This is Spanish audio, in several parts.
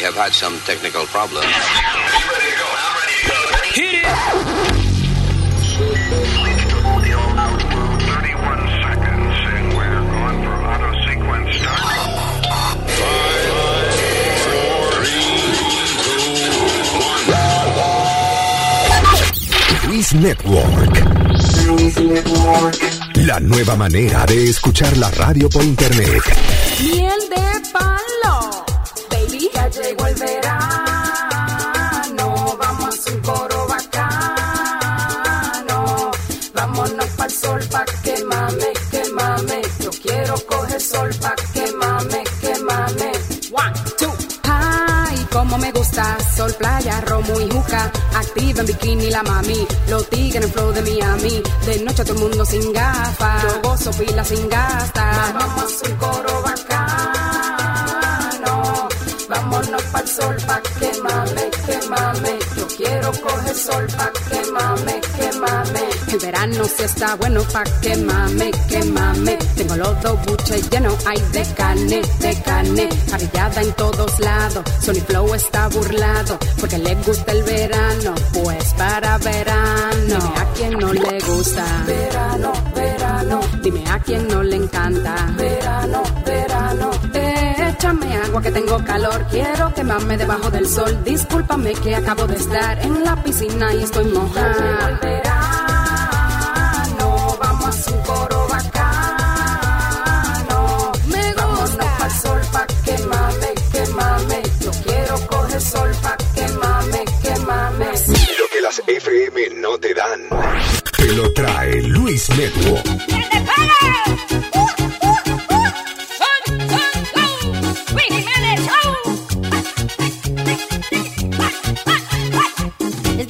we have had some technical problems. Hit it! Luis Network. La nueva manera de escuchar la radio por internet. Miel llegó el verano. Vamos a un coro bacano. Vámonos pa'l sol pa' que mame, que mame. Yo quiero coger sol pa' que mame, que mame. One, two. Ay, como me gusta, sol, playa, romo y juca. Activa en bikini la mami, los tigres en flow de Miami. De noche todo el mundo sin gafas, yo gozo pila sin gastar. Vamos a un coro bacano, sol pa' que mame, que mame. Yo quiero coger sol pa' que mame, que mame. El verano sí está bueno pa' que mame, que mame. Tengo los dos buches llenos, hay de carne, de carne. Parrillada en todos lados, Sony Flow está burlado. Porque le gusta el verano, pues para verano. Dime a quien no le gusta. Verano, verano. Dime a quien no le encanta. Verano, verano. Échame agua que tengo calor. Quiero quemarme debajo del sol. Discúlpame que acabo de estar en la piscina y estoy mojada. verano, vamos a un coro bacano. Me gusta. Vámonos pa'l sol pa' que mame, que mame. Yo quiero coger sol pa' que mame, que mame. Lo que las FM no te dan. Te lo trae Luis Network. Que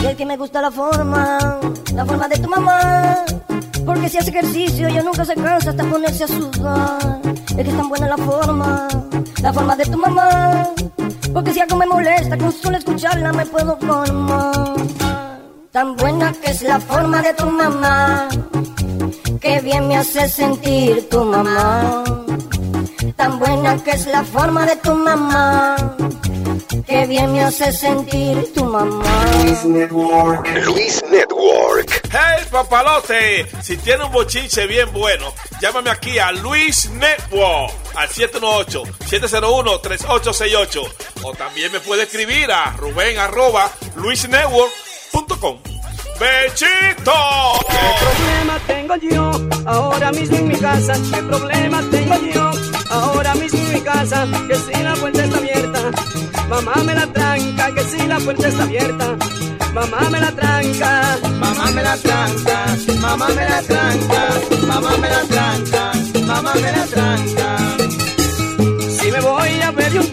Y es que me gusta la forma, la forma de tu mamá. Porque si hace ejercicio ella nunca se cansa hasta ponerse a sudar. Es que es tan buena la forma, la forma de tu mamá. Porque si algo me molesta, con solo escucharla me puedo formar. Tan buena que es la forma de tu mamá. Que bien me hace sentir tu mamá. Tan buena que es la forma de tu mamá. Que bien me hace sentir tu mamá. Luis Network. ¡Hey, papalote! Si tiene un bochinche bien bueno, llámame aquí a Luis Network al 718-701-3868. O también me puede escribir a Rubén arroba luisnetwork.com. ¡Bechito! ¿Qué problema tengo yo ahora mismo en mi casa? ¿Qué problema tengo yo ahora mismo en mi Que si la puerta está abierta, mamá me la tranca. Que si la puerta está abierta, mamá me la tranca. Mamá me la tranca, mamá me la tranca, mamá me la tranca, mamá me la tranca. Si me voy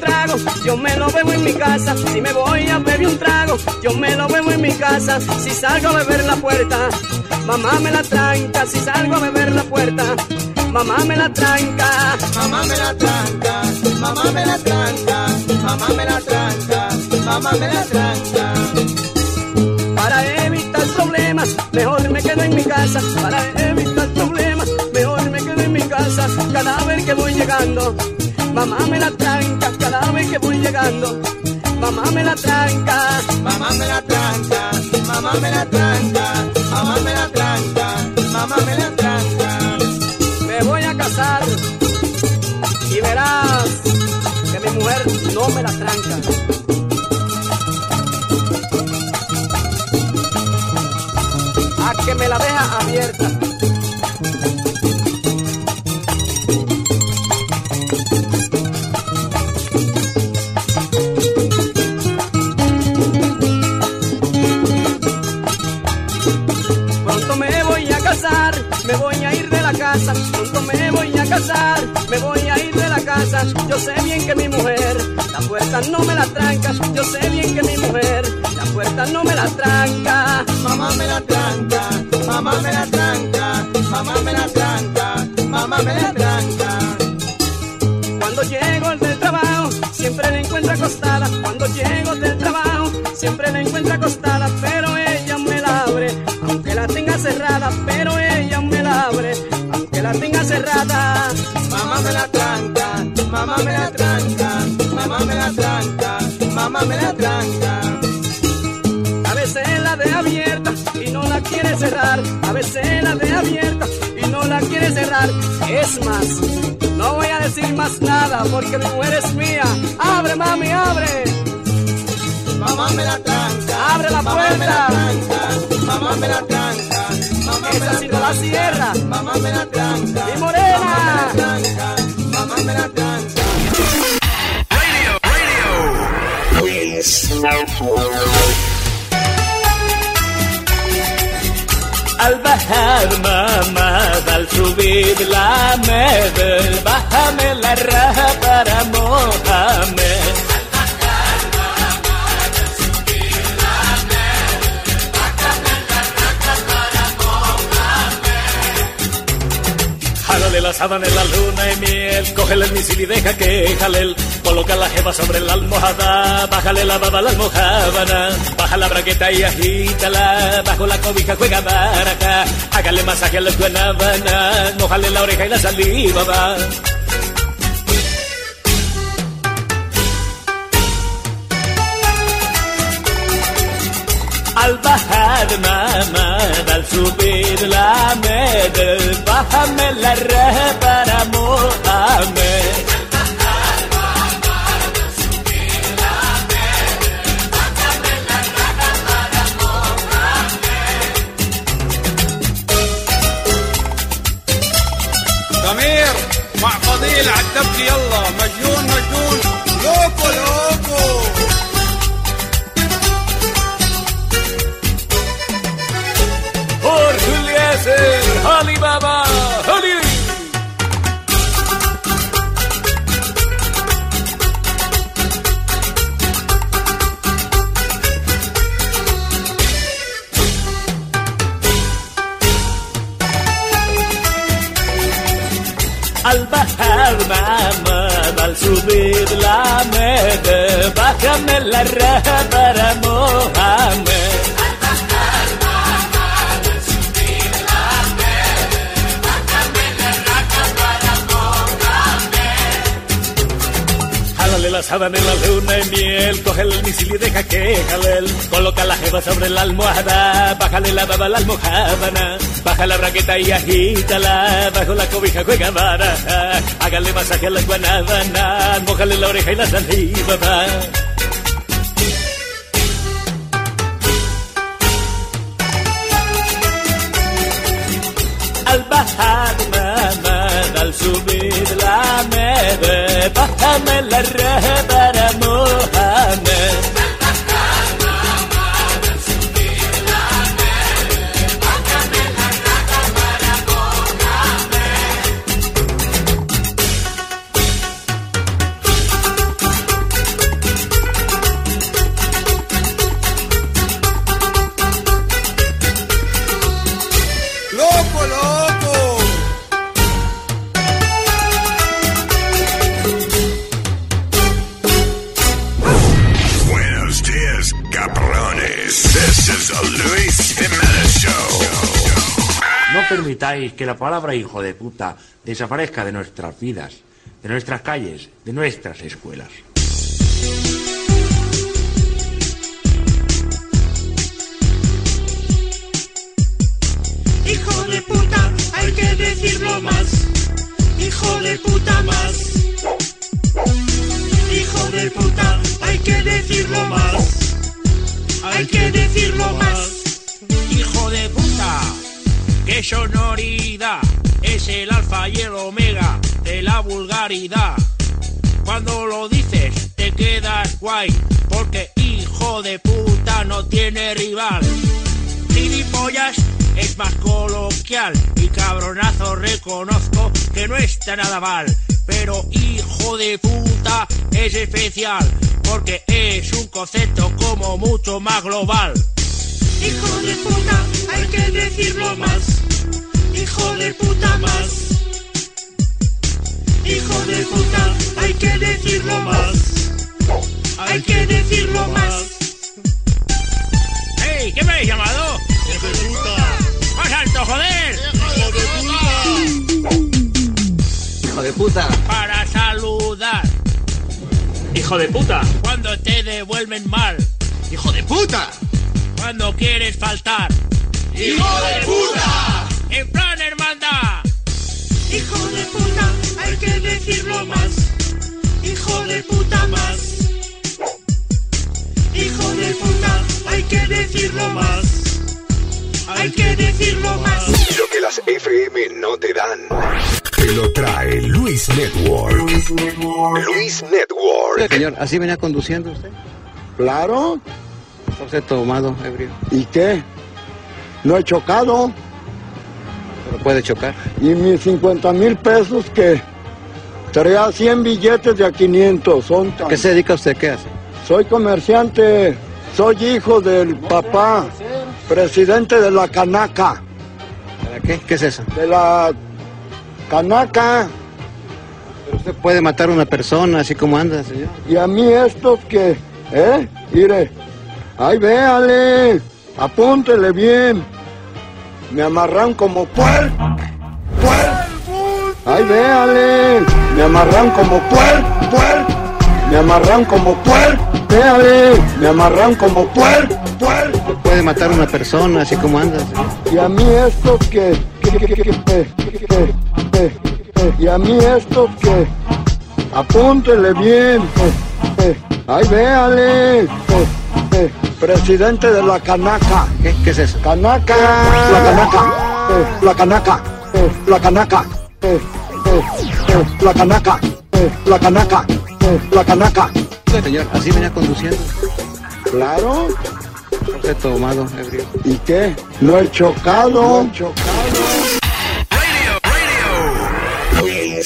trago, yo me lo bebo en mi casa. Si me voy a beber un trago, yo me lo bebo en mi casa. Si salgo a beber la puerta, mamá me la tranca. Si salgo a beber la puerta, mamá me la tranca. Mamá me la tranca, mamá me la tranca, mamá me la tranca, mamá me la tranca. Para evitar problemas, mejor me quedo en mi casa. Para evitar problemas, mejor me quedo en mi casa. Cada vez que voy llegando, mamá me la tranca. Cada vez que voy llegando, mamá me la tranca. Mamá me la tranca, mamá me la tranca, mamá me la tranca, mamá me la tranca. Me voy a casar y verás que mi mujer no me la tranca. a que me la deja abierta. Pronto me voy a casar, me voy a ir de la casa. Yo sé bien que mi mujer, la puerta no me la tranca, yo sé bien que mi mujer, la puerta no me la tranca. Mamá me la tranca, mamá me la tranca, mamá me la tranca, mamá me la tranca. Cuando llego del trabajo, siempre la encuentro acostada. Cuando llego del trabajo, siempre la encuentro acostada, pero ella aunque la tenga cerrada. Mamá me la tranca, mamá me la tranca, mamá me la tranca, mamá me la tranca. A veces la de abierta y no la quiere cerrar, a veces la de abierta y no la quiere cerrar. Es más, no voy a decir más nada porque mi mujer es mía. Abre, mami, abre. Mamá me la tranca, Abre la mamá me la puerta. tranca, mamá me la tranca, mamá me la no la cierra. Mamá me la tranca, Mi morena. mamá me la tranca, mamá me la tranca. Al bajar mamá, al subir la med, bájame la raja para Mohamed. Sábana en la luna y miel, cógele el misil y deja que jalel. Coloca la jeva sobre la almohada, bájale la baba la almohábana, baja la braqueta y agítala, bajo la cobija juega baraja, hágale masaje a la guanábana, mojale la oreja y la saliva va. Al الماما بالسوبير العماد بحمل الرهب أنا مؤمن. ضمير مع فضيل عالدبكي يلا مجنون مجنون. لوكو لوكو Al bajar mamá, al subir la med, bájame la raja para Mohamed. Sábana en la luna y miel, cógele el misil y deja que jalel. Coloca la jeva sobre la almohada, bájale la baba la almohábana, baja la braqueta y agítala, bajo la cobija juega baraja, hágale masaje a la guanábana, mojale la oreja y la saliva va. Al bajar mamá, al subir la med, bájame la permitáis que la palabra hijo de puta desaparezca de nuestras vidas, de nuestras calles, de nuestras escuelas. Qué sonoridad. Es el alfa y el omega de la vulgaridad. Cuando lo dices te quedas guay, porque hijo de puta no tiene rival. Gilipollas, es más coloquial y cabronazo reconozco que no está nada mal. Pero hijo de puta es especial porque es un concepto como mucho más global. Hijo de puta, hay que decirlo más. Hijo de puta más. Hijo de puta, hay que decirlo más. Hay que decirlo más. ¡Ey! ¿Qué me habéis llamado? Hijo de puta. ¡Más alto, joder! Hijo de puta. Hijo de puta. Para saludar. Hijo de puta. Cuando te devuelven mal. Hijo de puta. Cuando quieres faltar. ¡Hijo de puta! En plan hermandad. Hijo de puta, hay que decirlo más. Hijo de puta más. Hijo de puta, hay que decirlo más. Hay que decirlo más. Lo que las FM no te dan. Te lo trae Luis Network. Luis Network. Señor, ¿así venía conduciendo usted? Claro. Tomado, ebrio. ¿Y qué? No he chocado. Pero puede chocar. Y mis 50 mil pesos que traía 100 billetes de a 500. Son tan- ¿Qué se dedica usted? ¿Qué hace? Soy comerciante. Soy hijo del papá, presidente de la Canaca. ¿Para qué? ¿Qué es eso? De la Canaca. Pero usted puede matar a una persona así como anda, señor. Y a mí estos que, ¿eh? Mire, ¡Ay, véale! ¡Apúntele bien! Me amarran como puer... ¡Puer! ¡Ay, véale! Me amarran como puer... ¡Puer! Me amarran como puer... ¡Véale! Me amarran como puer... ¡Puer! Puede matar a una persona, así como andas. Y a mí esto que... que y a mí esto que... Apúntele bien. Ay, véale que, presidente de la Canaca. ¿Qué? ¿Qué es eso? Canaca. La Canaca. que, La Canaca. que, La Canaca. La Canaca. La Canaca. La Canaca. Señor, ¿así venía conduciendo? Claro. Usted tomado, ebrio. ¿Y qué? No he chocado. No he chocado. Uh,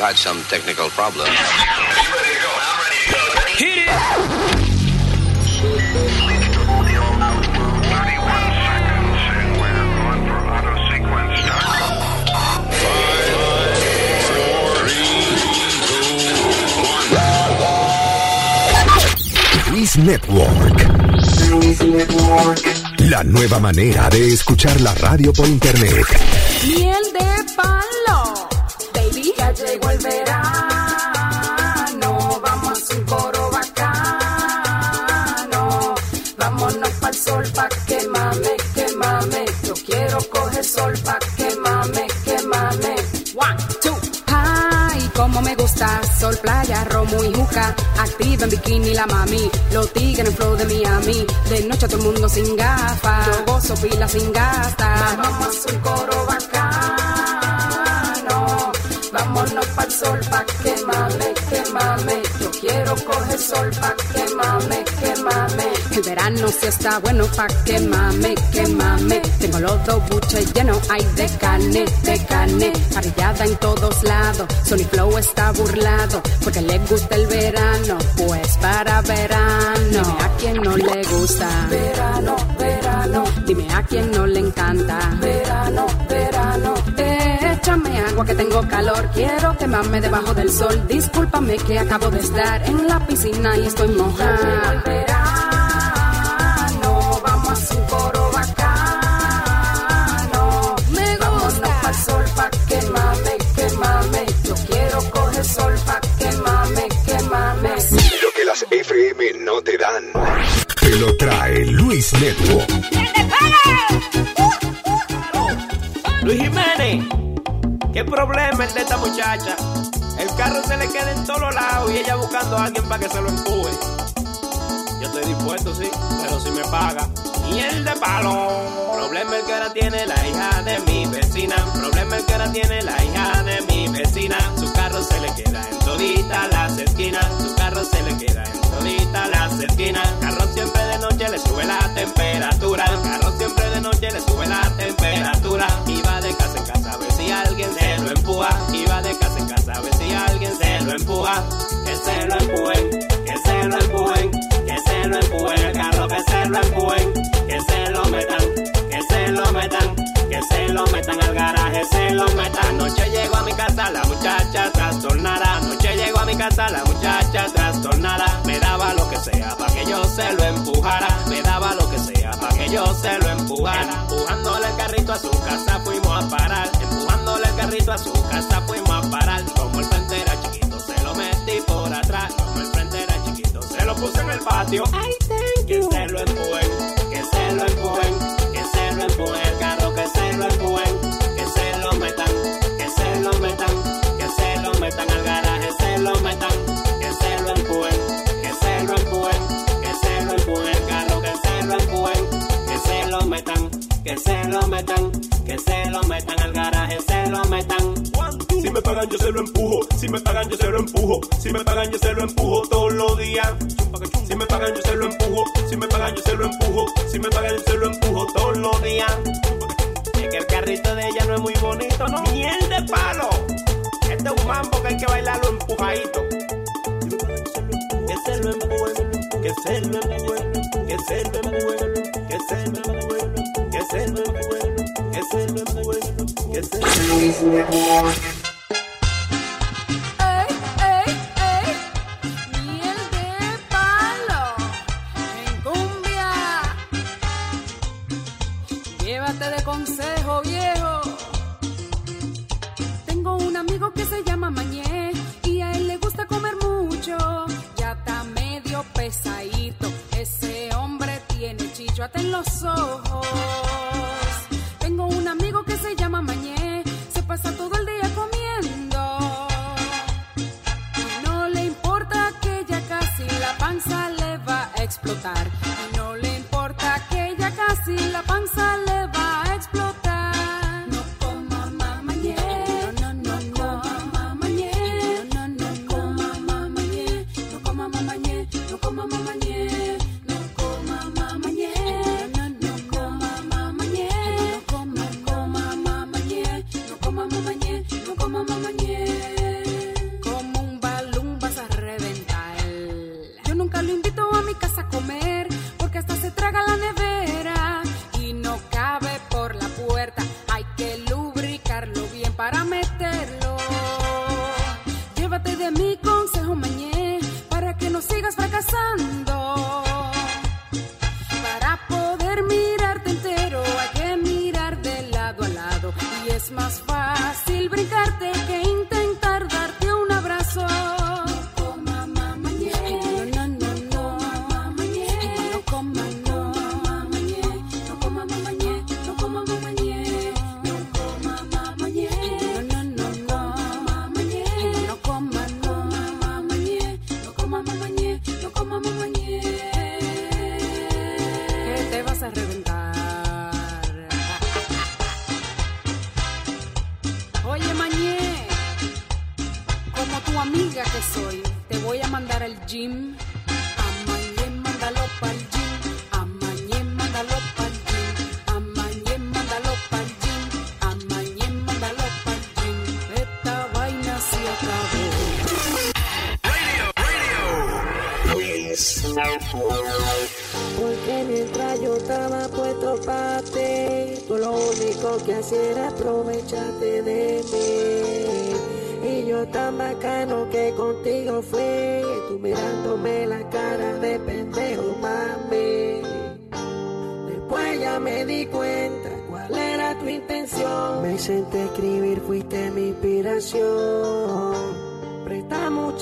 have had some technical problems. Luis Network. La nueva manera de escuchar la radio por internet. Sol, playa, romo y juca. Activa en bikini la mami, los tigres en flow de Miami. De noche todo el mundo sin gafas, yo gozo pila sin gastar. Vamos a un coro bacano, vámonos pa'l sol pa' que mame, que mame. Yo quiero coger sol pa' que mame, que mame. El verano sí está bueno pa' que mame, que mame. Tengo los dos buches llenos, hay de carne, de carne. Parrillada en todos lados, Sony Flow está burlado. Porque le gusta el verano, pues para verano. Dime a quien no le gusta. Verano, verano. Dime a quien no le encanta. Verano, verano. Échame agua que tengo calor. Quiero quemarme debajo del sol. Discúlpame que acabo de estar en la piscina y estoy mojada. verano, vamos a un coro bacano. Me gusta. sol pa' que mame, que mame. Yo quiero coger sol pa' que mame, que mame. Lo que las FM no te dan. Te lo trae Luis Network. Luis Jiménez, ¿qué problema es de esta muchacha? El carro se le queda en todos lados y ella buscando a alguien para que se lo empuje. Yo estoy dispuesto, sí, pero si me paga. Y el de palo. Problema el que ahora tiene la hija de mi vecina. Problema el que ahora tiene la hija de mi vecina. Su carro se le queda en todita las esquinas. Su carro se le queda en todita las esquinas. Carro siempre de noche le sube la temperatura. Carro siempre de noche le sube la temperatura. Que se lo empujen, que se lo empujen, que se lo empujen. El carro que se lo empujen, que se lo metan, que se lo metan, que se lo metan al garaje, se lo metan. Anoche llego a mi casa la muchacha trastornada. Anoche llego a mi casa la muchacha trastornada. Me daba lo que sea para que yo se lo empujara. Me daba lo que sea para que yo se lo empujara. Empujándole el carrito a su casa fuimos a parar. Empujándole el carrito a su casa fuimos a parar. Como el puse en el patio. Ay, que se lo empujen, que se lo empujen, que se lo empujen. El carro que se lo empujen, que se lo metan, que se lo metan, que se lo metan al garaje, se lo metan, que se lo empujen, que se lo empujen, que se lo empujen. El carro que se lo empujen, que se lo metan, que se lo metan, que se lo metan al garaje, se lo metan. Si me pagan yo se lo empujo, si me pagan yo se lo empujo, si me pagan yo se lo empujo todos los días. Pagan yo se lo empujo, si me pagan yo se lo empujo, si me pagan yo se lo empujo todos los días. Es que el carrito de ella no es muy bonito, ¿no? Miel de palo. Este es un mambo que hay que bailarlo empujadito. Que se lo empujen, que se lo empujen, que se lo empujen, que se lo empujen, que se lo empujen, que se lo empujen, que se lo empujen. Que se llama Mañé y a él le gusta comer mucho. Ya está medio pesadito. Ese hombre tiene chichoate en los ojos.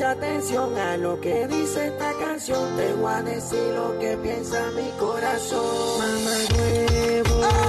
Mucha atención a lo que dice esta canción. Te voy a decir lo que piensa mi corazón. Mamá huevo.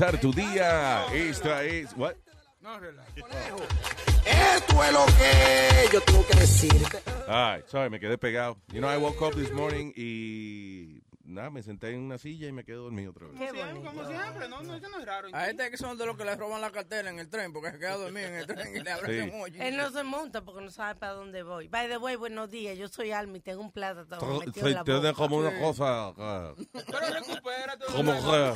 Comenzar tu día. Esta es. What? esto es lo que yo tengo que decirte Ay, sorry, me quedé pegado. You know, I woke up this morning y nada, me senté en una silla y me quedé dormido otra vez. Qué Como siempre, no, no, eso no es raro. A este que son de los que le roban la cartera en el tren porque se queda dormido en el tren y le abren Sí. un hoyo. Él no se monta porque no sabe para dónde voy. By the way, buenos días. Yo soy Alma y tengo un plátano metido en la boca. como una cosa. Pero recupérate. como que.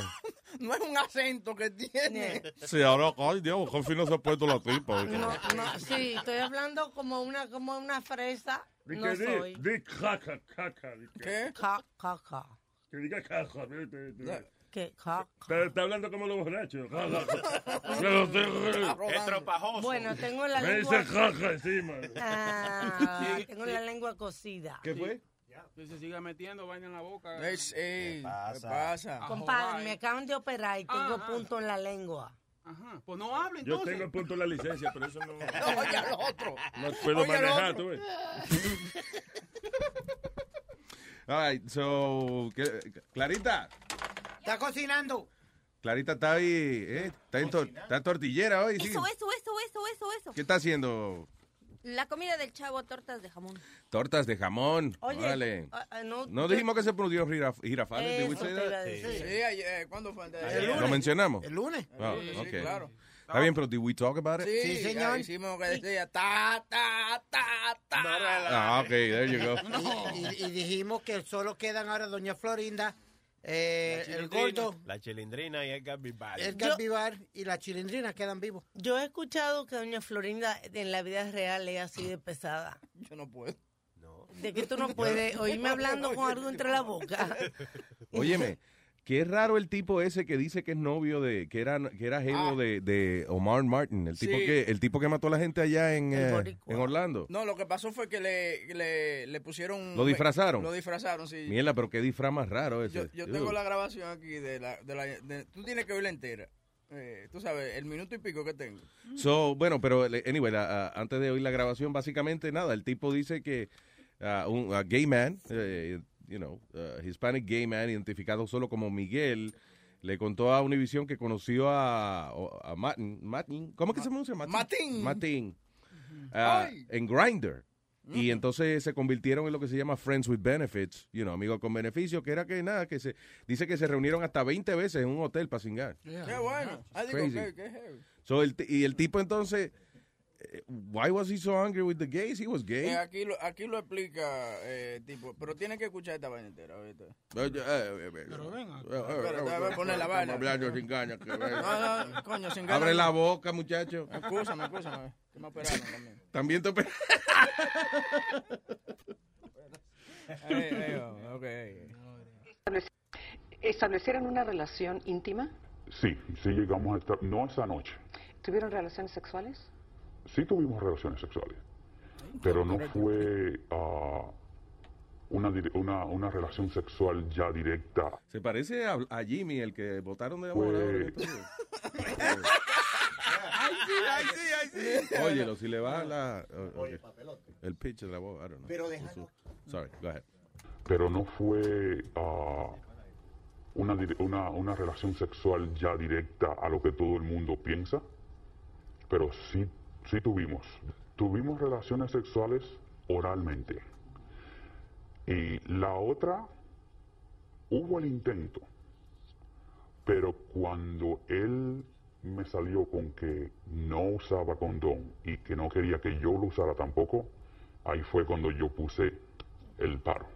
No es un acento que tiene. Sí, ahora, ay Dios, qué fino se ha puesto la tipa. No, no, sí, estoy hablando como una, como una fresa. Di No que di- soy. di caca, caca. di que- ¿Qué? Ca, ca, ca. Que diga caca. di- di- di. ¿Qué? Ca, Está, está hablando como los borrachos. Bueno, tengo la Me lengua. dice caca encima. Ah, tengo la lengua cocida. ¿Qué fue? Que se siga metiendo vaina en la boca. Ey, ¿Qué pasa? Compadre, me acaban de operar y tengo Ajá. punto en la lengua. Aja, pues no hable Yo entonces. tengo el punto de la licencia, pero eso no. Oye, al otro. No puedo Oye, manejar, tú ves. All right, so, ¿qué- Clarita, Está cocinando. Clarita está ahí, ¿eh? Está en, tor- está en tortillera hoy, sí. Eso, eso, eso, eso, eso, eso. ¿Qué está haciendo? La comida del chavo, tortas de jamón. Tortas de jamón. Oye, Órale. ah, ah, no, No yo- dijimos que se produjo giraf girafales. decir. Sí, ayer, ¿cuándo fue? El ¿Lo lunes. mencionamos? El lunes. Ah, Sí, claro. Está bien, pero did we talk about it? Sí, Sí, señor. hicimos que decía ta, ta, ta, ta. Ah, ok, there you go. Y, y- y dijimos que solo quedan ahora Doña Florinda, eh, el gordo, La chilindrina y el capibara. el Vivar y la chilindrina quedan vivos. Yo he escuchado que doña Florinda en la vida real es así de pesada. Yo no puedo. De que tú no puedes oírme hablando con algo entre la boca. Óyeme, qué raro el tipo ese que dice que es novio de, que era, que era jevo Ah. de, de Omar Martin, el tipo que, el tipo que mató a la gente allá en, eh, en Orlando. No, lo que pasó fue que le, le, le pusieron... ¿Lo disfrazaron? Lo disfrazaron, sí. Mierda, pero qué disfraz más raro ese. Yo, yo tengo la grabación aquí de la... De la de- tú tienes que oírla entera. eh, tú sabes, el minuto y pico que tengo. So, bueno, pero anyway, la- antes de oír la grabación, básicamente nada, el tipo dice que ah, un a gay man, eh, you know, ah, Hispanic gay man, identificado solo como Miguel, le contó a Univision que conoció a, a Martin, Martin, ¿cómo que se pronuncia? Martin. Martin. Martin, Ay. en Grindr. Y entonces se convirtieron en lo que se llama Friends with Benefits, you know, amigos con beneficios, que era que nada, que se dice que se reunieron hasta 20 veces en un hotel para cingar. Qué bueno. Ah, Crazy. So, el y el tipo entonces, why was he so angry with the gays? He was gay. Eh, aquí, lo, aquí lo explica, eh, tipo, pero tiene que escuchar esta vaina entera. ¿oíste? Eh, eh, eh, Pero venga. eh, eh, Espérate, eh, voy a poner la vaina. hablando sin ganas, No, no, coño, sin ganas. Abre la boca, muchacho. Escúchame, escúchame. Que me operaron también. También te oper- Ey, ey, oh, ok, ey. ¿Establecieron una relación íntima? Sí, sí llegamos a estar, no esa noche, ¿Tuvieron relaciones sexuales? Sí tuvimos relaciones sexuales, pero no fue ah, una, una, una relación sexual ya directa. Se parece a, a Jimmy, el que votaron de días. Ay, sí, ay, sí, ay, sí. Óyelo, si le va la... okay. El pitch de la voz, I don't know. Pero déjalo. Sorry, go ahead. pero no fue ah, una, una, una relación sexual ya directa a lo que todo el mundo piensa, pero sí, sí tuvimos. Tuvimos relaciones sexuales oralmente. Y la otra, hubo el intento, pero cuando él me salió con que no usaba condón y que no quería que yo lo usara tampoco, ahí fue cuando yo puse el paro.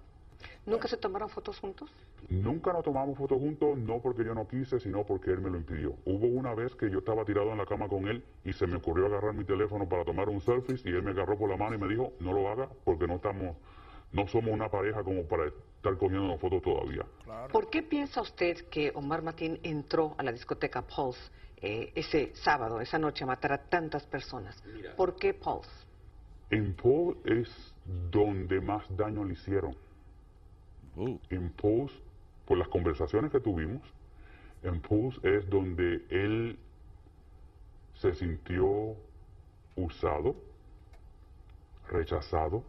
¿Nunca se tomaron fotos juntos? Nunca nos tomamos fotos juntos, no porque yo no quise, sino porque él me lo impidió. Hubo una vez que yo estaba tirado en la cama con él y se me ocurrió agarrar mi teléfono para tomar un selfie y él me agarró por la mano y me dijo, no lo haga porque no estamos, no somos una pareja como para estar comiendo fotos todavía. ¿Por qué piensa usted que Omar Martín entró a la discoteca Pulse eh, ese sábado, esa noche, a matar a tantas personas? ¿Por qué Pulse? En Paul es donde más daño le hicieron. En Pulse, por las conversaciones que tuvimos, en Pulse es donde él se sintió usado, rechazado.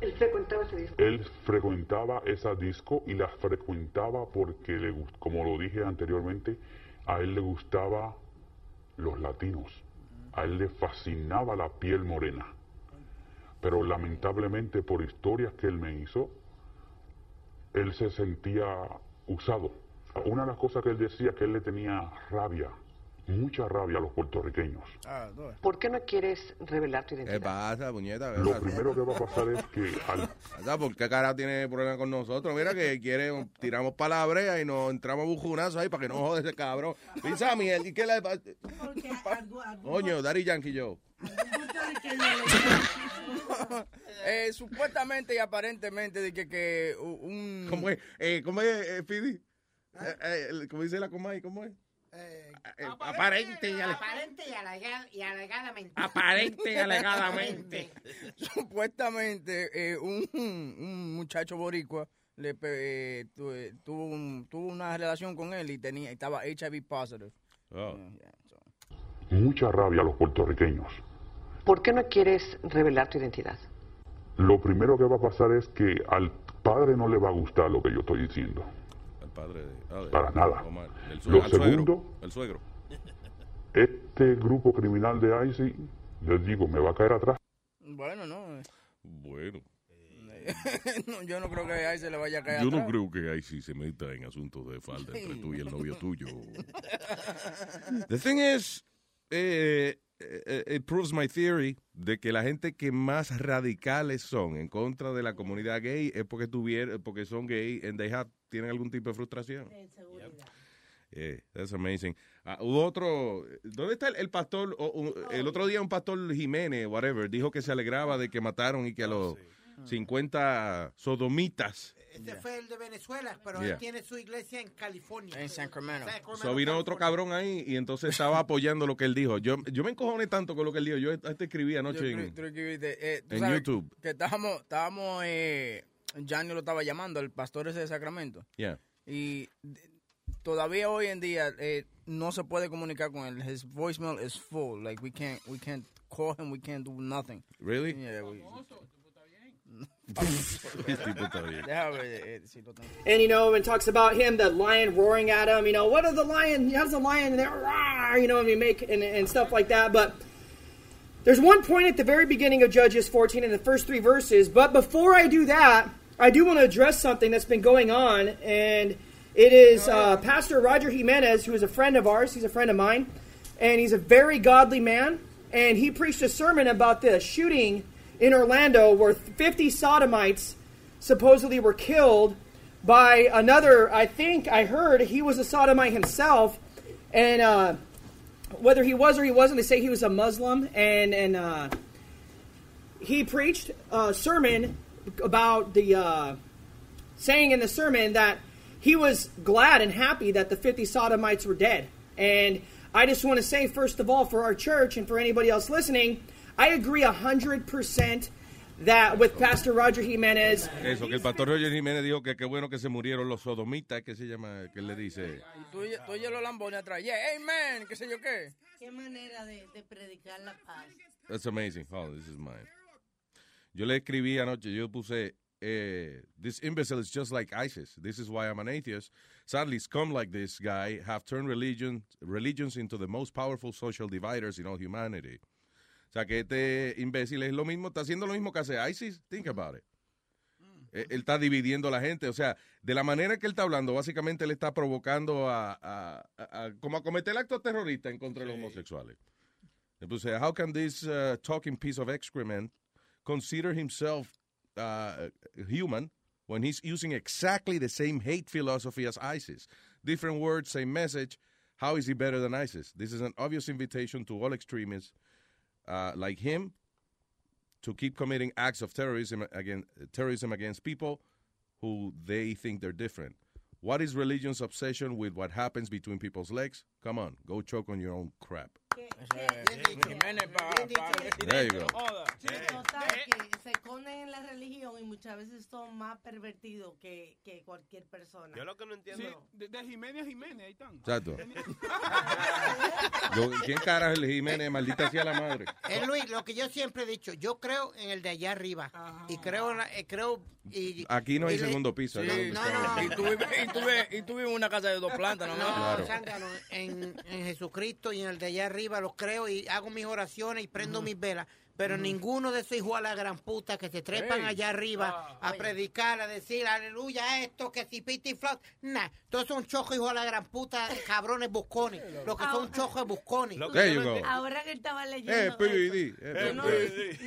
Él frecuentaba ese disco. Él frecuentaba esa disco y la frecuentaba porque, le, gust- como lo dije anteriormente, a él le gustaba los latinos. A él le fascinaba la piel morena. Pero lamentablemente por historias que él me hizo, él se sentía usado. Una de las cosas que él decía que él le tenía rabia, mucha rabia a los puertorriqueños. ¿Por qué no quieres revelar tu ¿Qué identidad? pasa, puñeta? ¿Qué Lo pasa? primero que va a pasar es que al ¿Por qué cara tiene problema con nosotros? Mira que quiere, tiramos para la brea y nos entramos a bujunazo ahí para que no jode ese cabrón. Pisa miel, ¿y qué le pasa? Coño, Daddy Yankee yo. Eh, supuestamente y aparentemente de que, que un... ¿Cómo es? Eh, ¿Cómo es, eh, Fidi? Eh, eh, ¿Cómo dice la Comay? ¿Cómo es? Eh, aparente y Aparente y, alega- y alegadamente. Aparente y alegadamente. Supuestamente eh, un, un muchacho boricua le eh, eh, tuvo, un- tuvo una relación con él y tenía estaba HIV positive. Oh. mucha rabia a los puertorriqueños. ¿Por qué no quieres revelar tu identidad? Lo primero que va a pasar es que al padre no le va a gustar lo que yo estoy diciendo. El padre de, ah, de- Para nada. Omar, el Lo suegro, al suegro, segundo- el suegro. Este grupo criminal de ICI, les digo, me va a caer atrás. Bueno, no. eh, Bueno, no, yo no creo que a se le vaya a caer yo no atrás. creo que sí se meta en asuntos de falda entre tú y el novio tuyo. The thing is, eh, eh, it proves my theory de que la gente que más radicales son en contra de la comunidad gay es porque tuvieron, porque son gay and they have, tienen algún tipo de frustración. Yeah, that's amazing. Hubo otro, ¿dónde está el, el pastor? o- el otro día un pastor Jiménez, whatever, dijo que se alegraba de que mataron y que a los 50 sodomitas Este fue el de Venezuela, pero Yeah. él tiene su iglesia en California. En Sacramento. So vino otro cabrón ahí y entonces estaba apoyando lo que él dijo. Yo, yo me encojoné tanto con lo que él dijo. Yo hasta escribí anoche en, eh, tú en sabes YouTube. Que estábamos, estábamos, eh, Gianni lo estaba llamando, el pastor ese de Sacramento. Yeah. Y de- todavía hoy en día eh, no se puede comunicar con él. His voicemail is full. Like we can't we can't call him. We can't do nothing. Really? Yeah. We, and you know, and talks about him, the lion roaring at him. You know, what are the lion? How's the lion there? You know, and you make and, and stuff like that. But there's one point at the very beginning of Judges 14 in the first three verses. But before I do that, I do want to address something that's been going on, and it is uh, Pastor Roger Jimenez, who is a friend of ours. He's a friend of mine, and he's a very godly man. And he preached a sermon about this shooting in Orlando where 50 sodomites supposedly were killed by another. I think I heard he was a sodomite himself, and uh, whether he was or he wasn't, they say he was a Muslim, and and uh, he preached a sermon about the uh, saying in the sermon that he was glad and happy that the 50 sodomites were dead. And I just want to say, first of all, for our church and for anybody else listening, I agree 100% that with Pastor Roger Jimenez. Eso, que el pastor Roger Jiménez dijo que qué bueno que se murieron los sodomitas, que se llama, que le dice. Tú, tú oyes los lambones atrás. Yeah, amen, qué sé yo qué. Qué manera de, de predicar la paz. That's amazing. Oh, this is mine. Yo le escribí anoche, yo puse, eh, this imbecile is just like ISIS. This is why I'm an atheist. Sadly, scum like this guy have turned religion, religions into the most powerful social dividers in all humanity. O sea, que este imbécil es lo mismo, está haciendo lo mismo que hace ISIS. Think about it. Eh, Él está dividiendo a la gente. O sea, de la manera que él está hablando, básicamente él está provocando a, a- a- a- como a cometer actos terroristas en contra de los homosexuales. Le puse, how can this uh, talking piece of excrement consider himself uh, human when he's using exactly the same hate philosophy as ISIS? Different words, same message. How is he better than ISIS? This is an obvious invitation to all extremists uh, like him to keep committing acts of terrorism against, terrorism against people who they think they're different. What is religion's obsession with what happens between people's legs? Come on, go choke on your own crap. There you go. Total, que se esconden en la religión y muchas veces son más pervertidos que, que cualquier persona. Yo lo que no entiendo. Sí, de, de Jiménez a Jiménez, ahí están. Exacto. Yo- ¿Quién carajo es el Jiménez? Maldita sea la madre. Eh, Luis, lo que yo siempre he dicho, yo creo en el de allá arriba. Y creo, en la- eh, creo y, Aquí no hay segundo piso. Sí, ¿no? no. Y tú, vives, y, tú vives, y tú vives en una casa de dos plantas, ¿no? No, Claro. en, en Jesucristo y en el de allá arriba los creo y hago mis oraciones y prendo mis velas. Pero ninguno de esos hijos a la gran puta que se trepan allá arriba a predicar, a decir aleluya esto, que si piti flot. Nah, todos son chojos hijos a la gran puta, cabrones buscones. Los que son chojos buscones. Ahora que estaba leyendo. Eh, eh, no,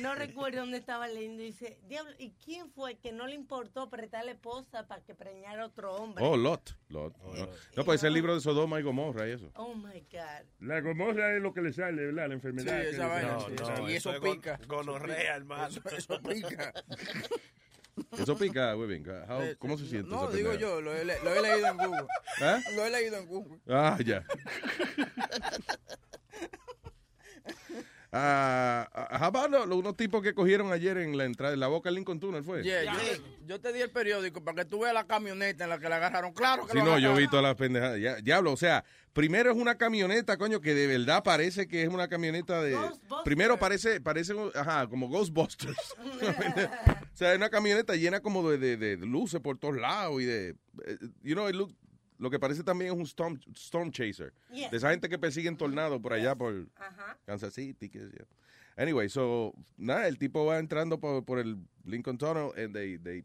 no recuerdo dónde estaba leyendo. y Dice, diablo, ¿y quién fue que no le importó apretar a la esposa para que preñara otro hombre? Oh, Lot. Lot. no, no, pues es el libro de Sodoma y Gomorra y eso. Oh my God. La gomorra es lo que le sale, ¿verdad? La enfermedad. Sí, esa vaina, sí, y eso es gon- pica. Gonorrea, hermano. Eso, pica. Eso pica. How- Eh, ¿Cómo se siente? No, esa digo yo, lo he, le- lo he leído en Google. ¿Eh? Lo he leído en Google. Ah, ya. Ah, how about lo- lo- unos tipos que cogieron ayer en la entrada, en la boca del Lincoln Tunnel, ¿fue? Yeah, yo, te, yo te di el periódico para que tú veas la camioneta en la que la agarraron. Claro que Sí, lo no, yo vi todas las pendejadas. Ya- Diablo, o sea, primero es una camioneta, coño, que de verdad parece que es una camioneta de... Primero parece, parece, ajá, como Ghostbusters. o sea, es una camioneta llena como de, de- de luces por todos lados y de... eh, You know, it look- lo que parece también es un storm, storm chaser. Yeah. De esa gente que persigue en tornado por allá, por Ajá. Kansas City. Que, yeah. Anyway, so, nada, el tipo va entrando por, por el Lincoln Tunnel and they, they,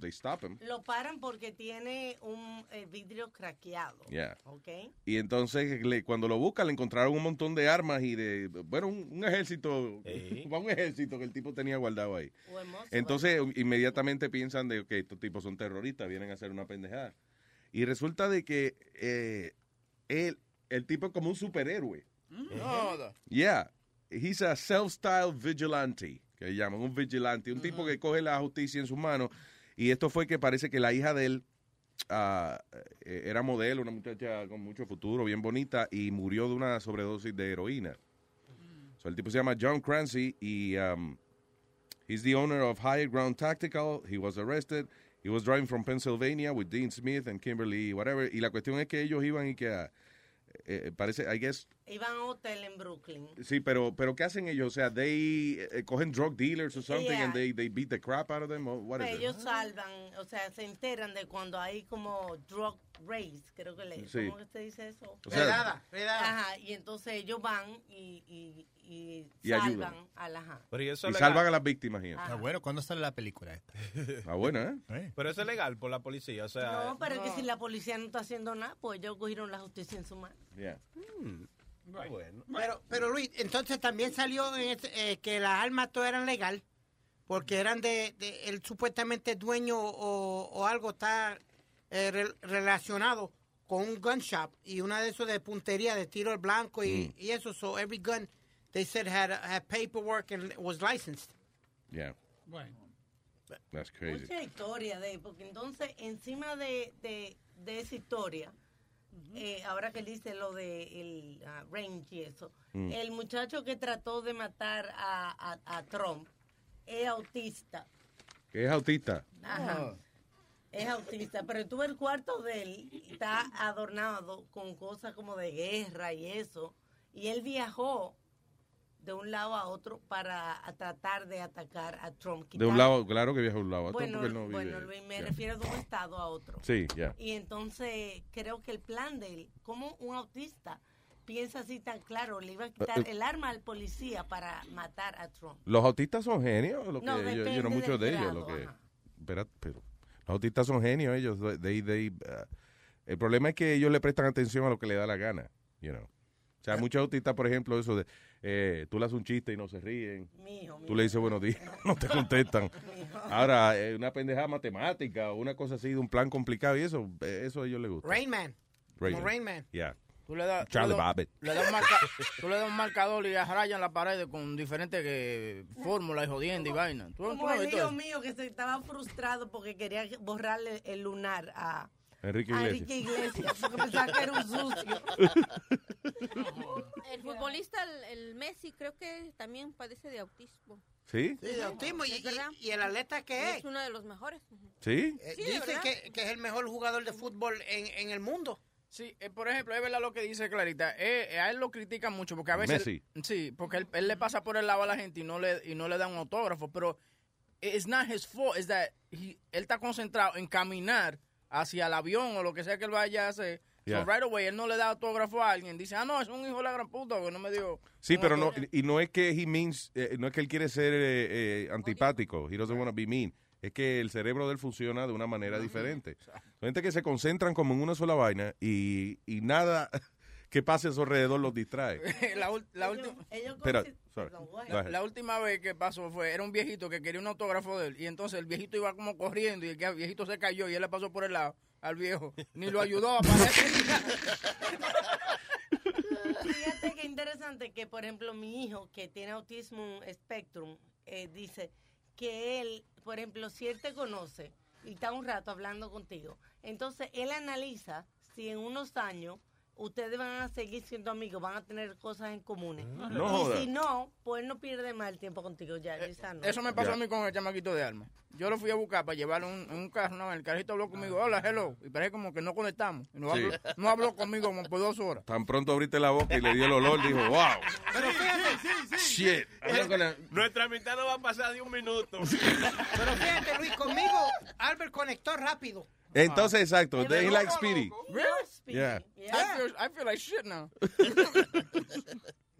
they stop him. Lo paran porque tiene un eh, vidrio craqueado. Yeah. ¿Ok? Y entonces le- cuando lo buscan le encontraron un montón de armas y de, bueno, un, un ejército, un ejército que el tipo tenía guardado ahí. Hermoso, Entonces inmediatamente piensan de que estos tipos son terroristas, vienen a hacer una pendejada. Y resulta de que eh, él, el tipo es como un superhéroe. No, Yeah, he's a self-styled vigilante, que llaman un vigilante, un tipo que coge la justicia en sus manos. Y esto fue que parece que la hija de él eh, era modelo, una muchacha con mucho futuro, bien bonita, y murió de una sobredosis de heroína. So, el tipo se llama John Clancy y um, he's the owner of Higher Ground Tactical. He was arrested. He was driving from Pennsylvania with Dean Smith and Kimberly, whatever. Y la cuestión es que ellos iban y que, ah, eh, parece, I guess, Iban a un hotel en Brooklyn. sí, pero, pero ¿qué hacen ellos? O sea, they eh, cogen drug dealers or something Yeah. and they, they beat the crap out of them? Or what is Pues it? ellos salvan, o sea, se enteran de cuando hay como drug race, creo que le Sí. ¿Cómo que se dice eso? O sea- Redada, Ajá, y entonces ellos van y, y, y, Y salvan ayudan. a la ajá. Pero y eso salvan a las víctimas. Ah, bueno, ¿cuándo sale la película esta? Ah, buena, ¿eh? Pero eso es legal por la policía, o sea... No, pero es que si la policía no está haciendo nada, pues ellos cogieron la justicia en su mano. Yeah. Bueno. Pero, pero Luis, entonces también salió en ese- eh, que las armas todas eran legal, porque eran de, de el supuestamente dueño o, o algo está eh, re- relacionado con un gun shop y una de esos de puntería de tiro al blanco y, y eso. So every gun they said had had paperwork and was licensed. Yeah, Bueno. that's crazy. Mucha historia de, porque entonces encima de, de, de esa historia, eh, ahora que él dice lo de el ah, range y eso, Mm. el muchacho que trató de matar a, a, a Trump es autista. Que es autista. Ajá. Es autista, pero tú el cuarto de él, y está adornado con cosas como de guerra y eso, y él viajó de un lado a otro para tratar de atacar a Trump. De un lado, claro que viaja de un lado a otro bueno, no vive. bueno, Luis, me Yeah. refiero de un estado a otro. Sí, ya. Y entonces creo que el plan de él, como un autista piensa así tan claro, le iba a quitar Eh, eh. el arma al policía para matar a Trump. Los autistas son genios, lo que No, yo, no muchos del de ellos, lo que pero los autistas son genios ellos, they, they, uh, el problema es que ellos le prestan atención a lo que le da la gana, you know. Sea, muchos autistas, por ejemplo, eso de eh, tú le haces un chiste y no se ríen. Tú le dices buenos días, no te contestan. Ahora, eh, una pendejada matemática o una cosa así de un plan complicado y eso, eh, eso a ellos les gusta. Rain Man. Rain Como Man. Rain Man. Yeah. Tú le das, tú Charlie Babbitt. le das tú le das un marcador y rayan la pared con diferentes eh, fórmulas y jodiendo y vaina. ¿Tú, tú Como no has el hijo mío que se estaba frustrado porque quería borrarle el lunar a, Enrique Iglesias. Enrique Iglesias porque pensaba que era un sucio. El futbolista, el, el Messi, creo que también padece de autismo. ¿Sí? Sí, de autismo. Y, el atleta que es. Es uno de los mejores. ¿Sí? Eh, Sí, dice que, que es el mejor jugador de fútbol en, en el mundo. Sí, eh, por ejemplo, es verdad lo que dice Clarita. Eh, eh, a él lo critican mucho porque a veces. Messi. Sí, porque él, él le pasa por el lado a la gente y no le, y no le da un autógrafo. Pero it's not his fault. Es that he- él está concentrado en caminar hacia el avión o lo que sea que él vaya a hacer. Yeah. So right away él no le da autógrafo a alguien. Dice, ah, no, es un hijo de la gran puta que no me dio. Sí, pero no, autógrafo". y no es que he means, eh, no es que él quiere ser eh, eh, antipático, he doesn't want to be mean. Es que el cerebro de él funciona de una manera diferente. Hay gente que se concentran como en una sola vaina y, y nada que pase a su alrededor los distrae. la, la última. Espera, sorry. La, última vez que pasó fue, era un viejito que quería un autógrafo de él y entonces el viejito iba como corriendo y el viejito se cayó y él le pasó por el lado al viejo. Ni lo ayudó a. Fíjate que interesante que, por ejemplo, mi hijo que tiene autismo spectrum eh, dice que él, por ejemplo, si él te conoce y está un rato hablando contigo, entonces él analiza si en unos años ustedes van a seguir siendo amigos, van a tener cosas en comunes. No y si no, pues no pierde más el tiempo contigo ya. Lisa, no. Eso me pasó a mí con el chamaquito de alma. Yo lo fui a buscar para llevar un, en un carro. No, el carrito habló conmigo, hola, hello. Y parece como que no conectamos. Y no, Sí. habló, no habló conmigo como por dos horas. Tan pronto abriste la boca y le dio el olor, dijo, wow, Pero fíjate, shit. I'm not gonna- Nuestra mitad no va a pasar de un minuto. pero fíjate, Luis, conmigo Albert conectó rápido. Entonces, exacto, they verdad. like Speedy. Really? Yeah. I, feel, I feel like shit now.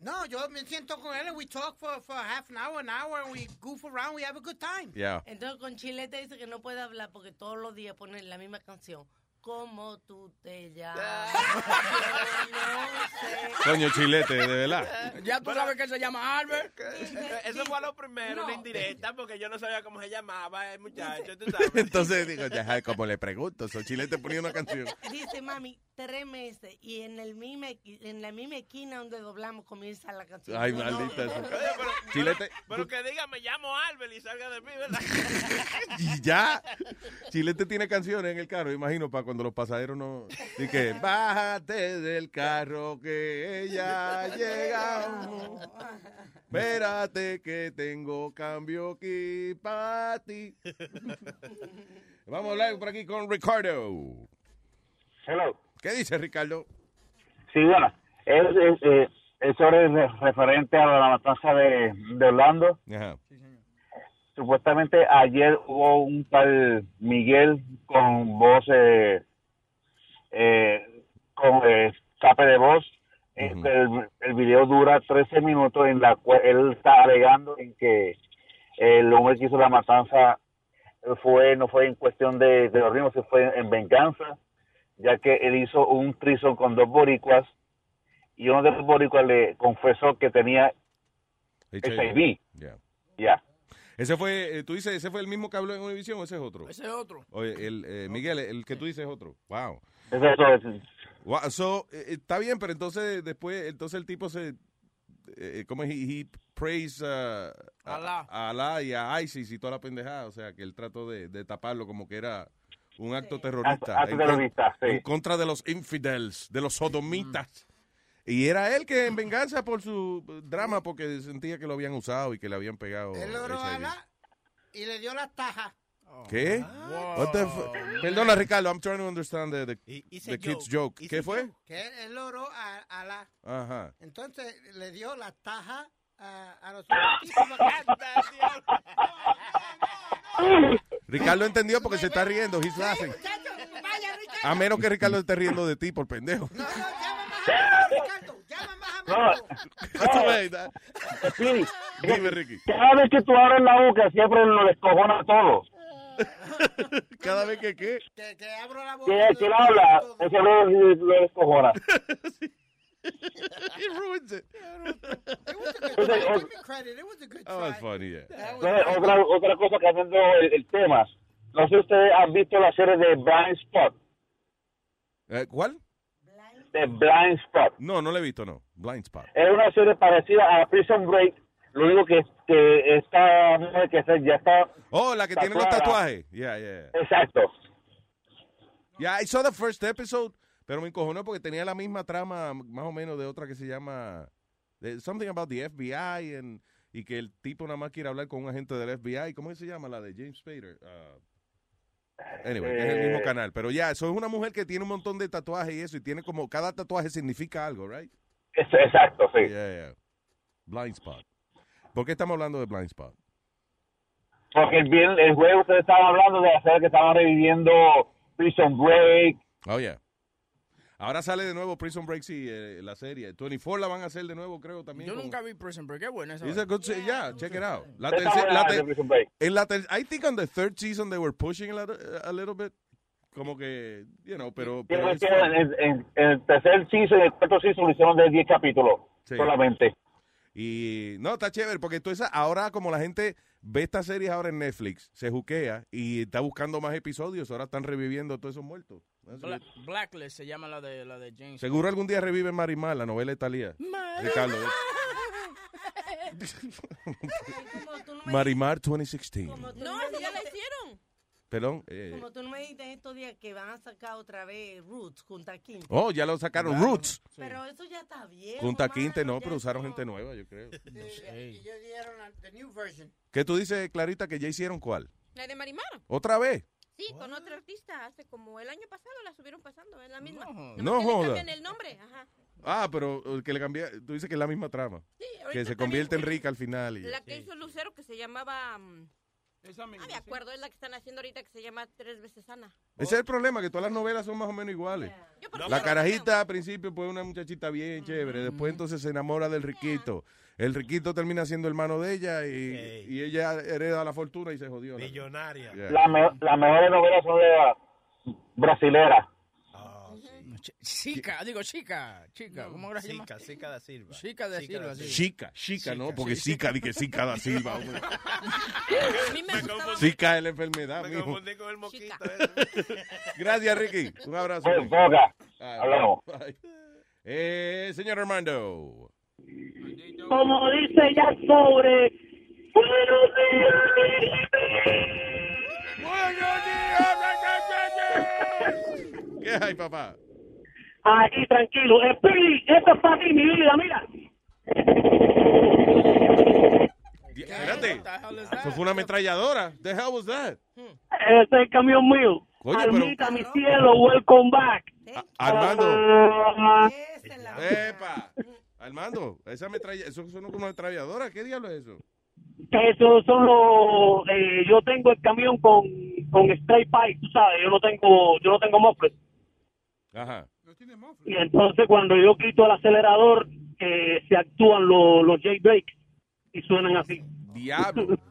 No, yo me siento con él we talk for, for half an hour, an hour, and we goof around, we have a good time. Yeah. Entonces con Chilete dice que no puede hablar porque todos los días ponen la misma canción. ¿Cómo tú te llamas? Coño, chilete, de verdad. Ya tú sabes que él se llama Albert. Eso fue lo primero, una indirecta, porque yo no sabía cómo se llamaba el muchacho, tú sabes. Entonces digo, ya, como le pregunto, so chilete ponía una canción. Dice mami, tres meses y en el misma, en la misma esquina donde doblamos comienza la canción. Ay, Yo, maldita no. eso. Chilete, Pero que diga, me llamo Albert y salga de mí, ¿verdad? y ya. Chilete tiene canciones en el carro, imagino, para cuando cuando los pasajeros no... Y que, bájate del carro que ya ha llegado. Espérate que tengo cambio aquí para ti. Vamos a hablar por aquí con Ricardo. Hello. ¿Qué dice Ricardo? Sí, bueno, es, es, eh, es sobre re- referente a la matanza de, de Orlando. Ajá. Supuestamente ayer hubo un tal Miguel con voz, eh, eh, con eh, escape de voz. Este, el, el video dura 13 minutos en la cual él está alegando en que el hombre que hizo la matanza fue no fue en cuestión de, de los ritmos, se fue en venganza, ya que él hizo un trison con dos boricuas y uno de los boricuas le confesó que tenía HIV. Ya. Ya. Ese fue, eh, tú dices, ese fue el mismo que habló en Univision o ese es otro? Ese es otro. Oye, el, eh, Miguel, el que tú dices es otro. Wow. Ese es otro. Wow, so, eh, está bien, pero entonces después, entonces el tipo se, eh, ¿cómo es? He, he praise uh, Alá. a Alá y a ISIS y toda la pendejada. O sea, que él trató de, de taparlo como que era un acto terrorista. Acto en, con- terrorista, sí. en contra de los infidels, de los sodomitas. Y era él que en venganza por su drama, porque sentía que lo habían usado y que le habían pegado. Él logró la y le dio las tajas. ¿Qué? What the Perdona, Ricardo, I'm trying to understand the, the, kid's joke. ¿Qué fue? Que él, él logró a, a la. Ajá. Entonces le dio las tajas a, a los Ricardo entendió porque se está riendo. He's laughing. A menos que Ricardo esté riendo de ti por pendejo. No, Sí. Dime, Ricky. Cada vez que tú abres la boca siempre lo descojona todo. Cada vez que qué? Que, que abro la Que, que él habla, ese lo, lo descojona. He ruins it. Entonces, o- Give me credit. It was a good Oh, that's funny, yeah. otra, otra cosa cambiando el, el tema. No sé si ustedes han visto la serie de Blind Spot. Eh, ¿Cuál? De Blind Spot. No, no lo he visto, no. Blind Spot. Es una serie parecida a Prison Break. Lo único que, que mujer que se- ya está... Oh, la que tiene los tatuada. tatuajes. Yeah, yeah. Exacto. Yeah, I saw the first episode, pero me encojonó porque tenía la misma trama, más o menos, de otra que se llama Something About the FBI and, y que el tipo nada más quiere hablar con un agente del FBI. ¿Cómo se llama? La de James Spader. Uh, anyway, que es el mismo Eh. canal. Pero ya, eso es una mujer que tiene un montón de tatuajes y eso, y tiene como, cada tatuaje significa algo, right? Es- exacto, sí. Yeah, yeah. Blind Spot. ¿Por qué estamos hablando de Blind Spot? Porque el, el juego ustedes estaban hablando de hacer que estaban reviviendo Prison Break. Oh, yeah. Ahora sale de nuevo Prison Break, sí, eh, la serie. 24 la van a hacer de nuevo, creo, también. Yo como- nunca vi Prison Break. Qué buena esa. It's a good se- yeah, check it out. La Está terce- buena la ter- de Prison Break. en la ter- I think on the third season they were pushing a little, bit. Como que, you know, pero... pero Tiene it's que fun. en, en- en el tercer season y el cuarto season lo hicieron de 10 capítulos Sí. solamente. Y no, está chévere, porque tú esa, ahora como la gente ve estas series ahora en Netflix, se juquea y está buscando más episodios, ahora están reviviendo todos esos muertos. Bla-. Blacklist se llama la de, la de James. Seguro algún día reviven Marimar, la novela. Ricardo. Marimar 2016. Como tú No, me si ya la hicieron. Perdón. eh, Como tú no me dijiste estos días que van a sacar otra vez Roots junto a Quinte. oh, ya lo sacaron. Roots. Pero eso ya está bien. Junta Quinte no, pero usaron gente nueva, yo creo. Y ellos dieron la new version. ¿Qué tú dices, Clarita, que ya hicieron cuál? La de Marimar. ¿Otra vez? Sí, con otro artista. Hace como el año pasado la subieron pasando. Es la misma. No joda. cambian el nombre. Ajá. Ah, pero que le cambié, tú dices que es la misma trama. Sí, que se convierte en rica al final. Y, La que hizo Lucero que se llamaba... mm, Esa ah, me acuerdo, es la que están haciendo ahorita que se llama Tres veces Sana. Ese es el problema, que todas las novelas son más o menos iguales. La carajita al principio pues una muchachita bien chévere, después entonces se enamora del riquito. El riquito termina siendo hermano de ella y, y ella hereda la fortuna y se jodió. Millonaria. Yeah. La me- las mejores novelas son de la brasilera. Ch- Chica, digo chica, chica, ¿cómo ahora se llama? Chica, Chica da Silva. Chica de Silva, sí. Chica, chica, ¿no? Porque sí. Chica, di que Chica da Silva. hombre. A mí me gustaba Chica es la enfermedad, Me mijo. confundí con el moquito. Gracias, Ricky. Un abrazo. Pues. Ah, Hablamos. Eh, señor Armando. Como dice ya sobre. Buenos días, Buenos días, papá. Aquí, tranquilo. Speedy, esto es para ti, mi vida, mira. Espérate. Eso fue una ametralladora. The hell was that? Este es el camión mío. Coño, pero- Almita, mi cielo, welcome back. Armando. Ah, Epa. Armando, esa ametralla, eso son como una ametralladora. ¿Qué diablo es eso? Esos son los... eh, yo tengo el camión con, con straight pipe, tú sabes. Yo no tengo, yo no tengo muffler. Ajá. Y entonces cuando yo quito el acelerador, eh, se actúan los, los J-Break y suenan así. Diablo.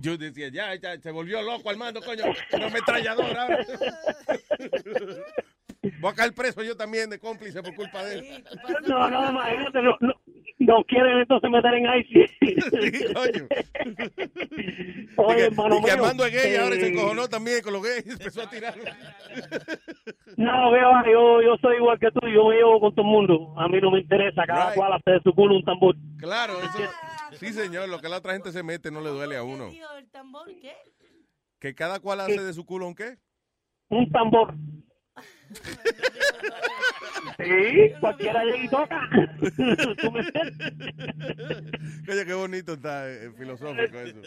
Yo decía, ya, ya, se volvió loco Armando, coño. Una ametralladora. Voy a caer preso yo también de cómplice por culpa de él. No, no, imagínate, no, no, no quieren entonces meter en ICE. coño. Oye, que, hermano y que Armando es gay, ahora se eh, encojonó también con los gays. Empezó a tirar. No, veo, yo, yo soy igual que tú, yo me llevo con todo el mundo. A mí no me interesa, cada Right. cual hace de su culo un tambor. Claro, eso. Sí, señor, lo que la otra gente se mete no le duele a uno. ¿El tambor qué? Que cada cual hace de su culo un qué. Un tambor. Sí, cualquiera llega y toca. Tú me Oye, qué bonito está eh, filosófico eso.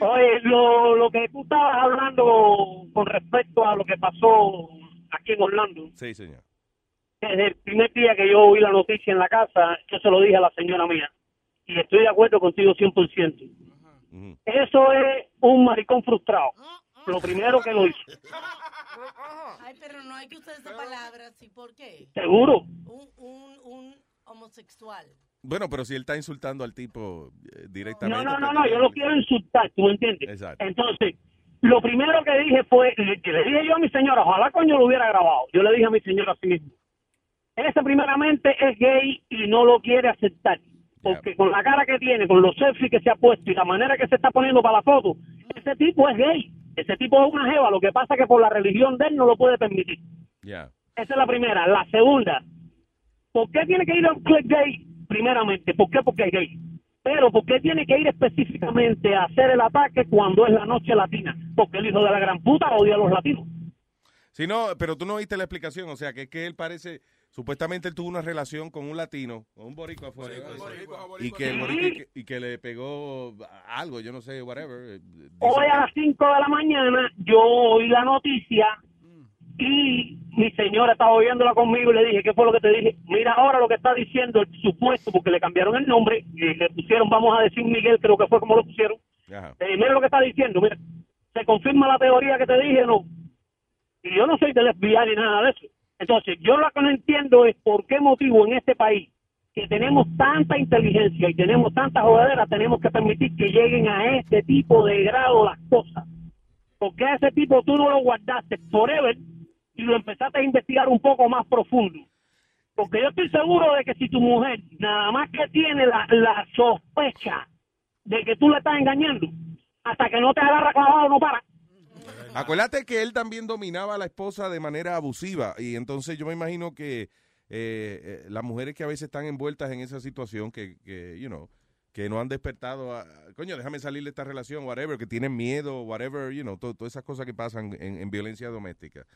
Oye, lo, lo que tú estabas hablando con respecto a lo que pasó aquí en Orlando, Sí, señor. desde el primer día que yo oí la noticia en la casa, yo se lo dije a la señora mía. Y estoy de acuerdo contigo 100%. Eso es un maricón frustrado. Lo primero que lo hizo. Ay, pero no hay que usar esa palabra así. ¿Por qué? ¿Seguro? Un, un, un homosexual. Bueno, pero si él está insultando al tipo eh, directamente. No, no, no, pues, no, yo lo quiero insultar, ¿tú me entiendes? Exacto. Entonces, lo primero que dije fue, le, que le dije yo a mi señora, ojalá coño lo hubiera grabado. Yo le dije a mi señora así mismo. Ese primeramente es gay y no lo quiere aceptar. Porque con la cara que tiene, con los selfies que se ha puesto y la manera que se está poniendo para la foto, ese tipo es gay. Ese tipo es una jeva. Lo que pasa es que por la religión de él no lo puede permitir. Ya. Esa es la primera. La segunda, ¿por qué tiene que ir a un club gay? Primeramente, ¿por qué? Porque es gay. Pero ¿por qué tiene que ir específicamente a hacer el ataque cuando es la noche latina? Porque el hijo de la gran puta odia a los latinos. Sí, no, pero tú no oíste la explicación. O sea, que es que él parece. Supuestamente él tuvo una relación con un latino, con un boricua afuera. y, que el boricua- y, que, le pegó algo, yo no sé, whatever. eh, Hoy a las 5 de la mañana yo oí la noticia y mi señora estaba oyéndola conmigo y le dije, ¿qué fue lo que te dije? Mira ahora lo que está diciendo el supuesto, porque le cambiaron el nombre, y le pusieron, vamos a decir Miguel, creo que fue como lo pusieron. Eh, mira lo que está diciendo, mira, se confirma la teoría que te dije, no. Y yo no soy del FBI ni nada de eso. Entonces, yo lo que no entiendo es por qué motivo en este país, que tenemos tanta inteligencia y tenemos tanta jodedera, tenemos que permitir que lleguen a este tipo de grado las cosas. Porque a ese tipo tú no lo guardaste forever y lo empezaste a investigar un poco más profundo. Porque yo estoy seguro de que si tu mujer nada más que tiene la, la sospecha de que tú le estás engañando, hasta que no te agarra clavado no para. Acuérdate que él también dominaba a la esposa de manera abusiva y entonces yo me imagino que eh, eh, las mujeres que a veces están envueltas en esa situación que, que you know, que no han despertado a, coño, déjame salir de esta relación, whatever, que tienen miedo, whatever, you know, to- todas esas cosas que pasan en, en violencia doméstica.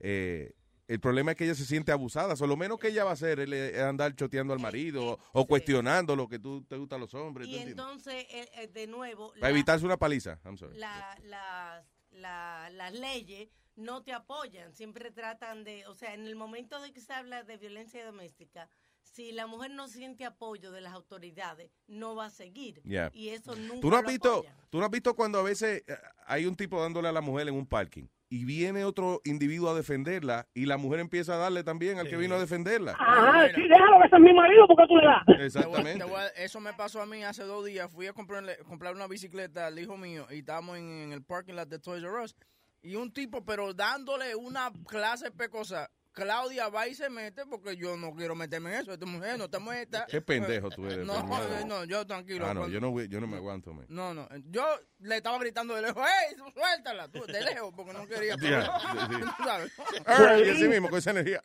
Eh, el problema es que ella se siente abusada, o lo menos que ella va a hacer es andar choteando al marido o cuestionando lo que tú te gustan los hombres, ¿tú Y entonces, eh, eh, de nuevo, Para evitarse una paliza, I'm sorry. la- las- la- las leyes no te apoyan, siempre tratan de, o sea, en el momento de que se habla de violencia doméstica, si la mujer no siente apoyo de las autoridades, no va a seguir. Yeah. Y eso nunca ¿Tú no, has lo visto, apoyan. ¿Tú no has visto cuando a veces eh, hay un tipo dándole a la mujer en un parking y viene otro individuo a defenderla y la mujer empieza a darle también al que vino a defenderla? Ajá, sí, déjalo que ese es mi marido, porque tú le das? Exactamente. Te voy a- eso me pasó a mí hace dos días. Fui a comprarle, comprar una bicicleta al hijo mío y estábamos en, en el parking lot de Toys R Us. Y un tipo, pero dándole una clase pecosa. Claudia va y se mete porque yo no quiero meterme en eso. Esta mujer no te metas. Qué pendejo tú eres. No, Fernando. eh, no, yo tranquilo. Ah, no, yo no, voy- yo no me aguanto, man. No, no. Yo le estaba gritando de lejos, ¡Ey, suéltala! Tú, de lejos, porque no quería. Ya, sí, sí. Tú sabes. Er, y así mismo, con esa energía.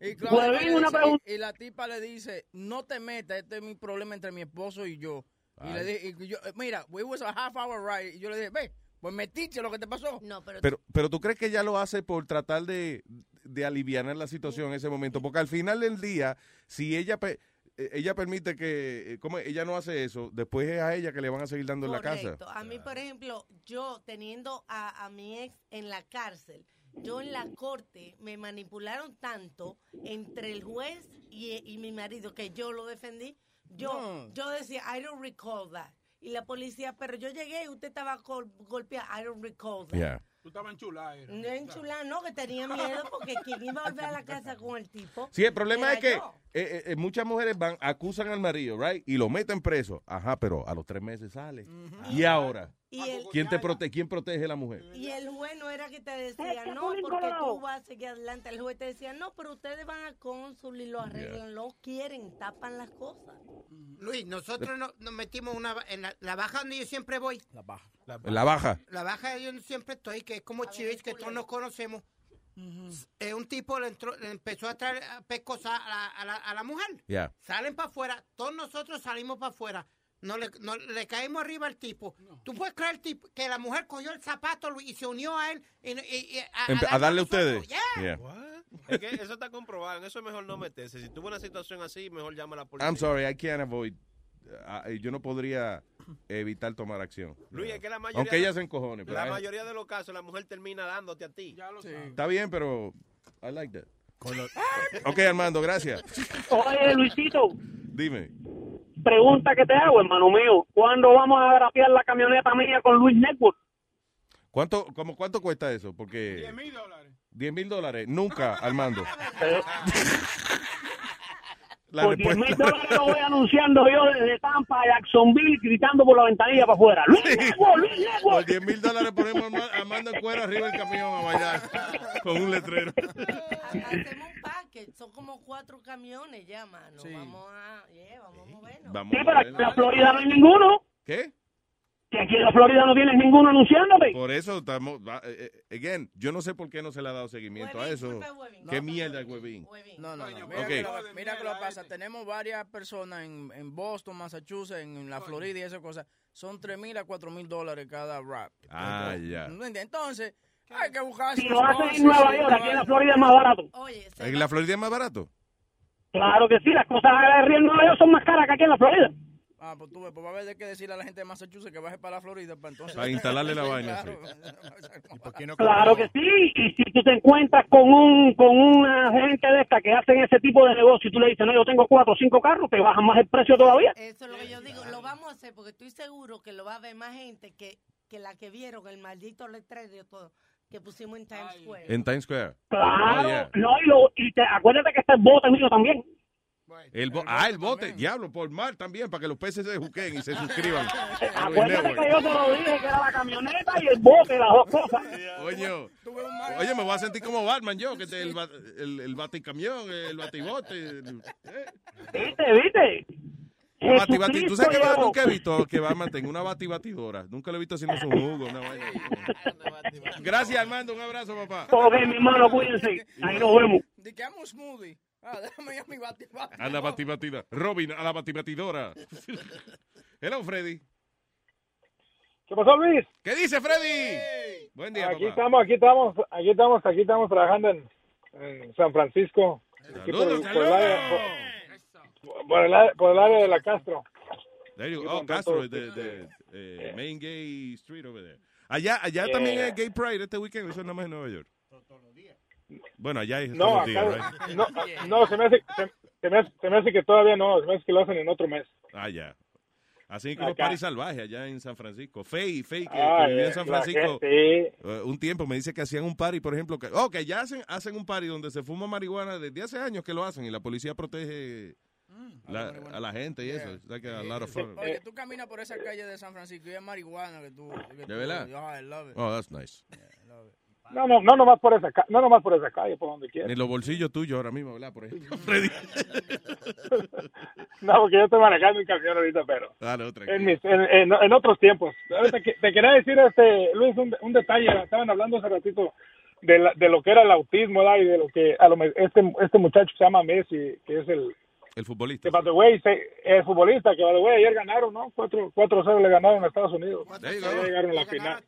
Y, Claudia le una dice- pregunta. y- y la tipa le dice, no te metas, este es mi problema entre mi esposo y yo. Y le dije, y yo, eh, mira, we was a half hour ride. Y yo le dije, ve, Pues metiche lo que te pasó. No, pero, Pero, pero tú crees que ella lo hace por tratar de, de aliviar la situación en ese momento, porque al final del día, si ella pe- eh, ella permite que, eh, como ella no hace eso, después es a ella que le van a seguir dando en la casa. Correcto. A mí, por ejemplo, yo teniendo a, a mi ex en la cárcel, yo en la corte me manipularon tanto entre el juez y, y mi marido que yo lo defendí. Yo, No. yo decía, I don't recall that. Y la policía, pero yo llegué y usted estaba gol- golpeado. I don't recall that. Yeah. Tú estabas enchulada. era. No enchulada, no, que tenía miedo porque quien iba a volver a la casa con el tipo. Sí, el problema es que yo. eh, eh, muchas mujeres van, acusan al marido, right, y lo meten preso. Ajá, pero a los tres meses sale. ¿Y ahora? Y el, ¿Quién te protege? ¿Quién protege a la mujer? y el juez no era que te decía, no, porque tú vas a seguir adelante. El juez te decía, no, pero ustedes van a cónsul y lo arreglan, lo quieren, tapan las cosas. Luis, nosotros no- nos metimos una, en la, la baja donde yo siempre voy. La baja. En la baja. La baja yo siempre estoy, que es como Chivich, que todos nos conocemos. Eh, un tipo le, entró- le empezó a traer a pescos a la, a la- a la mujer. Yeah. Salen para afuera, todos nosotros salimos para afuera. No le, no, le caímos arriba al tipo. ¿Tú puedes creer tipo, que la mujer cogió el zapato y se unió a él? Y, y- y a, Empe- A darle a ustedes. Yeah. Yeah. Es que eso está comprobado. En eso es mejor no meterse. Si tuvo una situación así, mejor llama a la policía. I'm sorry, I can't avoid. eh, yo no podría evitar tomar acción. Luis, es que la mayoría, Aunque ella se encojone. Pero la I- mayoría de los casos, la mujer termina dándote a ti. Ya lo sabes. Está bien, pero I like that. ok, Armando, gracias. Oye, Luisito, Dime. Pregunta que te hago, hermano mío. ¿Cuándo vamos a grapear la camioneta mía con Luis Network? ¿Cuánto, como, ¿Cuánto cuesta eso? Porque 10 mil dólares. 10 mil dólares. Nunca, Armando. La Por 10 mil dólares lo voy anunciando yo desde Tampa a Jacksonville gritando por la ventanilla para afuera. Luis Network, Luis Por Network. 10 mil dólares ponemos a Arma- a Armando en cuero arriba del camión a bailar con un letrero. Hacemos package, son como cuatro camiones ya, mano. Vamos a, yeah, vamos a movernos. Vamos Sí, pero aquí en la Florida no hay ninguno. ¿Qué? Que aquí en la Florida no tienes ninguno anunciándote. Por eso estamos. eh, eh, again, yo no sé por qué no se le ha dado seguimiento a eso. ¿Qué mierda, huevín? No, no, no. Mira, Ok. que lo, mira que lo pasa. Tenemos varias personas en, en Boston, Massachusetts, en, la Florida y esas cosas. Son 3 mil a 4 mil dólares cada rap. Ah, ya. Entonces, hay que buscar. Si lo hacen en Nueva York, aquí en la Florida es más barato. ¿En la Florida es más barato? Claro que sí, las cosas de Río en Nueva York son más caras que aquí en la Florida. Ah, pues tú ves, pues va a haber de qué decirle a la gente de Massachusetts que baje para la Florida para entonces. Para instalarle la vaina, Claro. Claro que sí, y si tú te encuentras con un con una gente de esta que hacen ese tipo de negocio y tú le dices, no, yo tengo cuatro o cinco carros, te bajan más el precio todavía. Eso es lo que yo digo, lo vamos a hacer porque estoy seguro que lo va a ver más gente que, que la que vieron el maldito letrero y todo que pusimos en Times Square. En Times Square. Claro, Oh, yeah. no, y, lo, y te, acuérdate que está el bote mío también. El bo- ah, el bote. Diablo, por mar también, para que los peces se juquen y se suscriban. Acuérdate que yo te lo dije, que era la camioneta y el bote, las dos cosas. Coño. Oye, me voy a sentir como Batman yo, que te- el, el, el baticamión, el batibote. el- eh. ¿Viste, viste? Un bati- bati- ¿Tú sabes que yo nunca he visto que Batman tenga una batibatidora? Nunca lo he visto haciendo su jugo. Una vaina. Gracias, Armando. Un abrazo, papá. Ok, mi hermano, cuídense. Ahí nos vemos. De que amo smoothie. Ah, déjame ir a mi bati bati. A la batibatida. Robin, a la batibatidora. Hello, Freddy. ¿Qué pasó, Luis? ¿Qué dice, Freddy? Buen día, Aquí papá. estamos, aquí estamos, aquí estamos, aquí estamos trabajando en, en San Francisco. Saludos, el- por el área, por- el área- de la Castro. There you Sí, go. Oh, Castro, de, de, eh, Main Gay Street over there. Allá, allá Yeah. también es Gay Pride este weekend, eso es nada más en Nueva York. Bueno, allá es No, todos los días, acá- right? no, no, se me hace, se, se me hace, se me hace que todavía no, se me hace que lo hacen en otro mes. Ah, ya. Así Acá. paris salvajes allá en San Francisco. Fey, Fey, que, Ah, que vivía en eh, San Francisco gente, eh, un tiempo, me dice que hacían un party, por ejemplo, que, oh, que ya hacen, hacen un party donde se fuma marihuana desde hace años que lo hacen y la policía protege la- a la gente y eso. Like a lot of fun. Oye, tú caminas por esa calle de San Francisco y es marihuana que tú. que ¿De tú- verdad? Ah, I love it. Oh, that's nice. No, no, no nomás por esa, no nomás por esa calle, por donde quiera. Ni los bolsillos tuyos ahora mismo, ¿verdad? Por ejemplo, Freddy. No, porque yo estoy manejando un camión ahorita, pero Ah, no, en, mis- en, en- en otros tiempos. Ahorita que- te quería decir, este, Luis, un, un detalle. Estaban hablando hace ratito de, la- de lo que era el autismo, ¿verdad? Y de lo que a lo, este, este muchacho que se llama Messi, que es el, El futbolista. Que, the way, se- el futbolista, que, by the way, ayer ganaron, ¿no? 4 4-0 le ganaron a Estados Unidos. Go. llegaron a la final.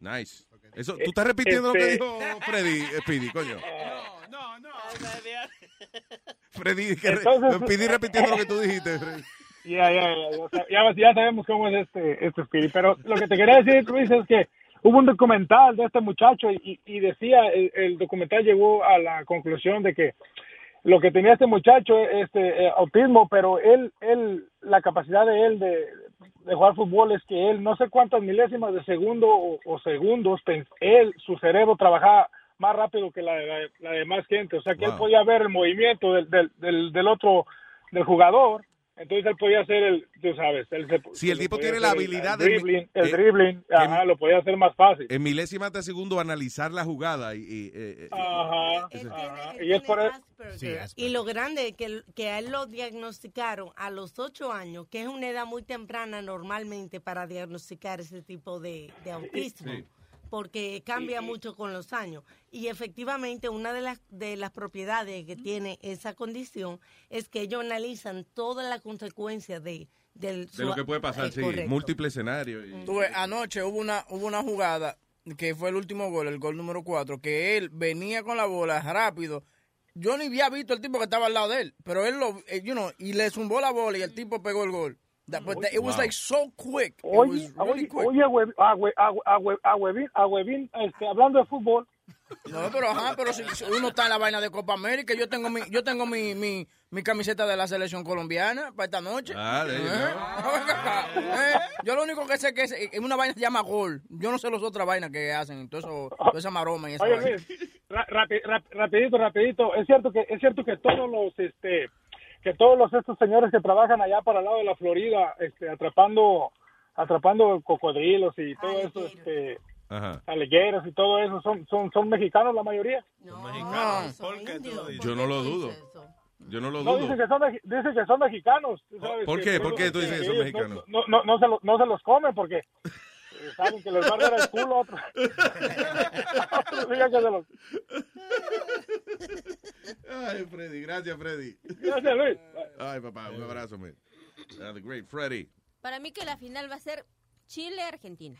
Nice. Eso, ¿Tú estás repitiendo lo que Este- dijo Freddy, eh, Speedy, coño? No, no. Freddy, que re- Entonces- Speedy repitiendo lo que tú dijiste, Freddy. Ya, ya, ya, ya, ya, ya sabemos cómo es este, este Spirit. Pero lo que te quería decir, Luis, es que hubo un documental de este muchacho y, y decía, el, el documental llegó a la conclusión de que lo que tenía este muchacho, este eh, autismo, pero él, él, la capacidad de él de, de jugar fútbol es que él, no sé cuántas milésimas de segundo o, o segundos, él, su cerebro trabajaba más rápido que la, de- la, la de más gente. O sea que él podía ver el movimiento del, del, del, del otro, del jugador. Entonces él podía hacer el, tú sabes, él se- Si el tipo tiene la el- habilidad el de- dribbling, el eh, dribbling, ajá, lo podía hacer más fácil. En milésimas de segundo analizar la jugada y... y, eh, eh, Ajá, ese- ajá. Y es por eso. y lo grande es que, que a él lo diagnosticaron a los ocho años, que es una edad muy temprana normalmente para diagnosticar ese tipo de, de autismo. Sí. Porque cambia mucho con los años. Y efectivamente, una de las, de las propiedades que tiene esa condición es que ellos analizan todas las consecuencias de, del, de lo que puede pasar, sí. correcto. Múltiples escenarios. y- Tú ves, anoche hubo una, hubo una jugada que fue el último gol, el gol número 4, que él venía con la bola rápido. Yo ni había visto el tipo que estaba al lado de él, pero él lo, eh, you know, y le zumbó la bola y el tipo pegó el gol. That- but that- it was Wow. like so quick. It Oye, was really oye, quick. oye, Hue- a Hue- a Hue- a Hue- a Huevín, a Huevín, este, hablando de fútbol, No, pero ajá, pero si, si uno está en la vaina de Copa América, yo tengo mi, yo tengo mi, mi, mi camiseta de la selección colombiana para esta noche. Ah, ¿Eh? ¿Eh? Yo lo único que sé que es, es una vaina que se llama gol. Yo no sé las otras vainas que hacen, todo eso, toda esa maroma y esa Oye, vaina. Luis, ra- rapi- rap- rapidito, rapidito. Es cierto que es cierto que todos los este que todos los estos señores que trabajan allá para el lado de la Florida, este atrapando atrapando cocodrilos y todo eso, este Ajá. y todo eso son son son mexicanos la mayoría. Mexicanos. ¿Por qué tú lo dices? Yo no lo dudo. Yo no lo No dudo. dicen que son dicen que son mexicanos, sabes ¿Por qué? ¿Por qué tú dices que son mexicanos? No, no, no, se lo- no se los comen porque eh, saben que les va a dar el culo a otros. Otros digan que se los- Ay, Freddy, gracias, Freddy. Gracias, Luis. Ay, papá, un abrazo, man. The great Freddy. Para mí que la final va a ser Chile-Argentina.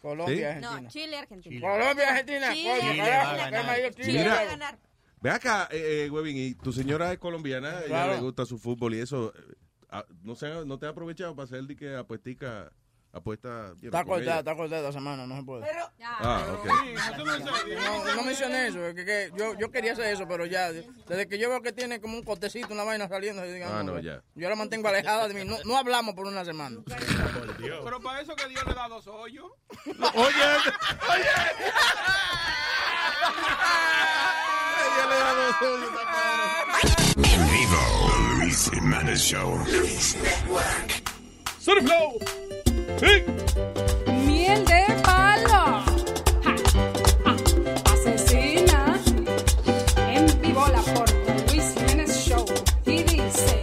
Colombia, No, Argentina. Chile-Argentina. Colombia, Argentina. Chile, Chile va a ganar. Chile Chile. va a ganar. Ve acá, eh, eh, Webin, y tu señora es colombiana, ella Claro. le gusta su fútbol y eso. eh, ah, no, se, ha- no te ha aprovechado para hacer de que apuestica, apuesta. Está cortada, está cortada esta semana, no se puede. Ah, ok. No, no mencioné eso, es que, que yo, yo quería hacer eso, pero ya, desde que yo veo que tiene como un cotecito, una vaina saliendo, yo digo, Ah, no, ya. yo la mantengo alejada de mí, no, no hablamos por una semana. Pero para eso que Dios le da dos hoyos. Oye, En vivo, Luis Jiménez Show. Luis Network. Surflow. Miel de palo. Ja, ah, asesina. En vivo la por Luis Jiménez Show. Y dice: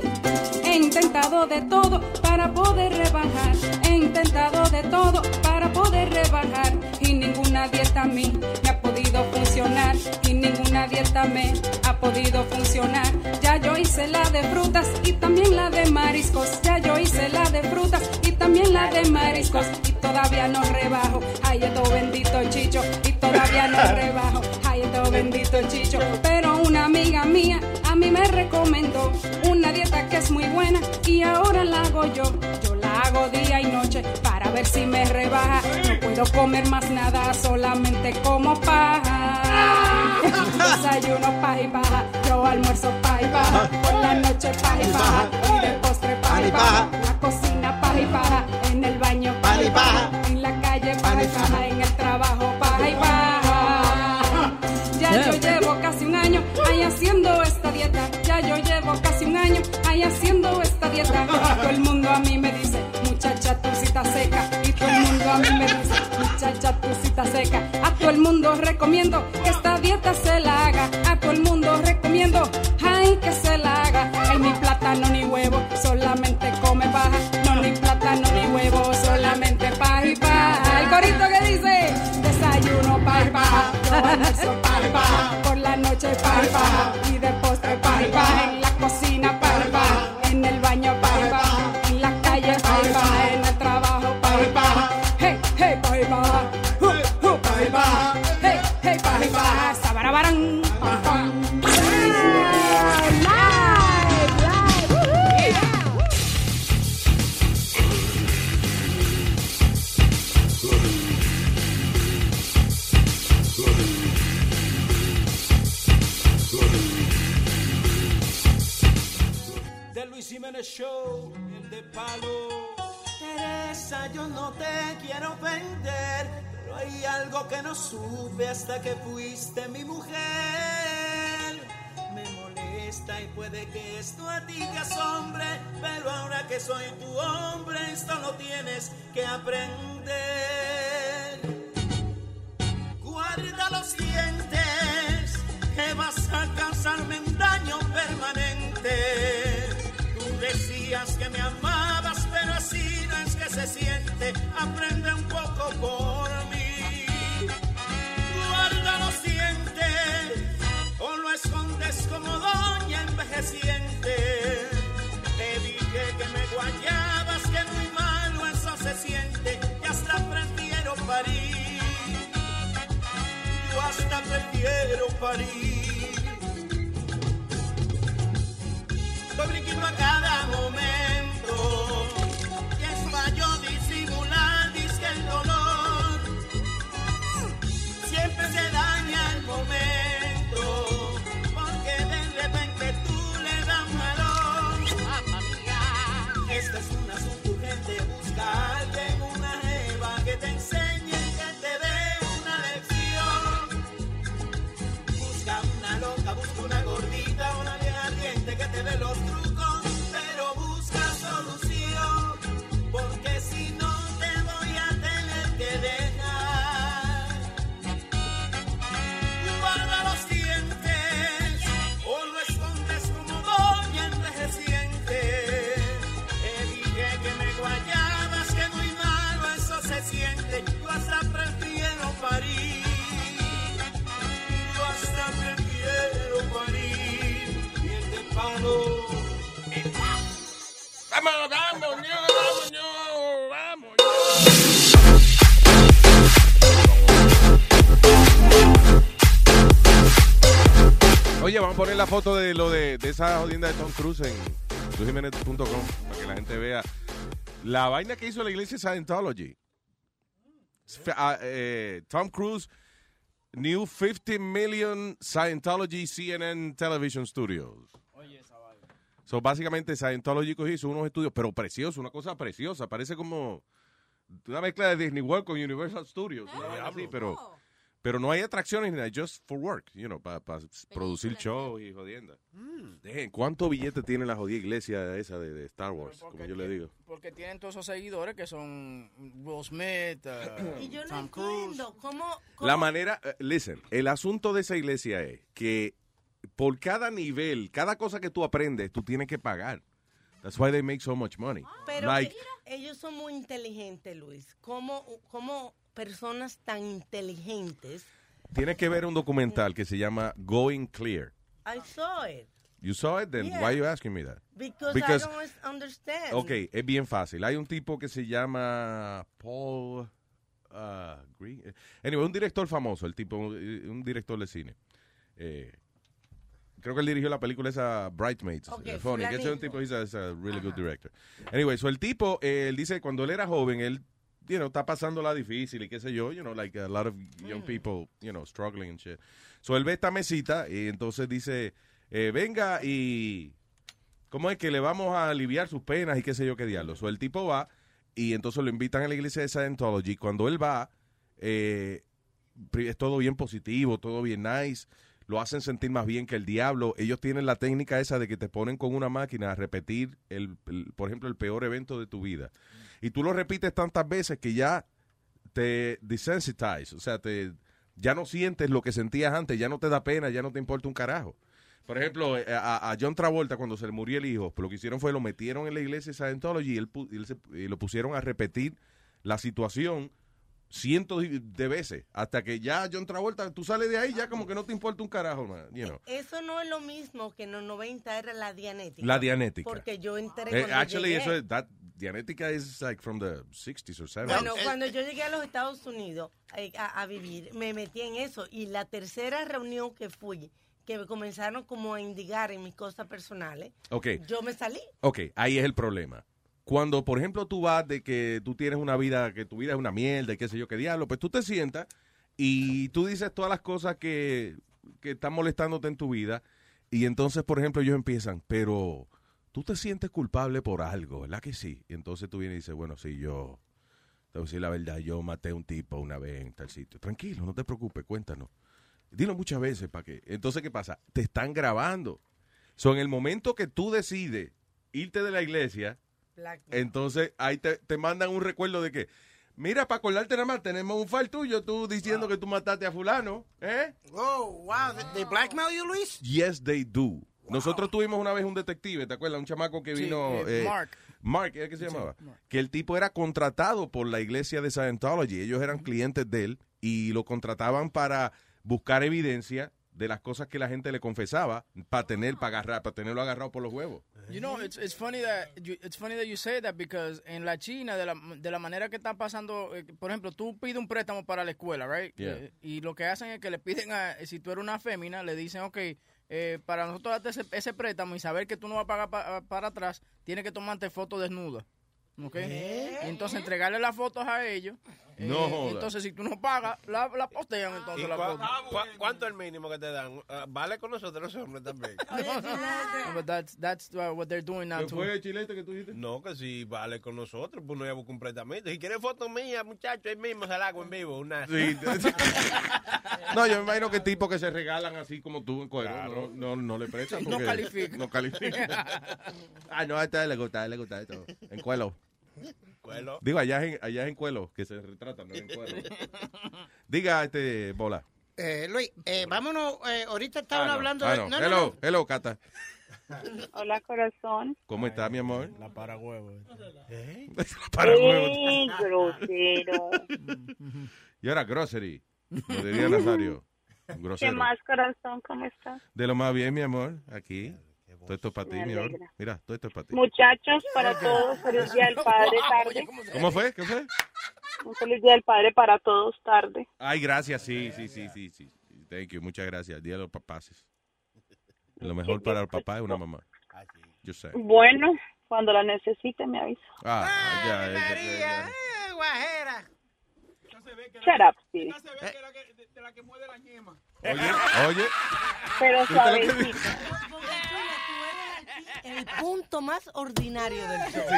He intentado de todo para poder rebajar. He intentado de todo para poder rebajar. Y ninguna dieta a mí me ha podido funcionar. Y ninguna dieta me ha podido funcionar. Ya yo hice la de frutas y también la de mariscos. Ya yo hice la de frutas también la de mariscos. Y todavía no rebajo. Ay, esto bendito chicho. Y todavía no rebajo. Ay, esto bendito chicho. Pero una amiga mía a mí me recomendó una dieta que es muy buena y ahora la hago yo. Yo la hago día y noche para ver si me rebaja. No puedo comer más nada, solamente como paja. Desayuno paja y paja, yo almuerzo paja y paja, por la noche paja y paja, y de postre paja y paja, la cocina paja y paja, en el baño paja y paja, en la calle paja y paja, en el trabajo paja y paja. Ya yo llevo casi un año ahí haciendo esta dieta. Ya yo llevo casi un año ahí haciendo esta dieta. Todo el mundo a mí me dice, muchacha, tu cita seca. Y todo el mundo a mí me dice, muchacha, tu cita seca. A todo el mundo recomiendo que esta dieta se la haga. A todo el mundo recomiendo, ay, que se la haga. Ay, ni plátano corito que dice, desayuno. Yo almuerzo paja. Por la noche paja y de postre paja show, el de palo. Teresa, yo no te quiero ofender, pero hay algo que no supe hasta que fuiste mi mujer. Me molesta y puede que esto a ti te asombre, pero ahora que soy tu hombre, esto lo tienes que aprender. Guarda los dientes, que vas a causarme un daño permanente. Decías que me amabas, pero así no es que se siente. Aprende un poco por mí. Guarda los dientes, o lo escondes como doña envejeciente. Te dije que me guayabas, que muy malo eso se siente, y hasta prefiero parir. Yo hasta prefiero parir. Estoy brinquito a cada momento. Esa jodienda de Tom Cruise en luisjimenez.com para que la gente vea. La vaina que hizo la iglesia Scientology. Ah, eh, Tom Cruise new 50 million Scientology CNN television studios. So, básicamente Scientology hizo unos estudios, pero preciosos, una cosa preciosa, parece como una mezcla de Disney World con Universal Studios, vaina así, pero pero no hay atracciones ni nada, just for work, you know, para producir show y jodienda. Dejen, ¿cuánto billete tiene la jodida iglesia esa de, de Star Wars, como yo le digo? Porque tienen todos esos seguidores que son Will Smith, uh, Y yo no Tom Cruise. entiendo cómo, La manera, eh, listen, el asunto de esa iglesia es que por cada nivel, cada cosa que tú aprendes, tú tienes que pagar. That's why they make so much money. Pero like, ellos son muy inteligentes, Luis. ¿Cómo, cómo personas tan inteligentes? tienes que ver un documental que se llama Going Clear. I saw it. You saw it, then Yeah. why are you asking me that? Because, Because- I don't understand. Ok, es bien fácil. Hay un tipo que se llama Paul uh, Green. Anyway, un director famoso, el tipo, un director de cine. Eh, creo que él dirigió la película esa Bridesmaids. Ok, funny, que ese es un tipo, he's a, he's a really good director. Anyway, so el tipo, eh, él dice que cuando él era joven, él, you know, está pasando la difícil y qué sé yo, you know, like a lot of young people, you know, struggling and shit. So él ve esta mesita y entonces dice, eh, venga y ¿Cómo es que le vamos a aliviar sus penas y qué sé yo qué diablos? O el tipo va y entonces lo invitan a la iglesia de Scientology. Cuando él va, eh, es todo bien positivo, todo bien nice. Lo hacen sentir más bien que el diablo. Ellos tienen la técnica esa de que te ponen con una máquina a repetir, el, el- por ejemplo, el peor evento de tu vida. Y tú lo repites tantas veces que ya te desensitize. O sea, te, ya no sientes lo que sentías antes, ya no te da pena, ya no te importa un carajo. Por ejemplo, eh, a, John Travolta, cuando se le murió el hijo, pues lo que hicieron fue lo metieron en la iglesia de Scientology y, él, y él se- y lo pusieron a repetir la situación cientos de veces. Hasta que ya John Travolta, tú sales de ahí, ya como que no te importa un carajo, man, you know. Eso no es lo mismo que en los 90 era la dianética. La dianética. Porque yo entré Eh, actually, llegué. eso es, that, Dianética is like from the 60s or 70s. Bueno, cuando yo llegué a los Estados Unidos eh, a, a vivir, me metí en eso. Y la tercera reunión que fui, que me comenzaron como a indigar en mis cosas personales, Ok. yo me salí. Ok, ahí es el problema. Cuando, por ejemplo, tú vas de que tú tienes una vida, que tu vida es una mierda y qué sé yo qué diablo, pues tú te sientas y tú dices todas las cosas que, que están molestándote en tu vida y entonces, por ejemplo, ellos empiezan, pero tú te sientes culpable por algo, ¿verdad que sí? Y entonces tú vienes y dices, bueno, sí, yo, te voy a decir la verdad, yo maté a un tipo una vez en tal sitio. Tranquilo, no te preocupes, cuéntanos. Dilo muchas veces para que. Entonces, ¿qué pasa? Te están grabando. So, en el momento que tú decides irte de la iglesia, entonces ahí te, te mandan un recuerdo de que, mira, para acordarte nada más, tenemos un file tuyo, tú diciendo que tú mataste a fulano, ¿eh? Oh, wow. They- blackmail you, Luis? Yes, they do. Nosotros tuvimos una vez un detective, ¿te acuerdas? Un chamaco que vino... eh, eh, Mark. Mark, ¿era que se llamaba? Mark. Que el tipo era contratado por la iglesia de Scientology. Ellos eran clientes de él y lo contrataban para buscar evidencia de las cosas que la gente le confesaba para tener, para agarrar, para tenerlo agarrado por los huevos. You know, it's, it's funny that you, it's funny that you say that because en la China de la, de la manera que está pasando, eh, por ejemplo, tú pides un préstamo para la escuela, right? Yeah. Eh, y lo que hacen es que le piden a si tú eres una fémina, le dicen, ok, eh, para nosotros darte ese, ese préstamo y saber que tú no vas a pagar pa- para atrás, tienes que tomarte fotos desnuda. ¿Ok? Y entonces entregarle las fotos a ellos. eh, No joda. Entonces, si tú no pagas, la, la postean entonces ¿Y la foto. ¿Cuánto es el mínimo que te dan? Ah, vale con nosotros los hombres también. No, but that's, that's uh, what they're doing now, ¿Qué too. fue, chilete, que tú dijiste? No, que si vale con nosotros, pues no llevo completamente. Si quieres fotos mías, muchachos, ahí mismo se la hago en vivo. Una... Sí. No, yo me imagino que tipos que se regalan así como tú en cuero no, no, no le prestan. No porque califica. No califica. ah, no, a este le gusta, a le gusta esto. En cuelo. Cuelo. Digo, allá es en, allá es en cuelo, que se retratan, no en cuero. Diga, este, bola. Eh, Luis, eh, vámonos. eh, ahorita estaban Ah, no. hablando Ah, de. no. no, no, hello, no. hello, Cata. Hola, corazón. ¿Cómo está, mi amor? La para huevo. ¿Eh? Para huevos. ¡Ey, grosero! Y ahora, grocery. Lo diría Nazario. ¿Qué Grosero. más, corazón? ¿Cómo estás? De lo más bien, mi amor, aquí. Todo esto es para ti, mi amor. Mira, todo esto es para ti. Muchachos, para todos, feliz día del padre tarde. ¿Cómo fue? ¿Qué fue? Un feliz día del padre para todos tarde. Ay, gracias, sí, sí, sí, sí, sí. Thank you, muchas gracias. Día de los papás. Lo mejor para el papá es una mamá. Yo sé. Bueno, cuando la necesite me avisa. Ah, ya, ya, ya, ya. Eh, guajera. Shut up, Siri. Oye, oye. Pero ¿Viste lo que suavecito. El punto más ordinario del show. Sí,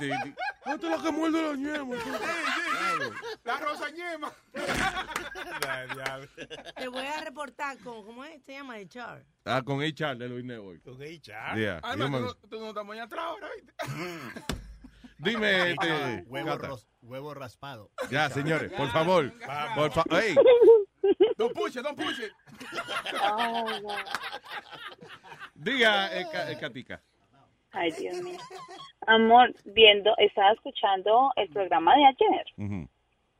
sí, sí. Esto es lo que muerde la ñema. La rosa ñema. Te voy a reportar con, ¿cómo es? Se llama HR. Ah, con HR de Luis Network. Con HR. Yeah, man- tú, no- tú no estás muy atrás ahora, ¿viste? Dime, este, huevo, ros- huevo raspado. Ya, señores, por favor. Por fa ey, Don't push it, don't push it. diga, eh, Ca- eh, Catica. Ay, Dios mío. Amor, viendo, estaba escuchando el programa de ayer Ujú.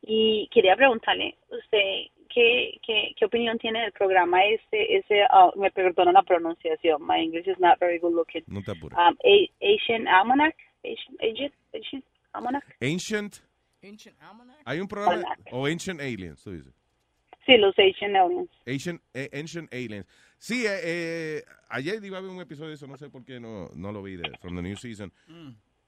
y quería preguntarle, ¿usted qué, qué, qué opinión tiene del programa ese, ese ah, me perdona la pronunciación, my English is not very good looking, No te apures. um, Asian Almanac, Asian, Asian, Asian Almanac, Ancient, Ancient Almanac. hay un programa, o Ancient Aliens, tú dices. sí, los Asian Aliens. Ancient, eh, Ancient Aliens. Sí, eh, eh, ayer iba a ver un episodio de eso, no sé por qué no, no lo vi, de From the New Season.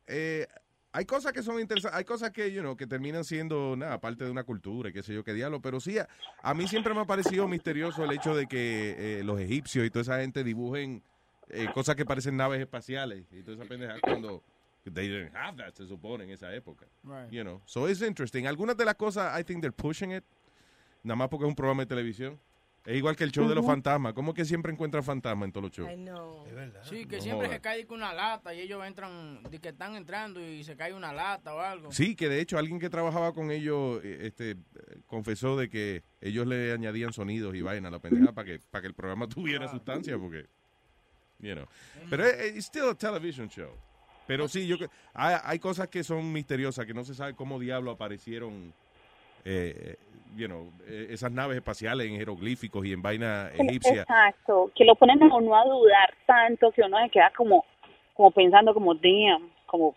Eh, hay cosas que son interesantes, hay cosas que, you know, que terminan siendo, nada, parte de una cultura y qué sé yo qué diablo, pero sí, a, a mí siempre me ha parecido misterioso el hecho de que eh, los egipcios y toda esa gente dibujen eh, cosas que parecen naves espaciales y toda esa pendeja cuando they didn't have that, se supone, en esa época. Right. You know, so it's interesting. Algunas de las cosas, I think they're pushing it, nada más porque es un programa de televisión. Es igual que el show de los fantasmas. ¿Cómo que siempre encuentran fantasmas en todos los shows? Es verdad. Sí, que No siempre se cae con una lata y ellos entran, de que están entrando y se cae una lata o algo. Sí, que de hecho alguien que trabajaba con ellos eh, este, eh, confesó de que ellos le añadían sonidos y vaina a la pendeja para que, para que el programa tuviera sustancia, porque, you know. Pero es it's still a television show. Pero sí, yo hay, hay cosas que son misteriosas, que no se sabe cómo diablo aparecieron, eh, you know, eh, esas naves espaciales en jeroglíficos y en vaina egipcia. Exacto, que lo ponen a uno a dudar tanto que uno se queda como, como pensando como, damn, como...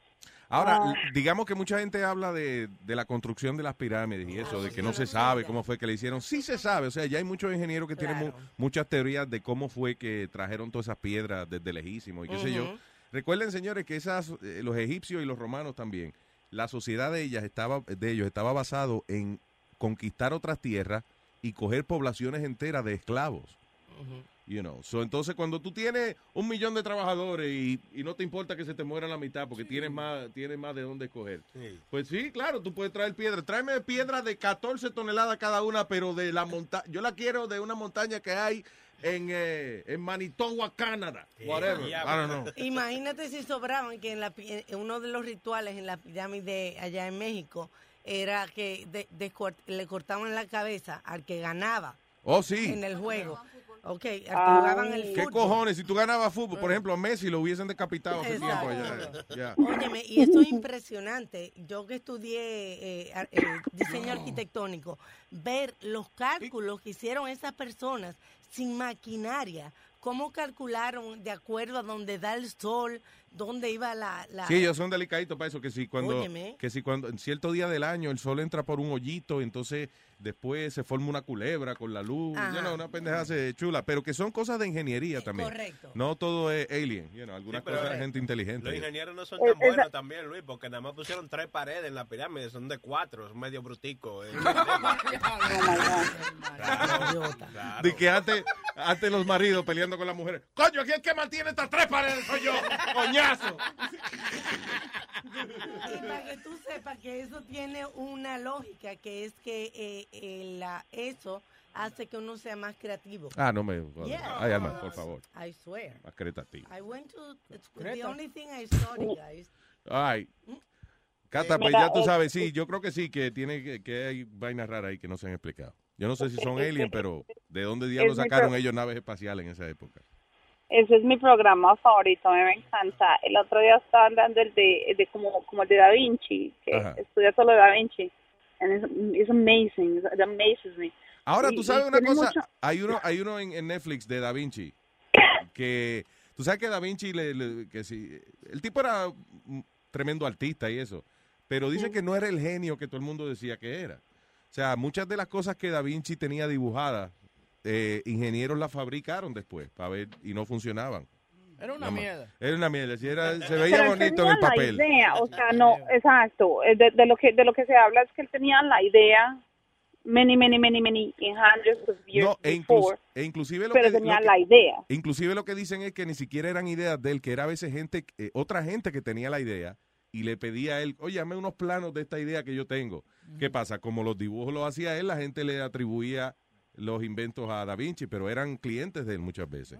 Ahora, Ah. digamos que mucha gente habla de, de la construcción de las pirámides y eso, de que no se sabe cómo fue que le hicieron. Sí se sabe, o sea, ya hay muchos ingenieros que tienen mu- muchas teorías de cómo fue que trajeron todas esas piedras desde lejísimo y qué sé yo. Recuerden, señores, que esas, eh, los egipcios y los romanos también, la sociedad de ellas estaba, de ellos estaba basado en conquistar otras tierras y coger poblaciones enteras de esclavos. You know. So, entonces, cuando tú tienes un millón de trabajadores y, y no te importa que se te muera la mitad porque tienes más tienes más de dónde escoger. Pues sí, claro, tú puedes traer piedra. Tráeme piedra de 14 toneladas cada una, pero de la montaña. Yo la quiero de una montaña que hay en, eh, en Manitoba, Canadá. Whatever. I don't know. Imagínate si sobraban que en, la, pi- en uno de los rituales en la pirámide allá en México era que de- le cortaban la cabeza al que ganaba Oh, sí. en el juego. Ok, al que Ah, jugaban el ¿Qué fútbol. cojones? Si tú ganabas fútbol, por ejemplo, a Messi lo hubiesen decapitado hace tiempo Exacto. allá. Óyeme, y esto es impresionante. Yo que estudié eh, eh, diseño arquitectónico, ver los cálculos que hicieron esas personas sin maquinaria, cómo calcularon de acuerdo a dónde da el sol, dónde iba la... la Sí, ellos son delicaditos para eso, que si cuando, Óyeme. que si cuando en cierto día del año el sol entra por un hoyito, entonces después se forma una culebra con la luz, Ajá. you know, una pendeja se chula, pero que son cosas de ingeniería también. correcto. No todo es alien, you know, algunas cosas de gente inteligente. Los ingenieros no son Eh, tan esa- buenos también, Luis, porque nada más pusieron tres paredes en la pirámide, son de cuatro, es medio brutico. eh. De que antes, antes los maridos peleando con las mujeres. Coño, aquí el que mantiene estas tres paredes soy yo. Coñazo. Y para que tú sepas que eso tiene una lógica, que es que eh, eh, la, eso hace que uno sea más creativo. Ah, no me. Yeah. Ay, Alma, por favor. I swear. Más creativo. I went to it's the only thing I studied, guys. Ay. Cata, pues ya tú eh, sabes, sí, yo creo que sí, que tiene que, que hay vainas raras ahí que no se han explicado. Yo no sé si son aliens, pero ¿de dónde diablos sacaron ellos naves espaciales en esa época? Ese es mi programa favorito, a mí me encanta. El otro día estaban dando el de, el de como, como el de Da Vinci, que Ajá. estudia solo Da Vinci. And it's, it's amazing, it amazes me. Ahora, Y- tú sabes una cosa, mucho- hay uno, hay uno en, en Netflix de Da Vinci, que tú sabes que Da Vinci, le, le- que sí, el tipo era un tremendo artista y eso, pero dice que no era el genio que todo el mundo decía que era. O sea, muchas de las cosas que Da Vinci tenía dibujadas, eh, ingenieros las fabricaron después para ver y no funcionaban. Era una mierda. Era una mierda, sí, era- se veía Pero bonito en el papel. La idea, o sea, no, exacto. eh, De, de lo que de lo que se habla es que él tenía la idea many, many, many, many in hundreds of years No, e, before, e inclusive lo pero que, tenía lo que- la idea. Inclusive lo que dicen es que ni siquiera eran ideas de él, que era a veces gente, eh, otra gente que tenía la idea y le pedía a él, oye, dame unos planos de esta idea que yo tengo. ¿Qué pasa? Como los dibujos los hacía él, la gente le atribuía los inventos a Da Vinci, pero eran clientes de él muchas veces.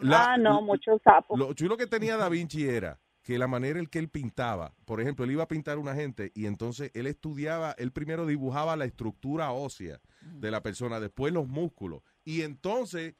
La- ah, no, muchos sapos. Lo chulo que tenía Da Vinci era que la manera en que él pintaba, por ejemplo, él iba a pintar una gente y entonces él estudiaba, él primero dibujaba la estructura ósea de la persona, después los músculos y entonces,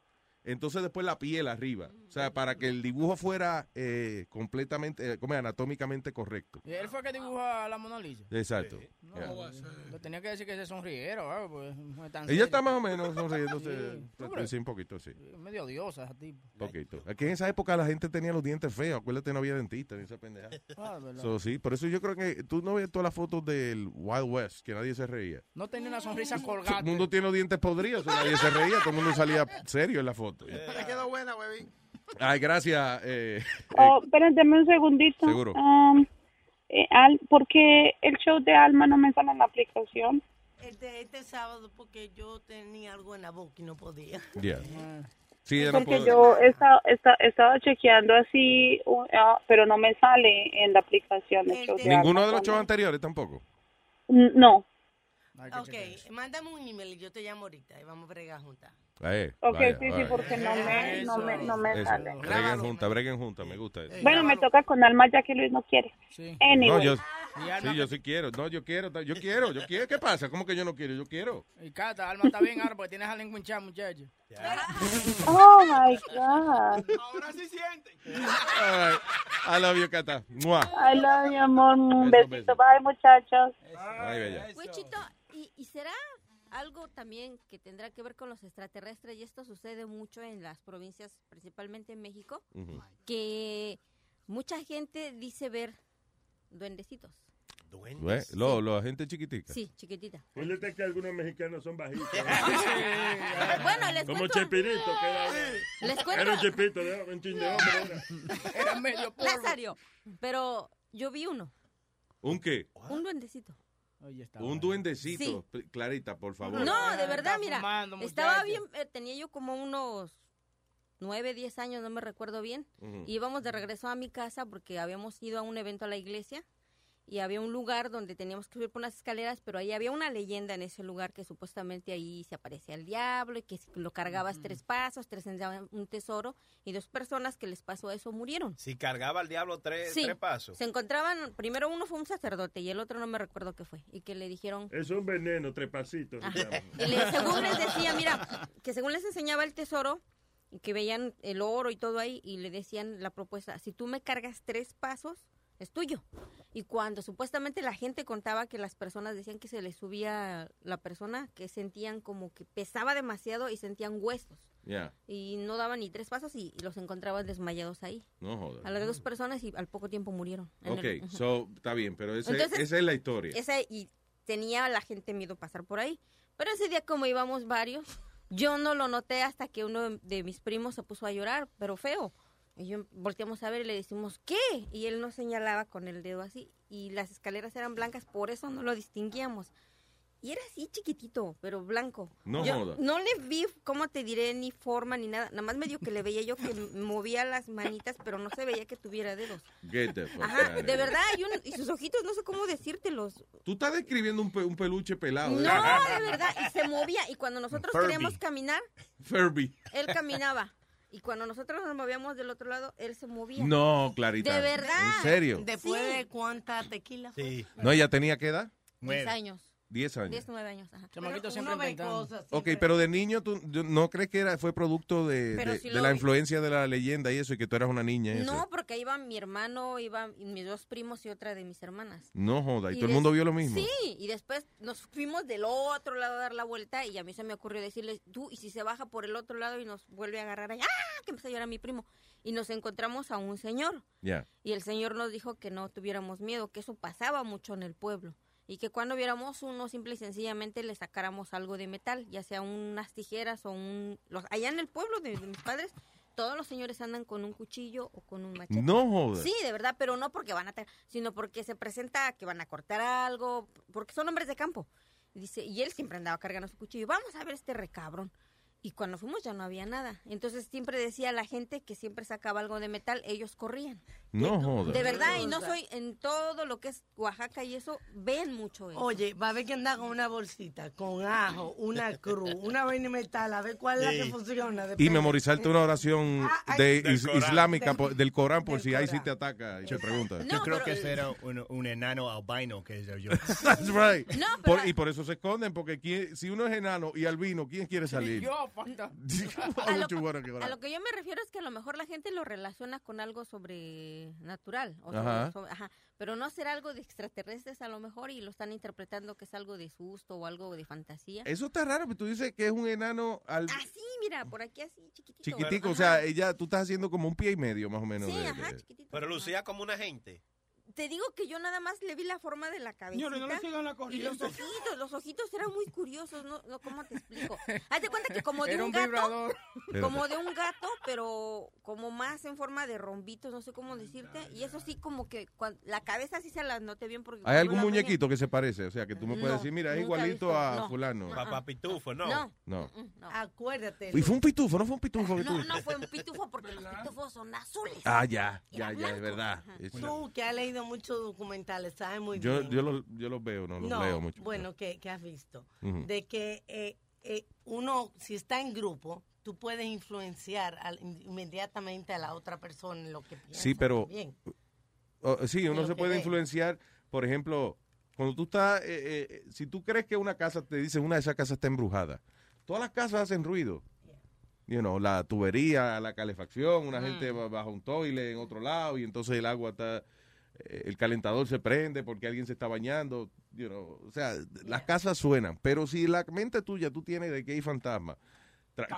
entonces después la piel arriba, o sea, para que el dibujo fuera eh, completamente, eh, como es, anatómicamente correcto. Y él fue el que dibujó a la Mona Lisa. Exacto. No, Yeah. tenía que decir que se sonriera, ¿verdad? Pues, no es tan Ella serio. está más o menos sonriéndose, Sí. Sí, un poquito, sí. medio odiosa ese tipo. Poquito. Aquí en esa época la gente tenía los dientes feos. Acuérdate, no había dentista ni esa pendeja. Ah, verdad. So, sí, por eso yo creo que tú no ves todas las fotos del Wild West, que nadie se reía. No tenía una sonrisa Todo el mundo tiene los dientes podridos, nadie se reía, todo el mundo salía serio en la foto. Te quedó buena, huevín. Ay, gracias. Eh, Oh, espérenme un segundito. Seguro. Um, eh, Al, ¿Por qué el show de Alma no me sale en la aplicación? Este, este sábado porque yo tenía algo en la boca y no podía. yeah. Sí, no Porque yo he estado, he estado- he estado chequeando así, uh, pero no me sale en la aplicación el show de Ninguno Alma. de los shows anteriores tampoco. N- No. Ok, mándame un email y yo te llamo ahorita y vamos a bregar juntas. Eh, Ok, vaya, sí, sí, vaya. porque no me, no me, no me Eso. sale. Breguen juntas, breguen juntas, me gusta eso. Bueno, me toca con Alma ya que Luis no quiere. Anyway. No, yo, sí, yo sí quiero. No, yo quiero, yo quiero, yo quiero. ¿Qué pasa? ¿Cómo que yo no quiero? Yo quiero. Y Cata, Alma está bien ahora porque tienes a lengua hinchada, muchacho. Oh my God. Ahora sí siente. All right. I love you, Cata. Mua. I love you, amor. Un Beso, besito. Bye, muchachos. Ay, bella. ¿Y, será algo también que tendrá que ver con los extraterrestres? Y esto sucede mucho en las provincias, principalmente en México, que mucha gente dice ver duendecitos. Ve, Lo, lo, gente chiquitica. Sí, chiquitita. Fíjate que algunos mexicanos son bajitos. Bueno, les Como cuento- Chepirito, que era, Les cuento- era un chepito, de, un chin de hombre. Era. Era medio. Lazario. Pero yo vi uno, ¿Un qué? un duendecito. Un duendecito. Sí. Clarita, por favor. No, de verdad, mira, fumando, estaba bien, eh, tenía yo como unos nueve, diez años, no me recuerdo bien. Y íbamos de regreso a mi casa porque habíamos ido a un evento a la iglesia y había un lugar donde teníamos que subir por unas escaleras, pero ahí había una leyenda en ese lugar que supuestamente ahí se aparecía el diablo y que si lo cargabas tres pasos, tres un tesoro y dos personas que les pasó eso murieron. Si cargaba al diablo tres, Sí, tres pasos. se encontraban, primero uno fue un sacerdote y el otro no me recuerdo qué fue, y que le dijeron, Es un veneno, tres pasitos. y le- según les decía, mira, que según les enseñaba el tesoro, y que veían el oro y todo ahí, y le decían la propuesta, si tú me cargas tres pasos, es tuyo. Y cuando supuestamente la gente contaba que las personas decían que se les subía la persona, que sentían como que pesaba demasiado y sentían huesos. Ya, Y no daban ni tres pasos y, y los encontraban desmayados ahí. no jodas. A las dos personas y al poco tiempo murieron. Ok, el- so, está bien, pero ese- Entonces, esa es la historia. Esa, y tenía la gente miedo pasar por ahí. Pero ese día, como íbamos varios, yo no lo noté hasta que uno de mis primos se puso a llorar, pero feo. Y yo volteamos a ver y le decimos, ¿qué? Y él nos señalaba con el dedo así. Y las escaleras eran blancas, por eso no lo distinguíamos. Y era así chiquitito, pero blanco. No Yo. No le vi, ¿cómo te diré? Ni forma ni nada. Nada más medio que le veía yo que movía las manitas, pero no se veía que tuviera dedos. Get the fuck Ajá, de verdad, y, un- y sus ojitos, no sé cómo decírtelos. Tú estás describiendo un, pe- un peluche pelado. No, ¿eh? de verdad, y se movía. Y cuando nosotros Furby. queríamos caminar, Furby. él caminaba. Y cuando nosotros nos movíamos del otro lado, él se movía. No, Clarita. De verdad. ¿En serio? Después Sí. de cuánta tequila fue? No, ella tenía qué edad? Diez años. Diez años. Diez, nueve años. Ajá. Chamaquito Pero siempre. Ok, pero de niño, ¿tú yo- no crees que era, fue producto de, de- la vi. influencia de la leyenda y eso, y que tú eras una niña? eso? No, porque iba mi hermano, iban mis dos primos y otra de mis hermanas. No joda, y, todo el mundo vio lo mismo. Sí, y después nos fuimos del otro lado a dar la vuelta y a mí se me ocurrió decirle, tú, y si se baja por el otro lado y nos vuelve a agarrar ahí, ¡ah! Que empezó a llorar mi primo. Y nos encontramos a un señor. Ya. Y el señor nos dijo que no tuviéramos miedo, que eso pasaba mucho en el pueblo. Y que cuando viéramos uno, simple y sencillamente le sacáramos algo de metal, ya sea unas tijeras o un... Los, allá en el pueblo de, de mis padres, todos los señores andan con un cuchillo o con un machete. No jodas. Sí, de verdad, pero no porque van a... tra- sino porque se presenta que van a cortar algo, porque son hombres de campo. Dice, y él siempre andaba cargando su cuchillo. Vamos a ver este recabrón. Y cuando fuimos ya no había nada. Entonces siempre decía la gente que siempre sacaba algo de metal, ellos corrían. No jodas. De verdad, y no soy en todo lo que es Oaxaca y eso, ven mucho eso. Oye, va a ver que anda con una bolsita, con ajo, una cruz, una vaina de metal, a ver cuál es la que funciona. Y memorizarte una oración Ah, de del is- Corán. islámica Del- por- del Corán por del si ahí sí te ataca y te pregunta. Yo creo que ese era un, un enano albino que soy yo. That's right. No, Por- pero- y por eso se esconden, porque quién- si uno es enano y albino, ¿quién quiere salir? a, a lo que yo me refiero es que a lo mejor la gente lo relaciona con algo sobrenatural. O sobre- Ajá. sobre- ajá, pero no será algo de extraterrestres a lo mejor y lo están interpretando que es algo de susto o algo de fantasía. Eso está raro, pero tú dices que es un enano al Así, mira, por aquí así, chiquitito. chiquitico, Ajá. o sea, ella, tú estás haciendo como un pie y medio más o menos. Sí, de- ajá, de- Pero lucía como una gente. Te digo que yo nada más le vi la forma de la cabecita. Señores, no le sigan la y los ojitos, los ojitos eran muy curiosos, ¿no? no ¿Cómo te explico? Haz de cuenta que como de Era un, un gato, vibrador. como de un gato, pero como más en forma de rombitos, no sé cómo decirte. Y eso sí, como que la cabeza sí se la noté bien porque... ¿Hay algún muñequito que se parece? O sea, que tú me puedes No, decir, mira, es igualito visto, a no. fulano. Papá Pitufo, ¿no? No. No. Acuérdate. Y fue un pitufo, no fue un pitufo. No, no fue un pitufo porque los pitufos son azules. Ah, ya, ya, ya, es verdad. Es- Tú que has leído muchos documentales, sabes muy Yo, bien. yo, los, yo los veo, no los no, leo mucho. bueno, que, que has visto. De que eh, eh, uno, si está en grupo, tú puedes influenciar al- inmediatamente a la otra persona en lo que piensa. Sí, pero oh, sí, uno lo se puede ve. influenciar, por ejemplo, cuando tú estás, eh, eh, si tú crees que una casa, te dicen una de esas casas está embrujada, todas las casas hacen ruido. You know, la tubería, la calefacción, una gente va bajo un toile en otro lado y entonces el agua está, eh, el calentador se prende porque alguien se está bañando. You know, o sea, las casas suenan, pero si la mente tuya tú tienes de que hay fantasma,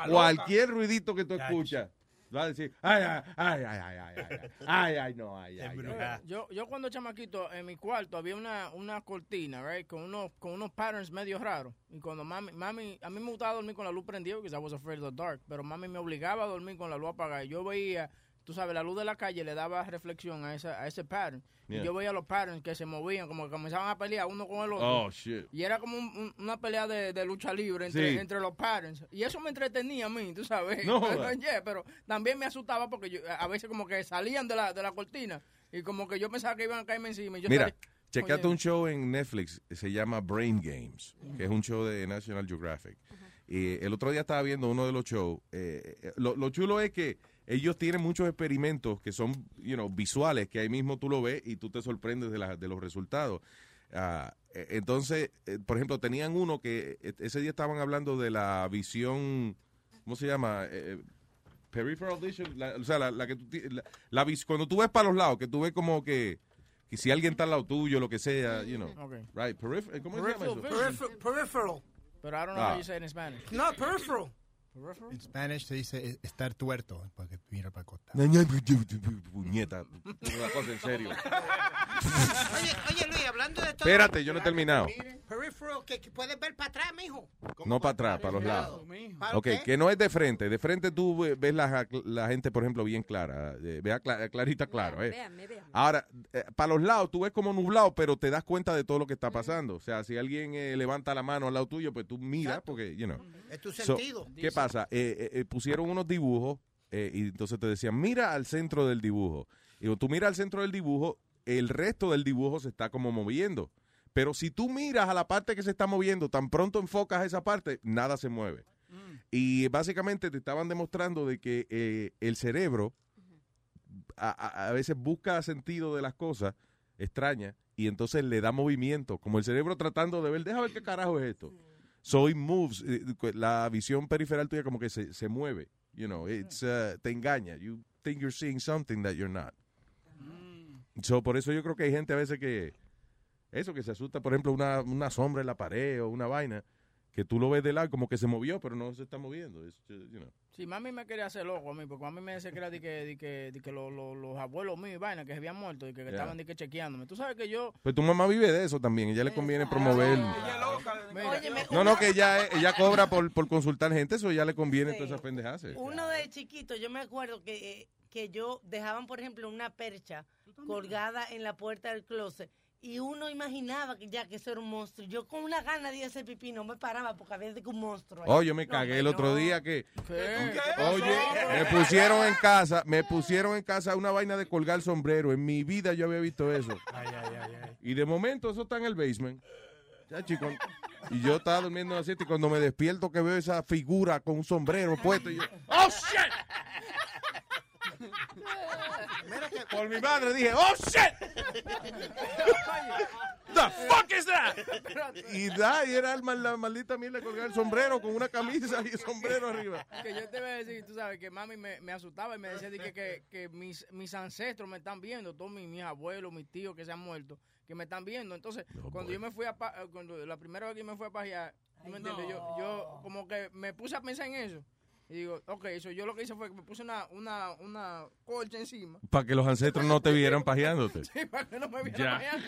cualquier ruidito que tú escuchas, va a decir, ay, ay, ay, ay, ay, ay, ay, ay, ay, no, ay, ay. Yo, yo cuando chamaquito en mi cuarto había una, una cortina, right, con unos con unos patterns medio raros. Y cuando mami, mami, a mí me gustaba dormir con la luz prendida porque I was afraid of the dark, pero mami me obligaba a dormir con la luz apagada. Y yo veía tú sabes, la luz de la calle le daba reflexión a, esa, a ese pattern. Yeah. Y yo veía los patterns que se movían, como que comenzaban a pelear uno con el otro. Oh, shit. Y era como un- un- una pelea de, de lucha libre entre, Sí. entre los patterns. Y eso me entretenía a mí, tú sabes. No pero, jodas. yeah, pero también me asustaba porque yo, a veces como que salían de la, de la cortina y como que yo pensaba que iban a caerme encima. Y yo Mira, salí- checate Oye, un show en Netflix, se llama Brain Games, que es un show de National Geographic. Y el otro día estaba viendo uno de los shows. eh, eh, lo, lo chulo es que ellos tienen muchos experimentos que son, you know, visuales, que ahí mismo tú lo ves y tú te sorprendes de, la- de los resultados. Ah, eh, entonces, eh, por ejemplo, tenían uno que eh, ese día estaban hablando de la visión, ¿cómo se llama? Eh, eh, peripheral vision, la- o sea, la, la que tú, ti- la, la vis- cuando tú ves para los lados, que tú ves como que, que si alguien está al lado tuyo, lo que sea, you know, Ok. right, peripheral, ¿cómo se llama Peripheral eso? vision. Peripher- peripheral. Pero I don't know Ah. how you say it in Spanish. No, peripheral. En Spanish se dice eh, estar tuerto, porque mira para acostar. Puñeta, una cosa en serio. Oye, oye, Luis, hablando de todo. Espérate, yo no he terminado. Peripheral, que, que puedes ver para atrás, mijo. No para atrás, para los lados. ¿Para Ok, qué? que no es de frente. De frente tú ve- ves la, la gente, por ejemplo, bien clara. eh, Vea cla- clarita, claro. eh. Véanme, véanme. Ahora, eh, para los lados tú ves como nublado, pero te das cuenta de todo lo que está pasando. O sea, si alguien eh, levanta la mano al lado tuyo, pues tú miras, porque, you know. Es tu So, sentido. ¿Qué pasa? Eh, eh, eh, pusieron unos dibujos eh, y entonces te decían, mira al centro del dibujo. Y cuando tú miras al centro del dibujo, el resto del dibujo se está como moviendo. Pero si tú miras a la parte que se está moviendo, tan pronto enfocas esa parte, nada se mueve. Y básicamente te estaban demostrando de que eh, el cerebro a, a- a veces busca sentido de las cosas extrañas y entonces le da movimiento, como el cerebro tratando de ver, deja ver qué carajo es esto. So it moves, eh, la visión periferal tuya como que se, se mueve, you know, it's, uh, te engaña, you think you're seeing something that you're not. So por eso yo creo que hay gente a veces que, eso, que se asusta, por ejemplo, una, una sombra en la pared o una vaina, que tú lo ves de lado como que se movió, pero no se está moviendo, it's just, you know. Sí, mami me quería hacer loco a mí, porque a mí me decía que era de que, de que, de que los, los, los abuelos míos y vaina que se habían muerto y que, que Yeah. estaban de que chequeándome. Tú sabes que yo... Pues tu mamá vive de eso también, ella le conviene promover... No, no, que ella, ella cobra por, por consultar gente, eso ya le conviene todas esas pendejadas. Uno de chiquito, yo me acuerdo que, eh, que yo dejaban, por ejemplo, una percha colgada en la puerta del closet y uno imaginaba que ya que eso era un monstruo. Yo con una gana de ir a hacer pipí no me paraba porque había de que un monstruo. ahí. Oh, yo me No, cagué el otro no. día que... ¿Qué? Oye, me pusieron en casa, me pusieron en casa una vaina de colgar sombrero. En mi vida yo había visto eso. Y de momento eso está en el basement. Ya, chico. Y yo estaba durmiendo así y cuando me despierto que veo esa figura con un sombrero puesto y yo, ¡Oh, shit! Por mi madre dije, ¡Oh, shit! The fuck is that? Y da, y era el mal- la maldita mierda de colgar el sombrero con una camisa y el sombrero arriba. Que yo te voy a decir, tú sabes, que mami me, me asustaba y me decía de que, que, que mis, mis ancestros me están viendo, todos mis, mis abuelos, mis tíos que se han muerto, que me están viendo. Entonces, cuando yo me fui a, cuando la primera vez que me fui a pajear, ¿tú me entiendes? Yo, yo como que me puse a pensar en eso. Y digo, ok, eso yo lo que hice fue que me puse una, una, una colcha encima. Para que los ancestros no te vieran pajeándote. Sí, para que no me vieran Ya. pajeando.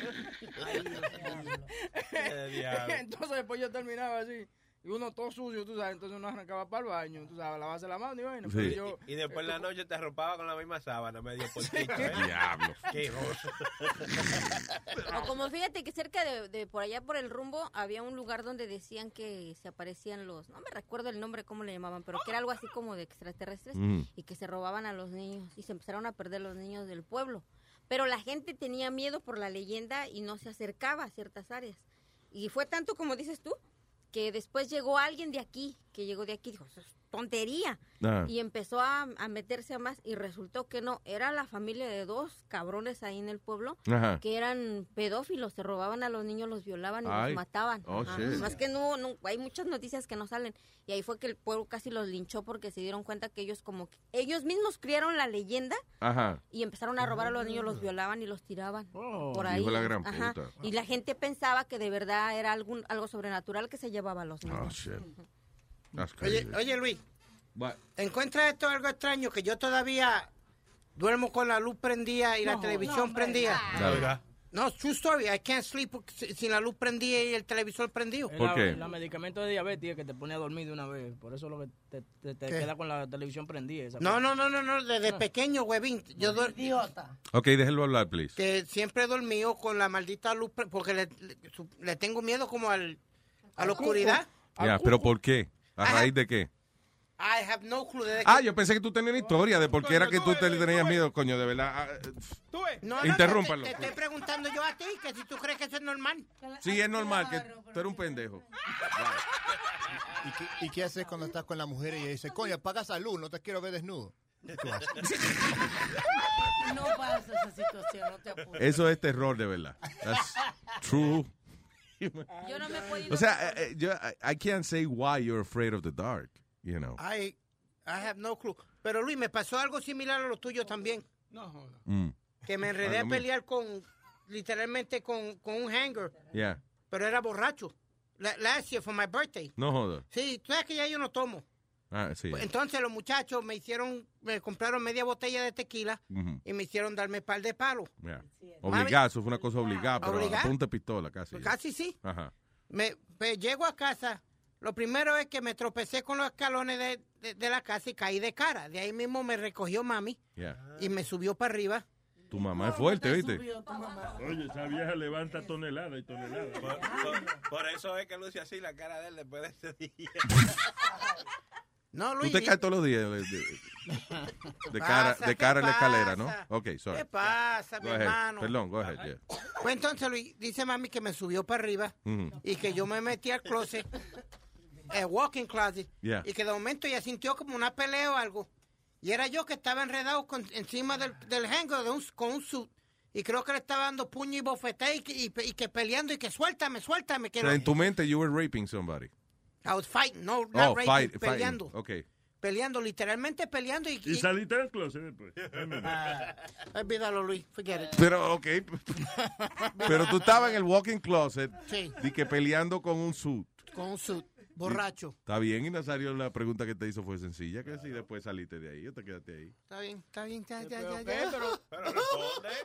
Entonces después yo terminaba así. Y uno todo sucio, tú sabes, entonces uno arrancaba para el baño, tú sabes, lavarse la mano y vaina. Sí. Pero yo, Y después en la noche te arropaba con la misma sábana, medio porquito, ¿eh? Diablo. Qué. O como fíjate que cerca de, de por allá por el rumbo había un lugar donde decían que se aparecían los, no me recuerdo el nombre cómo le llamaban, pero que era algo así como de extraterrestres Mm. y que se robaban a los niños y se empezaron a perder los niños del pueblo. Pero la gente tenía miedo por la leyenda y no se acercaba a ciertas áreas. Y fue tanto como dices tú, que después llegó alguien de aquí, que llegó de aquí, dijo, tontería. Ah. Y empezó a, a meterse a más y resultó que no, era la familia de dos cabrones ahí en el pueblo Ajá. que eran pedófilos, se robaban a los niños, los violaban y Ay. los mataban. Oh. Más que no, no, hay muchas noticias que no salen. Y ahí fue que el pueblo casi los linchó porque se dieron cuenta que ellos como que ellos mismos criaron la leyenda Ajá. y empezaron a robar a los niños, los violaban y los tiraban por ahí. Hijo de la gran Ajá. puta. Y la gente pensaba que de verdad era algún, algo sobrenatural que se llevaba a los niños. Oh, shit. That's Oye, oye, Luis, What? ¿encuentra esto algo extraño? Que yo todavía duermo con la luz prendida y la No, televisión no, prendida. Dale. No, true story. I can't sleep si- sin la luz prendida y el televisor prendido. Es la- La medicamento de diabetes es que te pone a dormir de una vez. Por eso lo que te, te- te ¿Qué? queda con la televisión prendida. esa No, no, no, no, no, desde pequeño, huevín. Yo duer- Idiota. Ok, déjelo hablar, please. que siempre he dormido con la maldita luz porque le, le- su- le tengo miedo como al, a la oscuridad. Ya, pero ¿por qué? ¿A raíz de qué? I have no clue. Ah, que- yo pensé que tú tenías una historia de por qué era que tú te le tenías miedo, coño, de verdad. Ah, No, no, Interrúmpalo. Te, te estoy preguntando yo a ti, que si tú crees que eso es normal. Sí, es normal, que tú eres un pendejo. ¿Y qué, y qué haces cuando estás con la mujer y ella dice, coño, apaga esa luz, no te quiero ver desnudo? ¿Qué tú? No pasa esa situación, no te apures. Eso es terror, de verdad. That's true. Yo no me he podido... O sea, eh, eh, yo, I, I can't say why you're afraid of the dark, you know. I, I have no clue. Pero Luis, me pasó algo similar a lo tuyo también. No, joda. Mm. Que me enredé a pelear con, literalmente con, con un hanger, Yeah. pero era borracho. La- Last year for my birthday. No joda. Sí, tú sabes que ya yo no tomo. Ah, sí. Entonces los muchachos me hicieron, me compraron media botella de tequila y me hicieron darme par de palos. Yeah. Obligado, eso fue una cosa obligada, pero Obligada. a punta de pistola casi. Casi sí. Ajá. Me, pues, llego a casa, lo primero es que me tropecé con los escalones de, de- de la casa y caí de cara. De ahí mismo me recogió mami Yeah. y me subió para arriba. Tu mamá es fuerte, ¿viste? Oye, esa vieja levanta tonelada y tonelada. Por, por- por eso es que luce así la cara de él después de ese día. No, Tú Luis. te y- caes todos los días de, de- de cara, de ¿Qué cara en la escalera, ¿no? Ok, sorry. ¿Qué pasa, mi hermano? Perdón, go ahead, yeah. Pues entonces Luis, dice mami que me subió para arriba Ujú. y que yo me metí al closet, el walking closet, Yeah. y que de momento ella sintió como una pelea o algo. Y era yo que estaba enredado con- encima del, del de un- con un suit. Y creo que le estaba dando puño y bofetada y, que- y, y que peleando y que suéltame, suéltame. Que O sea, no- en tu mente, you were raping somebody. I was fighting, no, not Oh, raping, fight, peleando. fighting. Ok. Peleando, literalmente peleando y... Y saliste del closet después. Ah, olvídalo, Luis, forget it. Pero, ok. Pero tú estabas en el walking closet. Sí. Y que peleando con un suit. Con un suit, borracho. Está bien, y Nazario, la pregunta que te hizo fue sencilla, que si después saliste de ahí o te quedaste ahí. Está bien, está bien, ya, ya, ¿Pero ya, qué? ya.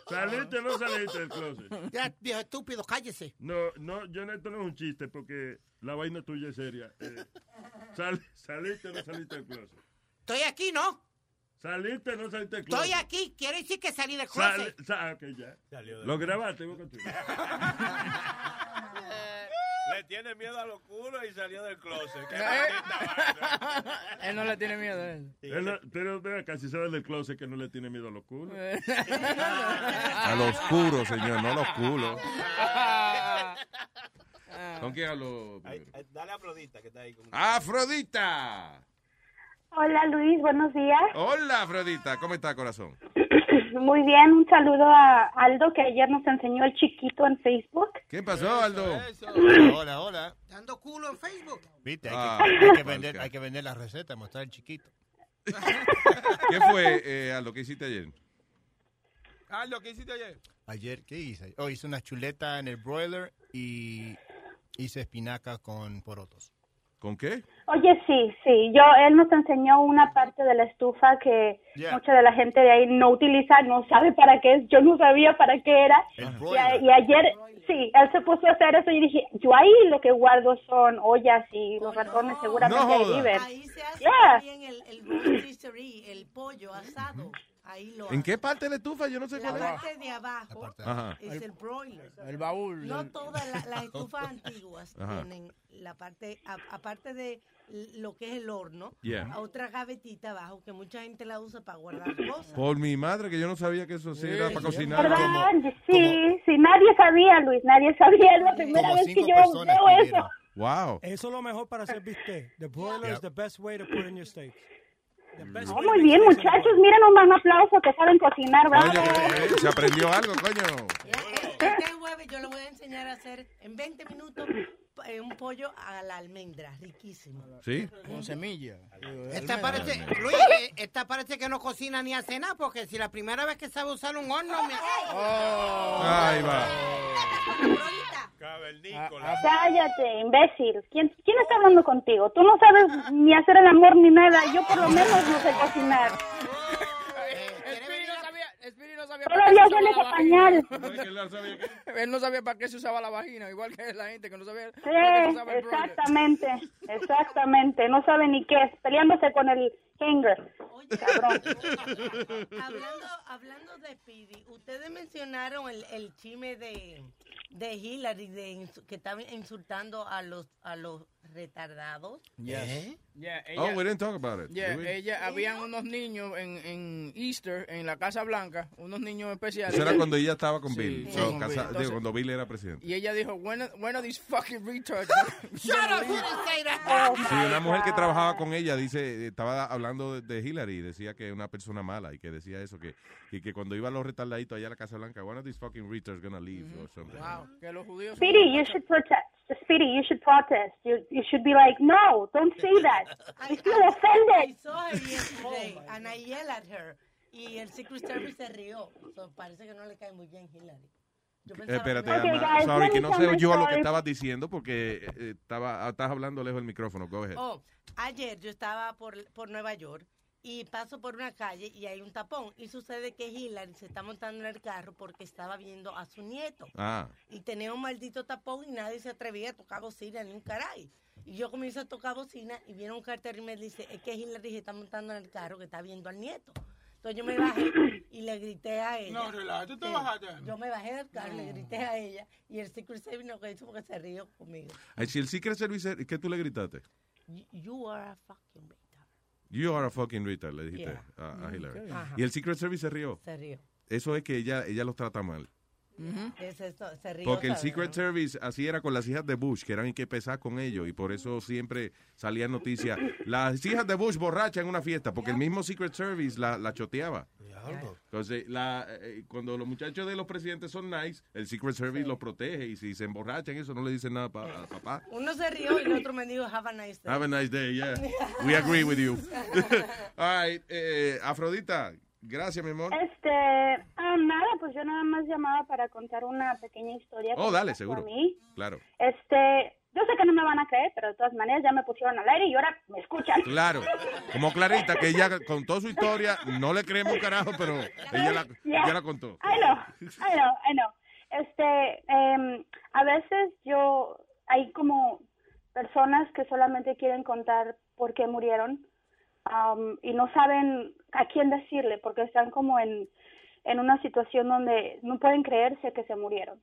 ¿Saliste o no saliste del closet? Ya, viejo estúpido, cállese. No, no, yo esto no es un chiste porque la vaina tuya es seria. Eh, sal- ¿Saliste o no saliste del closet? Estoy aquí, ¿no? ¿Saliste o no saliste del closet? Estoy aquí, quiere decir que salí del closet. sa- ok, ya. Salió del Lo grabaste, vos con tu- Le tiene miedo a los culos y salió del closet. Qué ¿Eh? Él no le tiene miedo a él. Él no- pero vea, casi sale del closet que no le tiene miedo a los culos. A los oscuro, señor, no a los culos. ¿Con quién hablo? Dale a Afrodita que está ahí. Con... ¡Afrodita! Hola Luis, buenos días. Hola, Afrodita. ¿Cómo está, corazón? Muy bien, un saludo a Aldo que ayer nos enseñó el chiquito en Facebook. ¿Qué pasó, Aldo? Hola, hola. Dando culo en Facebook. Viste, hay, Ah, que, hay que mal vender, hay que vender la receta, mostrar el chiquito. ¿Qué fue, eh, Aldo, qué hiciste ayer? Aldo, ¿qué hiciste ayer? Ayer, ¿qué hice? Oh, hice una chuleta en el broiler y hice espinaca con porotos. ¿Con qué? Oye, sí, sí, yo, él nos enseñó una parte de la estufa que Yeah. mucha de la gente de ahí no utiliza, no sabe para qué es, yo no sabía para qué era. Y, a- broiler. y ayer, sí, él se puso a hacer eso y dije, yo ahí lo que guardo son ollas y los ratones seguramente No ahí joda. viven. Ahí se hace Yeah. también el, el el pollo asado. Ahí lo ¿En qué parte de la estufa? Yo no sé La cuál es. parte de abajo Ajá. es el broiler. El baúl. No el- todas la- las estufas antiguas Ajá. tienen la parte, a- aparte de lo que es el horno, Yeah. otra gavetita abajo que mucha gente la usa para guardar cosas. Por mi madre, que yo no sabía que eso sí era para cocinar. ¿Verdad? sí, sí, nadie sabía, Luis, nadie sabía, es la primera Como vez que yo veo eso. Wow. Eso es lo mejor para hacer bistec. The broiler is Yep. the best way to put in your steaks. No, muy bien, muchachos, miren un aplauso que saben cocinar, bravo. Eh, se aprendió algo, coño. Este jueves yo le voy a enseñar a hacer en 20 minutos eh, un pollo a la almendra, riquísimo. ¿Sí? Con semilla. Esta parece, Luis, eh, esta parece que no cocina ni hace nada, porque si la primera vez que sabe usar un horno, me... Ahí va. Cavernícola. Cállate, imbécil. ¿Quién, ¿Quién está hablando contigo? Tú no sabes ni hacer el amor ni nada. Yo por lo menos no sé cocinar. Espiri no sabía, Espiri no sabía sabía Todavía para qué se usaba pañal. Él no sabía para qué se usaba la vagina, igual que la gente que no sabía Sí, exactamente, exactamente. No sabe ni qué es, peleándose con el Cabrón. hablando, hablando de Speedy, ustedes mencionaron el, el chisme de, de Hillary de que estaba insultando a los a los retardados. Yes. Yeah, Oh, ella- we didn't talk about it. Yeah, ella, habían unos niños en, en Easter, en la Casa Blanca, unos niños especiales. Eso era cuando ella estaba con Sí, Bill. sí, No, con casa- Bill. digo, Entonces- cuando Bill era presidente. Y ella dijo, when are, when are these fucking retards? Shut up, you didn't say that. Sí, una mujer que trabajaba con ella dice, estaba hablando de, de Hillary y decía que es una persona mala y que decía eso, que, y que cuando iban los retardaditos allá a la Casa Blanca, one of these fucking retards gonna leave or something. Wow, que los judíos... Speedy, you should protest. Speedy, you should protest. You you should be like, no, don't say that. I feel I offended. saw her yesterday and I yelled at her. Y el Secret Service se rió. So, parece que no le cae muy bien Hillary. Yo Eh, pensaba espérate, que- Alma. sorry, que no se oyó lo que estabas diciendo porque eh, estaba, estás hablando lejos del micrófono. Go ahead. Oh, ayer yo estaba por, por Nueva York y paso por una calle y hay un tapón. Y sucede que Hillary se está montando en el carro porque estaba viendo a su nieto. Ah, Y tenía un maldito tapón y nadie se atrevía a tocar bocina ni un caray. Y yo comienzo a tocar bocina y viene un cartero y me dice, es que Hillary se está montando en el carro que está viendo al nieto. Entonces yo me bajé y le grité a ella. No, relaja, ¿tú te Sí, bajaste? Yo me bajé del carro, le grité a ella y el Secret Service no hizo porque se rió conmigo. Ay, si el Secret Service, ¿qué tú le gritaste? You, you are a fucking retard. You are a fucking retard, le dijiste Yeah. a, a Mm, Hillary. Y el Secret Service se rió. Se rió. Eso es que ella, ella los trata mal. Es esto, se rió. Porque el ¿sabes? Secret Service así era con las hijas de Bush, que eran y que pesar con ellos, y por eso siempre salían noticias. Las hijas de Bush borrachas en una fiesta, porque el mismo Secret Service la, la choteaba. Entonces, la, eh, cuando los muchachos de los presidentes son nice, el Secret Service los protege, y si se emborrachan, eso no le dicen nada pa- a papá. Uno se rió y el otro me dijo, have a nice day. Have a nice day, yeah. We agree with you. All right, eh, Afrodita, gracias, mi amor. Este, ah, nada, pues yo nada más llamaba para contar una pequeña historia. Oh, dale, seguro. A mí. Claro. Este, yo sé que no me van a creer, pero de todas maneras ya me pusieron al aire y ahora me escuchan. Claro, como Clarita, que ella contó su historia, no le creemos un carajo, pero ella la, Yeah. ella la contó. I know, I know, I know. Este, em, a veces yo, hay como personas que solamente quieren contar por qué murieron am, y no saben a quién decirle porque están como en, en una situación donde no pueden creerse que se murieron.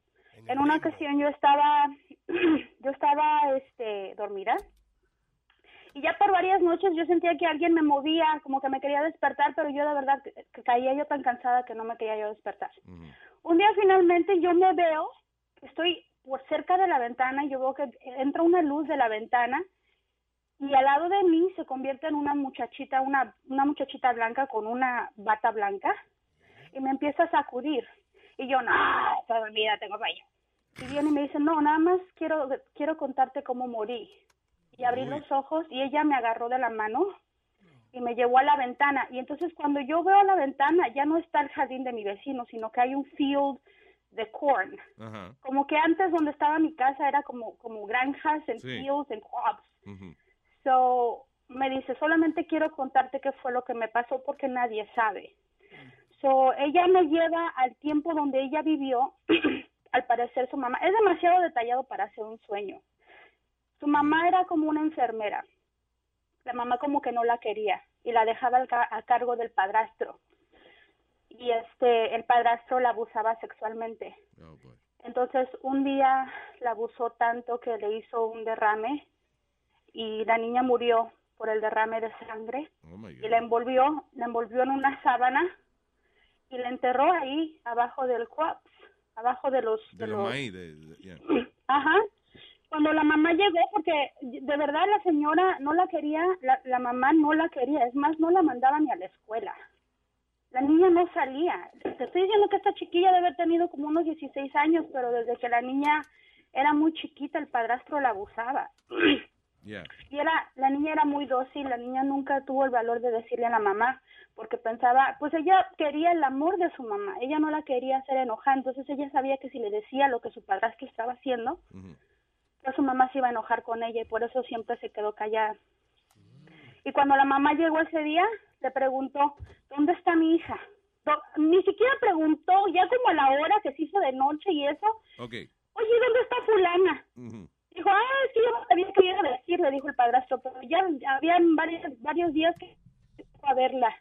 En una ocasión yo estaba, yo estaba, este, dormida y ya por varias noches yo sentía que alguien me movía, como que me quería despertar, pero yo de verdad que, que caía yo tan cansada que no me quería yo despertar. Un día finalmente yo me veo, estoy por cerca de la ventana y yo veo que entra una luz de la ventana y al lado de mí se convierte en una muchachita, una, una muchachita blanca con una bata blanca y me empieza a sacudir. Y yo, no, está dormida, tengo sueño. Y viene y me dice, no, nada más quiero, quiero contarte cómo morí. Y abrí los ojos y ella me agarró de la mano y me llevó a la ventana. Y entonces cuando yo veo a la ventana ya no está el jardín de mi vecino, sino que hay un field de corn. Ajá. Como que antes donde estaba mi casa era como, como granjas en Sí. fields en crops. Ujú. So, me dice, solamente quiero contarte qué fue lo que me pasó porque nadie sabe. So, ella me lleva al tiempo donde ella vivió. al parecer su mamá, es demasiado detallado para hacer un sueño. Su mamá era como una enfermera. La mamá como que no la quería y la dejaba al ca- a cargo del padrastro. Y este, el padrastro la abusaba sexualmente. Entonces, un día la abusó tanto que le hizo un derrame y la niña murió por el derrame de sangre y la envolvió, la envolvió en una sábana y la enterró ahí abajo del crops, abajo de los De los maíz, de, de- yeah. Ajá. Cuando la mamá llegó, porque de verdad la señora no la quería, la, la mamá no la quería, es más, no la mandaba ni a la escuela. La niña no salía. Te estoy diciendo que esta chiquilla debe haber tenido como unos 16 años, pero desde que la niña era muy chiquita, el padrastro la abusaba. Yeah. Y era, la niña era muy dócil, la niña nunca tuvo el valor de decirle a la mamá, porque pensaba, pues ella quería el amor de su mamá, ella no la quería hacer enojar, entonces ella sabía que si le decía lo que su padrastro estaba haciendo, pues su mamá se iba a enojar con ella y por eso siempre se quedó callada. Y cuando la mamá llegó ese día, le preguntó, ¿dónde está mi hija? ni siquiera preguntó, ya como a la hora que se hizo de noche y eso, oye, ¿dónde está fulana? Dijo, ah, es que yo no sabía qué iba a decir, le dijo el padrastro, pero ya, ya habían varios, varios días que a verla.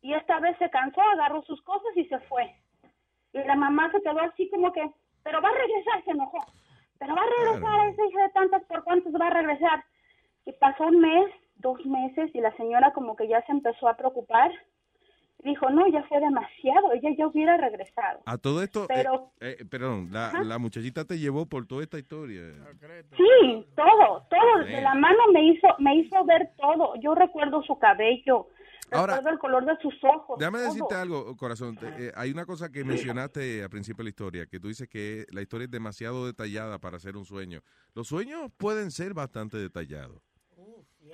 Y esta vez se cansó, agarró sus cosas y se fue. Y la mamá se quedó así como que, pero va a regresar, se enojó. Pero va a regresar esa hija de tantas, ¿por cuántos va a regresar? Y pasó un mes, dos meses, y la señora como que ya se empezó a preocupar. Dijo, no, ya fue demasiado, ella ya hubiera regresado. A todo esto, Pero- eh, eh, perdón, la, la muchachita te llevó por toda esta historia. Sí, todo, todo, de la mano me hizo, me hizo ver todo. Yo recuerdo su cabello, Ahora- recuerdo el color de sus ojos. Déjame todo. decirte algo, corazón. Te- eh, hay una cosa que mencionaste al principio de la historia, que tú dices que la historia es demasiado detallada para ser un sueño. Los sueños pueden ser bastante detallados.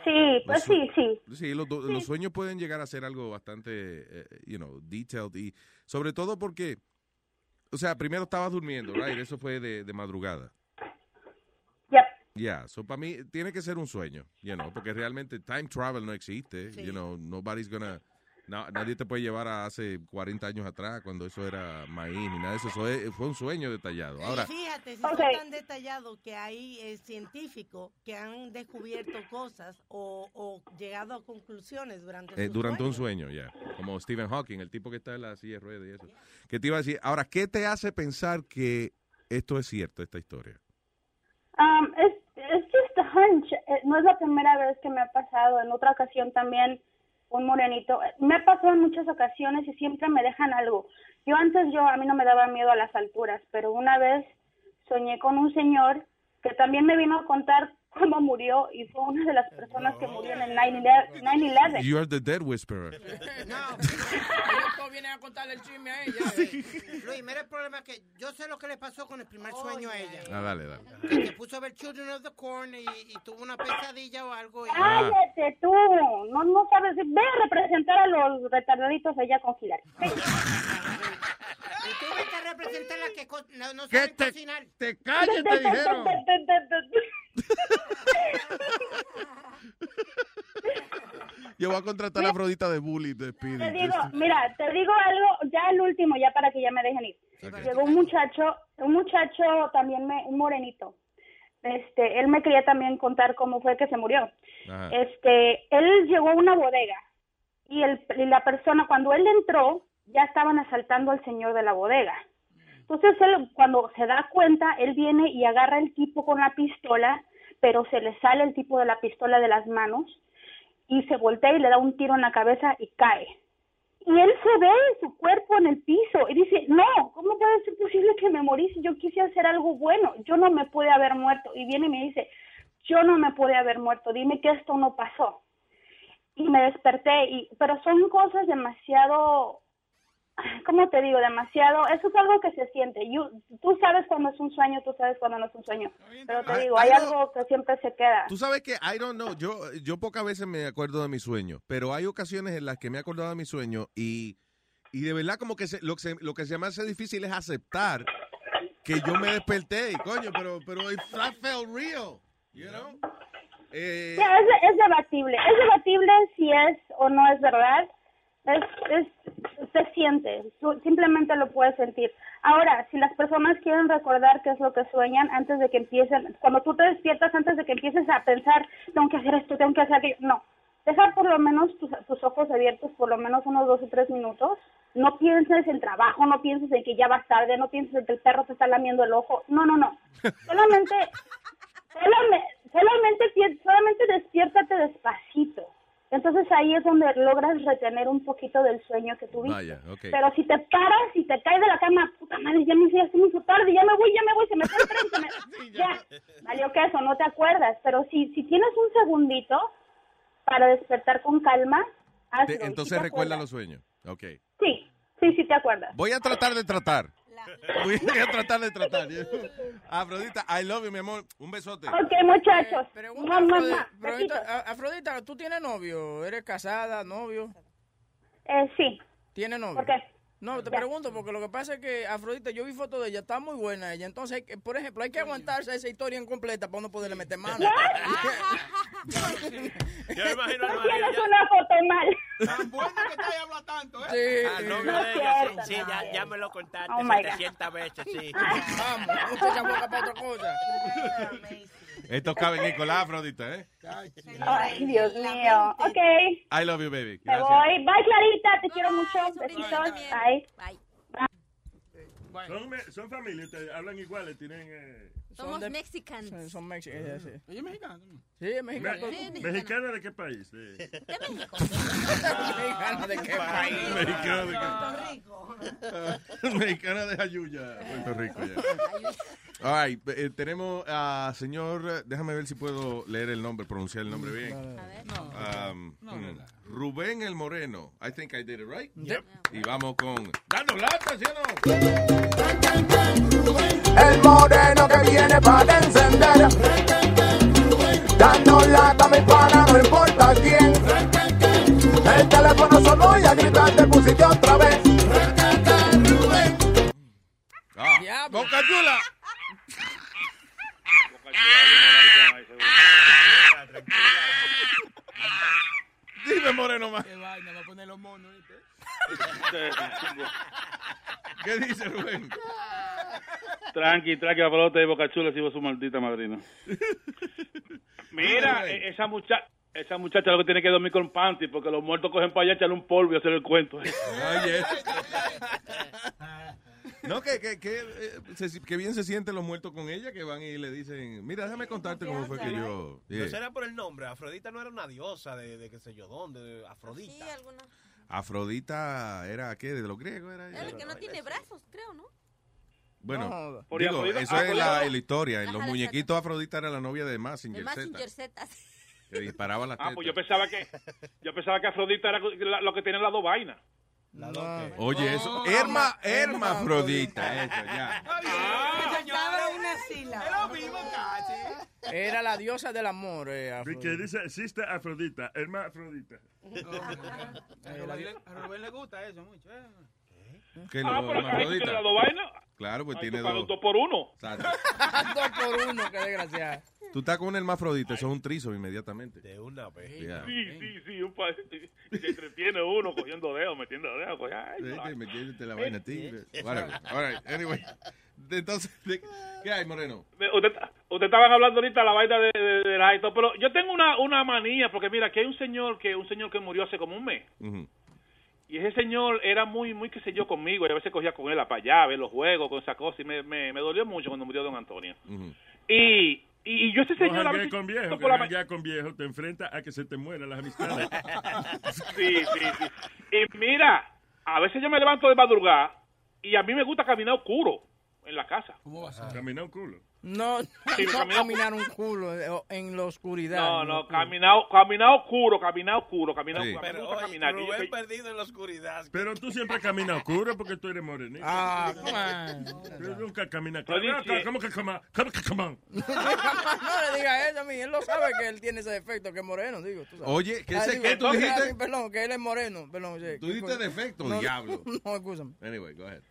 Sí, pues sí, sí. Sí, los, do- los sueños pueden llegar a ser algo bastante, eh, you know, detailed y sobre todo porque, o sea, primero estabas durmiendo, right? Eso fue de, de madrugada. Yep. Yeah, so para mí tiene que ser un sueño, you know, porque realmente time travel no existe, you know, nobody's gonna, na- nadie te puede llevar a hace 40 años atrás cuando eso era maíz ni nada de eso, eso es- fue un sueño detallado. Ahora, Fíjate, si Ok. son tan detallados que hay eh, científicos que han descubierto cosas o, o llegado a conclusiones durante eh, durante un sueño, ya, como Stephen Hawking, el tipo que está en la silla de ruedas y eso. Que te iba a decir, ahora, ¿qué te hace pensar que esto es cierto, esta historia? Um, es, es just a hunch. No es la primera vez que me ha pasado. En otra ocasión también un morenito. Me ha pasado en muchas ocasiones y siempre me dejan algo. Yo antes, yo a mí no me daba miedo a las alturas, pero una vez soñé con un señor que también me vino a contar cómo murió y fue una de las personas que murió en el 9-11. 9/11. You are the dead whisperer. Después vienen a contarle el chisme a ella. Luis, mira el problema que yo sé lo que le pasó con el primer sueño a ella. Ah, dale, dale. Que se puso a ver Children of the Corn y, y tuvo una pesadilla o algo. Y... Cállate tú, no, no sabes, ve a representar a los retardaditos allá con. Ve. Y tuve que representar la que no, no ¿Qué saben te- cocinar. te calles, te dijeron. Yo voy a contratar a Afrodita de bully de Speedy. Te digo, mira, te digo algo, ya el último, ya para que ya me dejen ir. Llegó un muchacho, un muchacho también, me, un morenito. Este, él me quería también contar cómo fue que se murió. Ajá. Este, él llegó a una bodega y, el, y la persona, cuando él entró, ya estaban asaltando al señor de la bodega. Entonces él, cuando se da cuenta, él viene y agarra el tipo con la pistola, pero se le sale el tipo de la pistola de las manos y se voltea y le da un tiro en la cabeza y cae. Y él se ve su cuerpo en el piso y dice, no, ¿cómo puede ser posible que me morí si yo quise hacer algo bueno? Yo no me pude haber muerto. Y viene y me dice, yo no me pude haber muerto, dime que esto no pasó. Y me desperté, y, pero son cosas demasiado, ¿cómo te digo? Demasiado, eso es algo que se siente. You- tú sabes cuando es un sueño, tú sabes cuando no es un sueño. Pero te Ay, digo, hay ay, algo que siempre se queda. Tú sabes que, I don't know, yo, yo pocas veces me acuerdo de mis sueños, pero hay ocasiones en las que me he acordado de mis sueños y, y de verdad como que se- lo, que se, lo que se me hace difícil es aceptar que yo me desperté y coño, pero, pero it felt real, you know? Eh, es, es debatible. Es debatible si es o no es verdad. Es, es, se siente. Tú simplemente lo puedes sentir. Ahora, si las personas quieren recordar qué es lo que sueñan antes de que empiecen, cuando tú te despiertas antes de que empieces a pensar, tengo que hacer esto, tengo que hacer aquello, no. Deja por lo menos tus, tus ojos abiertos por lo menos unos dos o tres minutos. No pienses en trabajo, no pienses en que ya vas tarde, no pienses en que el perro te está lamiendo el ojo. No, no, no. Solamente solamente, solamente, solamente despiértate despacito. Entonces ahí es donde logras retener un poquito del sueño que tuviste. Vaya, ok. Pero si te paras y te caes de la cama, puta madre, ya me hice, ya me hizo tarde, ya me voy, ya me voy, se me fue el tren, se me- ya, valió que eso, no te acuerdas. Pero si, si tienes un segundito para despertar con calma, hazlo. te- sí entonces te recuerda acuerdas. los sueños. Ok. Sí, sí, sí te acuerdas. Voy a tratar de tratar. Voy a tratar de tratar. Afrodita, I love you, mi amor. Un besote. Ok, muchachos. Pregunta, Mua, mua, Afrodita, ¿tú tienes novio? ¿Eres casada, novio? Eh, sí. ¿Tiene novio? ¿Por qué? No, te pregunto, porque lo que pasa es que Afrodita, yo vi fotos de ella, está muy buena ella. Entonces, que- por ejemplo, hay que aguantarse esa historia incompleta para uno poderle meter mano. Yo me imagino No tienes ya- una foto mal. Tan bueno que está y habla tanto, ¿eh? Sí. Ah, no, No de ella, sí, sí, no. ya, ya me lo contaste Oh, my God. 700 veces, sí. Vamos, usted se boca para otra cosa. Estos caben en con la Afrodita, ¿eh? Ay, Dios mío. Ok, I love you, baby. me Gracias. voy. Bye, Clarita. Te quiero mucho. Besitos. Bye. Son, me- son familia, ustedes hablan iguales, tienen... Eh... Somos de- mexicanos. Son, son mexicanos, Mm. sí. Ella es mexicana. Sí, es mexicano. Me- ¿Mexicana de qué país? De... ¿Mexicana de qué país? Mexicana de qué- Mexicana de Ayuya, Puerto Rico. ya. All right, eh, tenemos a señor, eh, déjame ver si puedo leer el nombre, pronunciar el nombre bien. Um, mm, Rubén el Moreno. I think I did it right. Yep. Y vamos con dando lata, ¿sí o no? El moreno que viene para encender. Dando lata, mi pana, no importa quién. El teléfono sonó y a gritar te pusiste otra vez. Ah, Boca Chula. Dime, Moreno, más. Qué vaina, va a poner los monos, ¿viste? ¿Qué dice Rubén? Tranqui, tranqui, la pelota de Boca Chula, si su maldita madrina. Mira, e- esa muchacha, esa muchacha lo que tiene que dormir con panty, porque los muertos cogen para allá, echarle un polvo y hacer el cuento. Oye. No, que, que, que, eh, se- que bien se sienten los muertos con ella, que van y le dicen, mira, déjame contarte cómo fue que yo... No Yeah. será por el nombre. Afrodita no era una diosa de, de qué sé yo dónde. de Afrodita. Afrodita era, ¿qué? ¿De los griegos era ella? El que no tiene brazos, creo, ¿no? Bueno, No. Por digo, Afrodita- eso es la, Afrodita- la historia. En los la muñequitos Afrodita era la novia de Massinger De más Z, que disparaba las Ah, tetas. pues yo pensaba que, yo pensaba que Afrodita era la- lo que tiene las dos vainas. Oye, eso, Herma, hermafrodita, eso, ya. Estaba una sílaba. Era la diosa del amor. Eh, Que Afrodita. dice, sister Afrodita, herma Afrodita. A Rubén le- a Rubén le gusta eso mucho. ¿eh? Que Ah, pero ahí hermafrodita. vainas. Claro, pues Ahí tiene tú pagas dos. dos por uno. Exacto. Dos por uno, qué desgraciada. Tú estás con un hermafrodita, eso es un trizo inmediatamente. De una vez. Ya. Sí, sí, sí, un pa- se entretiene uno cogiendo dedos, metiendo dedos. coge- ay, Sí, no. que me quieres la vaina a ti. Whatever. All right, anyway. Entonces, ¿de- ¿qué hay, Moreno? Usted, usted estaban hablando ahorita de la vaina de, de, de la y todo, pero yo tengo una, una manía, porque mira, aquí hay un señor que un señor que murió hace como un mes. Ujú. Y ese señor era muy, muy, qué sé yo, conmigo. Y a veces cogía con él a para allá, a ver los juegos, con esa cosa. Y me, me, me dolió mucho cuando murió don Antonio. Ujú. Y, y, y yo ese No señor a janguees veces... con viejo, que por la ya con viejo te enfrentas a que se te mueran las amistades. Sí, sí, sí. Y mira, a veces yo me levanto de madrugada y a mí me gusta caminar oscuro en la casa. ¿Cómo va a ser? Caminar un culo. No, Sí, no caminó- caminar un culo eh, en la oscuridad. No, no, caminar, caminar oscuro, caminar oscuro, caminar Sí. oscuro. Pero oye, caminar. Rubén Yo- perdido en la oscuridad. Pero tú siempre caminas oscuro porque tú eres morenito. Ah, come on. Tú nunca caminas Pero claro. ¿Cómo que come on? ¿Cómo que come on? no le diga eso a mí. Él lo sabe que él tiene ese defecto, que es moreno, digo. Tú sabes. Oye, ¿qué Ah, digo, qué tú que- dijiste? Perdón, que él es moreno. Perdón, sí. Tú dijiste defecto, No, diablo. No, escúchame. Anyway, go ahead.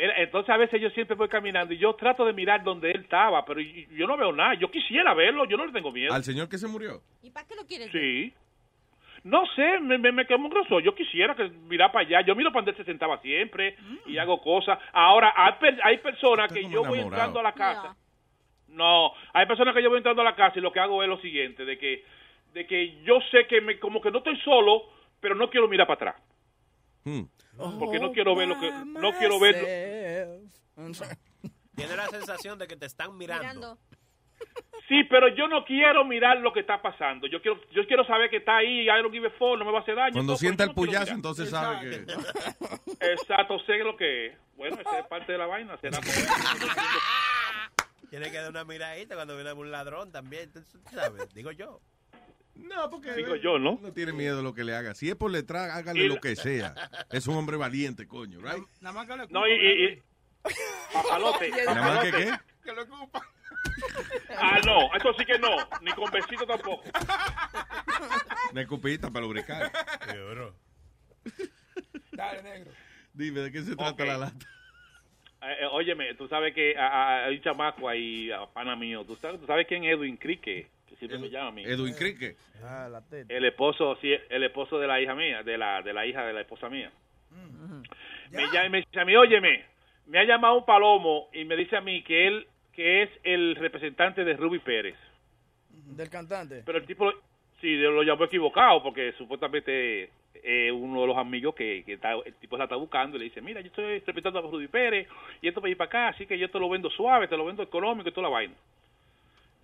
Mira, entonces a veces yo siempre voy caminando y yo trato de mirar donde él estaba, pero y- yo no veo nada. Yo quisiera verlo, yo no le tengo miedo. ¿Al señor que se murió? ¿Y para qué lo quieres? ver? Sí. No sé, me, me, me quedo muy grosso. Yo quisiera que mirar para allá. Yo miro para donde él se sentaba siempre y hago cosas. Ahora, hay, per- hay personas que yo voy entrando a la casa. No, hay personas que yo voy entrando a la casa y lo que hago es lo siguiente, de que, de que yo sé que me, como que no estoy solo, pero no quiero mirar para atrás. Hmm. Porque no quiero ver lo que, no quiero verlo. Tiene la sensación de que te están mirando. Mirando. Sí, pero yo no quiero mirar lo que está pasando. Yo quiero, yo quiero saber que está ahí, I don't give a fuck, no me va a hacer daño. Cuando todo, sienta pero el no puyazo, entonces sabe que... Exacto, sé lo que es. Bueno, esa es parte de la vaina. Será Tiene que dar una miradita cuando viene un ladrón también. tú ¿Sabes? Digo yo. No, porque Digo yo, ¿no? no tiene miedo de lo que le haga. Si es por detrás, hágale Y lo que sea. Es un hombre valiente, coño, right? Nada más que le No, y... y, y- Papalote. Nada más que qué. Que lo ocupa. Ah, no, eso sí que no. Ni con besito tampoco. Una escupita para lubricar. Dale, negro. Dime, ¿de qué se trata la lata? Eh, eh, óyeme, tú sabes que a- a- hay un chamaco ahí, a pana mío. ¿Tú sabes, tú sabes quién es Edwin Crique? Siempre me llama a mí. Edwin Crique. Ah, la teta. El esposo, sí, el esposo de la hija mía, de la, de la hija de la esposa mía. Me llama y me dice a mí, óyeme, me ha llamado un palomo y me dice a mí que él, que es el representante de Ruby Pérez. Del cantante. Pero el tipo, lo- sí, lo llamó equivocado porque supuestamente eh, uno de los amigos que, que está, el tipo la está buscando y le dice, mira, yo estoy representando a Ruby Pérez y esto para ir para acá, así que yo te lo vendo suave, te lo vendo económico y toda la vaina.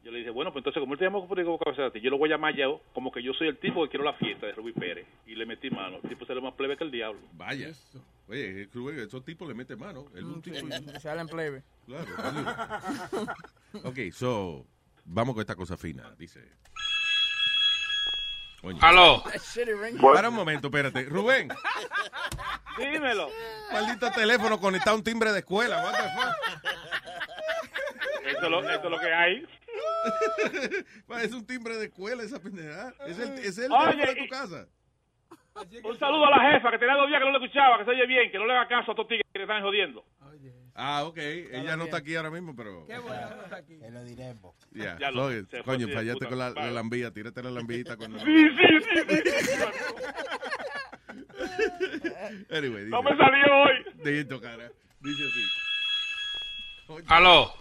Yo le dije, bueno, pues entonces como él te llamó por equivocado, yo lo voy a llamar yo como que yo soy el tipo que quiero la fiesta de Ruby Pérez. Y le metí mano. El tipo se le más plebe que el diablo. Vaya. Oye, esos tipos le meten mano. Él es un tipo... Se habla en plebe. Claro. vale. ok, so, vamos con esta cosa fina. Dice. Aló. Para un momento, espérate. Rubén, Dímelo. maldito teléfono conectado a un timbre de escuela. What the fuck? Esto es lo, esto es lo que hay. Es un timbre de escuela esa pendejada. Es el, es el Oye, de tu y- casa. Un saludo a la jefa que tenía dos días que no le escuchaba, que se oye bien, que no le haga caso a estos tigres que le están jodiendo. Ah, ok. Ella no está aquí ahora mismo, pero... Qué bueno, no está aquí. Te lo diremos. Ya, Ya lo- fue coño, de fallaste con la, la lambilla. Tírate la lambillita cuando... Sí, sí, sí. sí. Anyway, dice. No me salió hoy. Dito, cara. Dice así. Aló.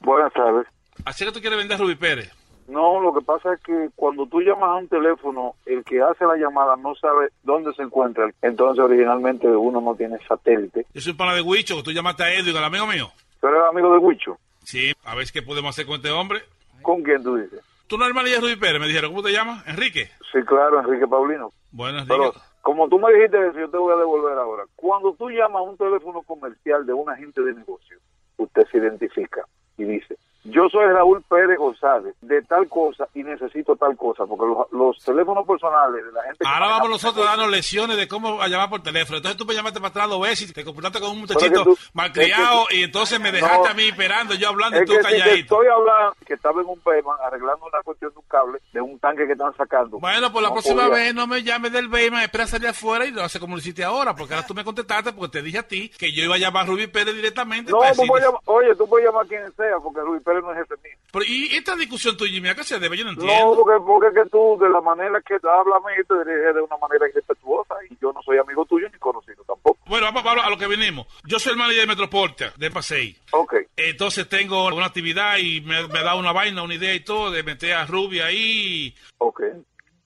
Buenas tardes. Así que tú quieres vender Ruby Pérez. No, lo que pasa es que cuando tú llamas a un teléfono, el que hace la llamada no sabe dónde se encuentra. Entonces, originalmente uno no tiene satélite. Yo soy pana de Huicho, que tú llamaste a Edwin, al amigo mío. ¿Tú eres amigo de Huicho? Sí, a ver qué podemos hacer con este hombre. ¿Con quién tú dices? Tú no de Ruby Pérez, me dijeron. ¿Cómo te llamas? Enrique. Sí, claro, Enrique Paulino. Bueno, Enrique. Pero como tú me dijiste eso, yo te voy a devolver ahora. Cuando tú llamas a un teléfono comercial de un agente de negocio, usted se identifica y dice, yo soy Raúl Pérez González de tal cosa y necesito tal cosa, porque los, los teléfonos personales de la gente... Ahora vamos nosotros a darnos lecciones de cómo a llamar por teléfono. Entonces tú me llamaste para atrás dos veces y te comportaste con un muchachito tú- malcriado que- y entonces me dejaste No. a mí esperando, yo hablando y tú que si te calladito. estoy hablando que estaba en un Bayman arreglando una cuestión de un cable de un tanque que están sacando. Bueno, por la No próxima podía- vez no me llames del Bayman, espera salir afuera y lo hace como lo hiciste ahora, porque ahora tú me contestaste porque te dije a ti que yo iba a llamar a Rubí Pérez directamente. No, para tú puedes llamar- oye, tú puedes llamar a quien sea, porque Luis Pérez no es jefe mío. Pero, ¿Y esta discusión tuya y mía qué se debe? Yo no entiendo. No, porque, porque es que tú, de la manera que hablas te diriges de una manera irrespetuosa y yo no soy amigo tuyo ni conocido tampoco. Bueno, vamos, a lo que vinimos. Yo soy el manager de Metroporta, de Pasei. Ok. Entonces tengo una actividad y me, me da una vaina, una idea y todo de meter a Ruby ahí. Ok.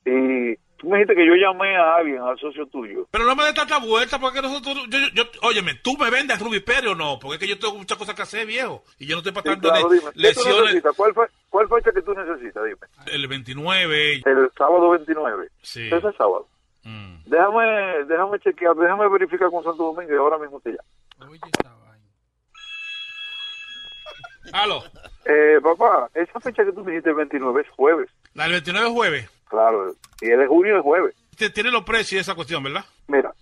Y tú me dijiste que yo llamé a alguien, al socio tuyo. Pero no me des tanta vuelta porque nosotros... Yo, yo, yo- óyeme, ¿tú me vendes a Ruby Pérez o no? Porque es que yo tengo muchas cosas que hacer, viejo. Y yo no estoy Sí, para tanto claro. ¿Cuál, fe- ¿Cuál fecha que tú necesitas? Dime. El 29. El sábado 29. Sí. Ese sábado. Mm. Déjame, déjame chequear, déjame verificar con Santo Domingo y ahora mismo te llamo. Aló. Eh, papá, esa fecha que tú me dijiste el 29 es jueves. La del 29 es jueves. Claro, y el de junio es jueves. Te- Tiene los precios esa cuestión, ¿verdad? Mira,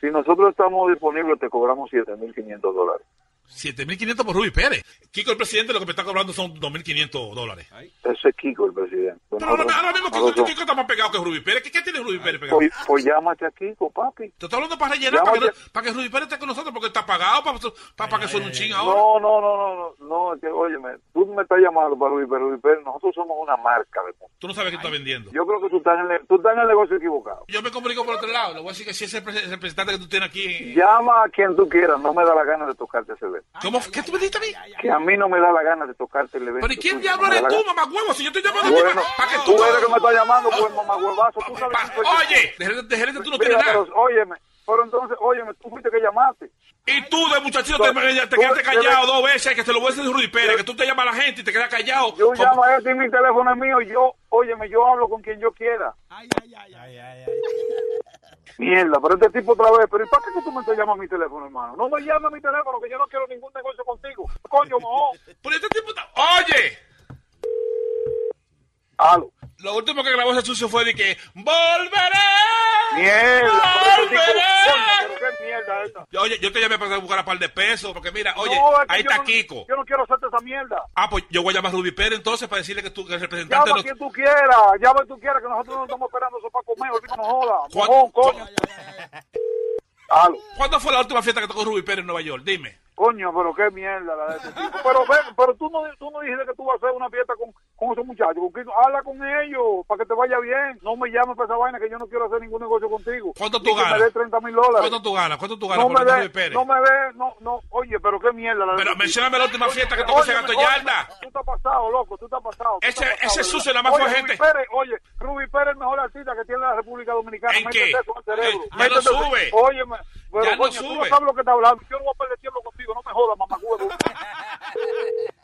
si nosotros estamos disponibles te cobramos 7.500 dólares. 7.500 por Ruby Pérez. Kiko, el presidente, lo que me está cobrando son 2.500 dólares. Ese es Kiko, el presidente. Pero ahora, mismo Kiko, Kiko está más pegado que Ruby Pérez. ¿Qué, qué tiene Ruby Pérez pegado? Pues, pues llámate a Kiko, papi. Te estoy hablando para rellenar, para que, para que Ruby Pérez esté con nosotros, porque está pagado para, para, para que suene un ching ahora. No, no, no, no, no, no, es que, óyeme, tú me estás llamando para Luis Pérez, Luis Pérez, nosotros somos una marca de Tú no sabes qué está vendiendo. Yo creo que tú estás, en el, tú estás en el negocio equivocado. Yo me comunico por otro lado. Le voy a decir que si ese repre- representante que tú tienes aquí... Llama a quien tú quieras, no me da la gana de tocarte ese ¿Cómo? ¿Qué tú me dijiste a mí? Que a mí no me da la gana de tocarte el evento. ¿Pero y quién diablo eres tú, mamá huevo? Si yo estoy llamando aquí Bueno, para, para que tú tú... eres que me estás llamando, pues mamá huevazo, tú sabes. Oye, gerente tú no tienes nada. pero, óyeme, pero entonces, óyeme, tú fuiste que llamaste. Y tú de muchachito te, te Tú- quedaste tú- callado dos veces, que te lo voy a decir Rudy Pérez, que tú te llamas a la gente y te quedas callado. Yo llamo a este y mi teléfono es mío, yo, óyeme, yo hablo con quien yo quiera. Mierda, pero este tipo otra vez, pero ¿y para qué tú me llamando a mi teléfono, hermano? No me llames a mi teléfono, que yo no quiero ningún negocio contigo. Coño, mojón. Pero este tipo está... Oye, Lo último que grabó ese sucio fue de que... ¡Volveré! Mierda, este ¡Volveré! mierda esta. Oye, yo te llamé para buscar un par de pesos, porque mira, oye, No, es que ahí yo está no- Kiko. Yo no quiero hacerte esa mierda. Ah, pues yo voy a llamar a Ruby Pérez entonces para decirle que tú, que el representante Llama no... a quien tú quieras, llama a quien tú quieras, que nosotros no estamos esperando eso para comer, ahorita no joda. Mojón, coño. ¿Cuándo fue la última fiesta que tocó Ruby Pérez en Nueva York? Dime. Coño, pero qué mierda la de ese tipo. Pero pero tú no, tú no dijiste que tú vas a hacer una fiesta con, con esos muchachos. Habla con ellos para que te vaya bien. No me llames para esa vaina que yo no quiero hacer ningún negocio contigo. ¿Cuánto tú ganas? me dé 30 mil dólares. ¿Cuánto tú ganas? ¿Cuánto tú ganas No por me Pérez? no me dé, no, no, oye, pero qué mierda la de Pero tipo. la última fiesta que Oye, tocó ese gato yarda. Tú estás pasado, loco, tú estás pasado. tú Ese- estás ese sucio nada más oye, fue gente- Pérez, oye, Ruby Pérez es el mejor artista que tiene la República Dominicana. ¿En qué? eso cerebro. Ya no sube. Óyeme, pero Ya no coño, tú no sube. sabes lo que está hablando. Yo no voy a perder tiempo contigo, no me jodas, mamacuevo.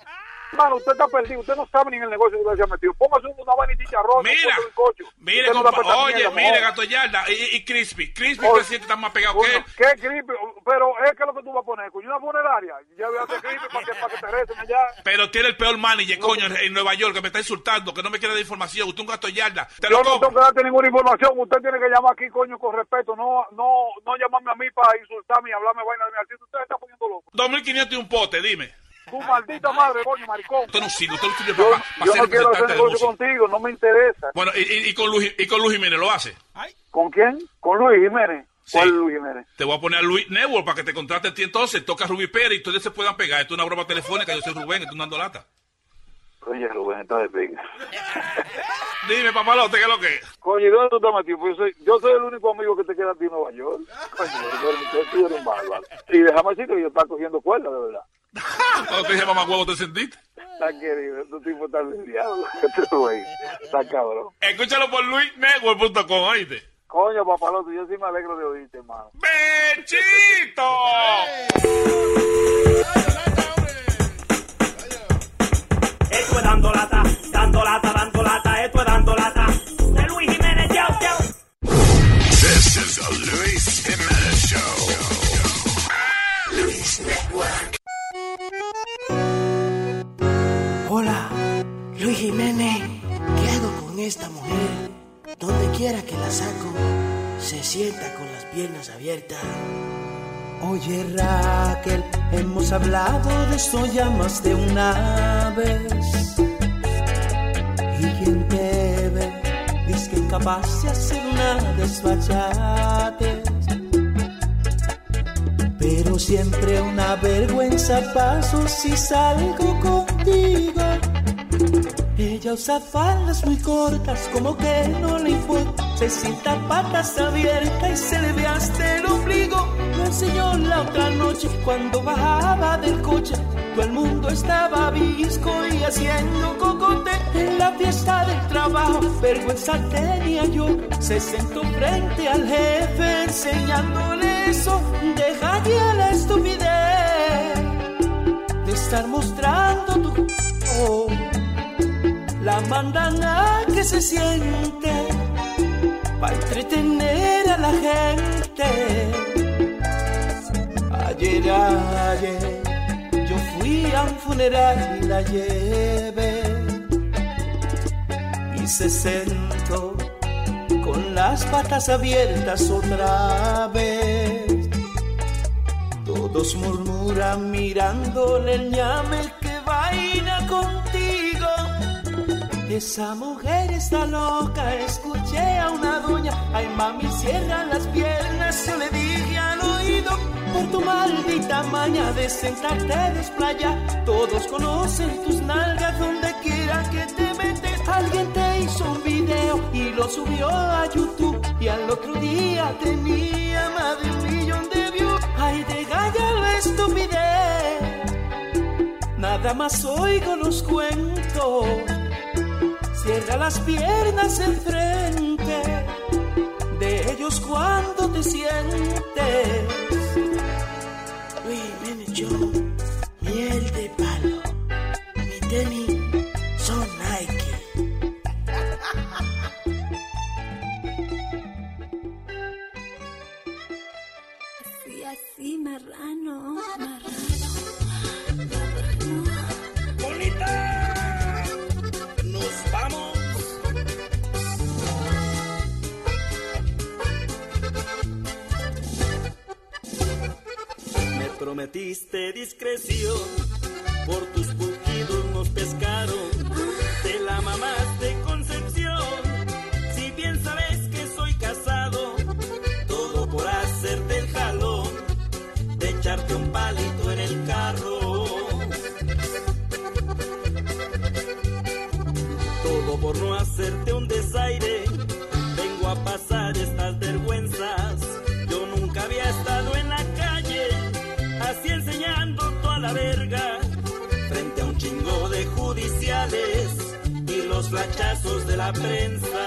Hermano, usted está perdido, usted no sabe ni en el negocio que usted se ha metido. Póngase una vaina y chicharrón. Mira. Mire, no oye, mierda, mire, gato yarda y, y Crispy. Crispy, Oye, presidente, está más pegado que él. ¿Qué creepy? Pero es que lo que tú vas a poner, coño, una funeraria. Ya voy a hacer creepy para que, para que te recen allá. Pero tiene el peor manager, coño, en, en Nueva York, que me está insultando, que no me quiere dar información. Usted es un gato yarda. Te Yo lo no tengo que darte ninguna información. Usted tiene que llamar aquí, coño, con respeto. No, no, no llamarme a mí para insultarme y hablarme vaina de mi artista. Usted está poniendo loco. 2.500 y un pote, dime. Tu maldita madre, coño, maricón. Usted no sirve, usted no sirve Yo, para, yo no quiero hacer negocio contigo, no me interesa. Bueno, y, y- y con Luis, y con Luis Jiménez lo hace. ¿Con quién? ¿Con Luis Jiménez? ¿Cuál es Luis Jiménez? Te voy a poner a Luis Network para que te contrate a ti entonces. Toca Rubí Pérez y ustedes se puedan pegar. Esto es una broma telefónica. Yo soy Rubén, estoy dando lata. Coño, Rubén, está de pinga. Dime, papalote, ¿qué es lo que es? Coño, ¿y dónde tú estás metido? Pues yo, soy, yo soy el único amigo que te queda a ti en Nueva York. Coño, tú tú eres un bárbaro. Y déjame decirte que yo estaba cogiendo cuerda, de verdad. Cuando te dije mamá huevo, ¿te sentiste? Está querido, este tipo está del diablo. Este güey, está cabrón. Escúchalo por luisnetwork.com, oíste. Coño, papalote, yo sí me alegro de oírte, hermano. ¡Bechito! Esto es dando lata, dando lata, dando lata, esto es dando lata. De Luis Jiménez, chao, chao. This is the Luis Jimenez Show. Esta mujer? Donde quiera que la saco, se sienta con las piernas abiertas. Oye Raquel, hemos hablado de eso ya más de una vez. Y quien te ve, dice que incapaz de hacer una desfachate. Pero siempre una vergüenza paso si salgo contigo. Ella usa faldas muy cortas, como que no le importa. Se sienta patas abiertas y se le ve hasta el ombligo. Lo enseñó la otra noche cuando bajaba del coche. Todo el mundo estaba visco y haciendo cocote en la fiesta del trabajo. Vergüenza tenía yo. Se sentó frente al jefe enseñándole eso. Deja ya la estupidez de estar mostrando tu. Oh la mandan a que se siente para entretener a la gente. Ayer, ayer, yo fui a un funeral y la llevé y se sentó con las patas abiertas otra vez. Todos murmuran mirándole el ñame que vaina contigo. Esa mujer está loca, escuché a una doña, ay mami cierra las piernas, yo le dije al oído, por tu maldita maña de sentarte desplaya, todos conocen tus nalgas donde quiera que te metes, alguien te hizo un video y lo subió a YouTube. Y al otro día tenía más de un millón de views, ay de galla la estupidez, nada más oigo los cuentos. Cierra las piernas enfrente de ellos cuando te sientes. Discreción, por tus pujidos flachazos de la prensa.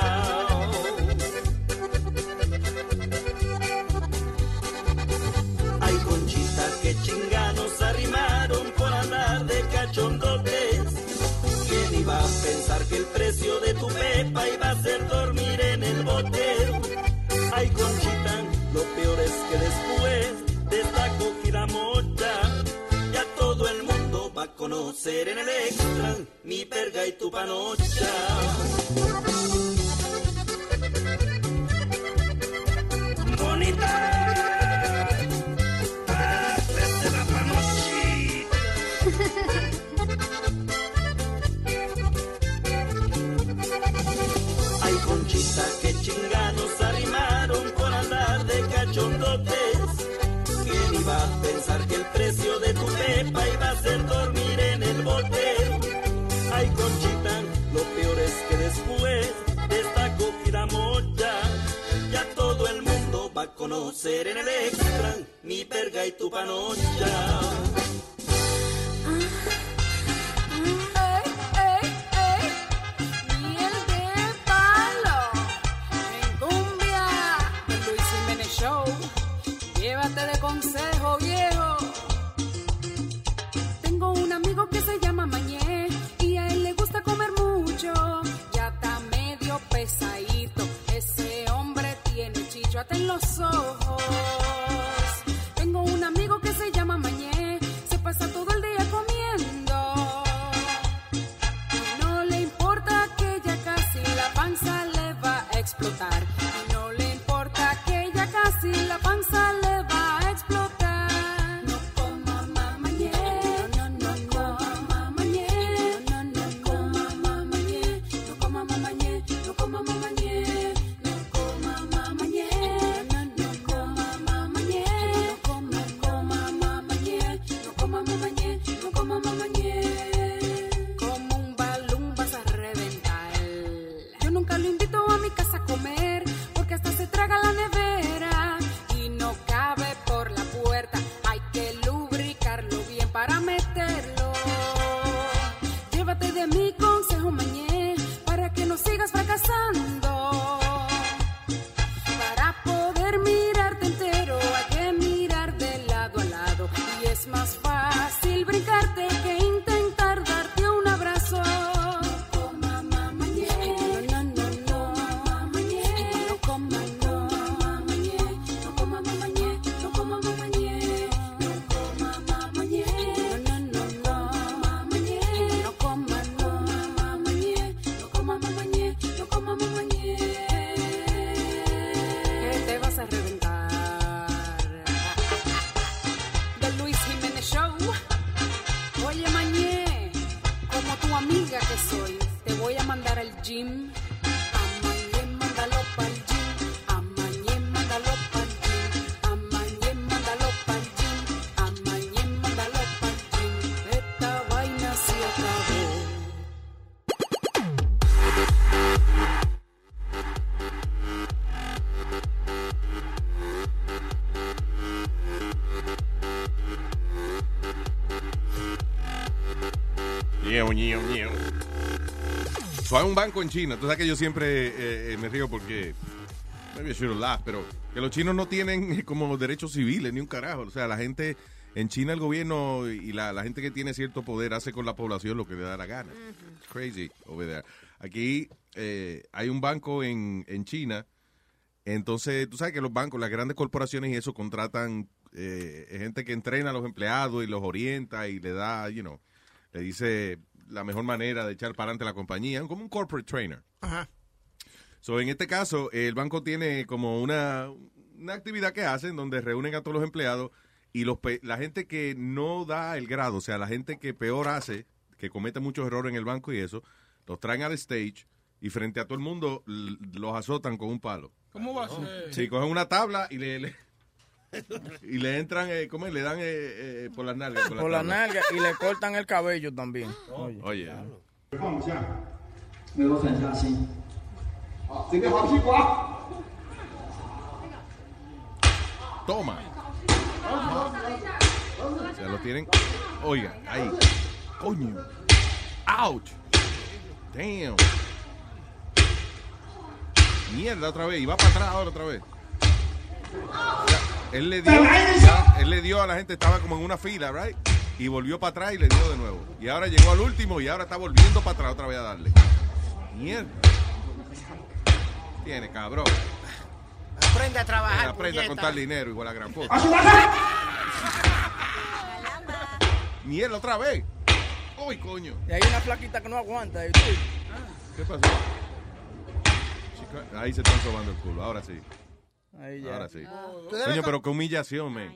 Ay, conchita, que chinganos arrimaron por andar de cachondotes. ¿Quién iba a pensar que el precio de tu pepa iba a ser dormir en el bote? Tu panocha. Y tu panocha. Hay un banco en China. Tú sabes que yo siempre eh, eh, me río porque. Maybe I should laugh, pero que los chinos no tienen eh, como derechos civiles ni un carajo. O sea, la gente. En China, el gobierno y la, la gente que tiene cierto poder hace con la población lo que le da la gana. It's crazy over there. Aquí eh, hay un banco en, en China. Entonces, tú sabes que los bancos, las grandes corporaciones y eso contratan eh, gente que entrena a los empleados y los orienta y le da, you know, le dice la mejor manera de echar para adelante la compañía, como un corporate trainer. Ajá. So, en este caso, el banco tiene como una, una actividad que hacen donde reúnen a todos los empleados y los pe- la gente que no da el grado, o sea, la gente que peor hace, que comete muchos errores en el banco y eso, los traen al stage y frente a todo el mundo los azotan con un palo. ¿Cómo va a ser? Sí, cogen una tabla y le, le- y le entran, eh, ¿cómo es? Le dan eh, eh, por las nalgas. Por, la, por la nalga y le cortan el cabello también. Oye. Oye. Me lo así. Toma. Se lo tienen. Oiga, ahí. Coño. Ouch. Damn. Mierda otra vez. Y va para atrás ahora otra vez. Él le dio. ya, él le dio a la gente, estaba como en una fila, right? Y volvió para atrás y le dio de nuevo. Y ahora llegó al último y ahora está volviendo para atrás otra vez a darle. Mierda. Tiene, cabrón. Aprende a trabajar. Aprende a puñeta. contar dinero igual a gran puta. Mierda, otra vez. Uy, coño. Y hay una flaquita que no aguanta. y- ¿Qué pasó? Chica, ahí se están sobando el culo. Ahora sí. Ahí ya. Ahora sí. Coño, com- pero qué humillación, man.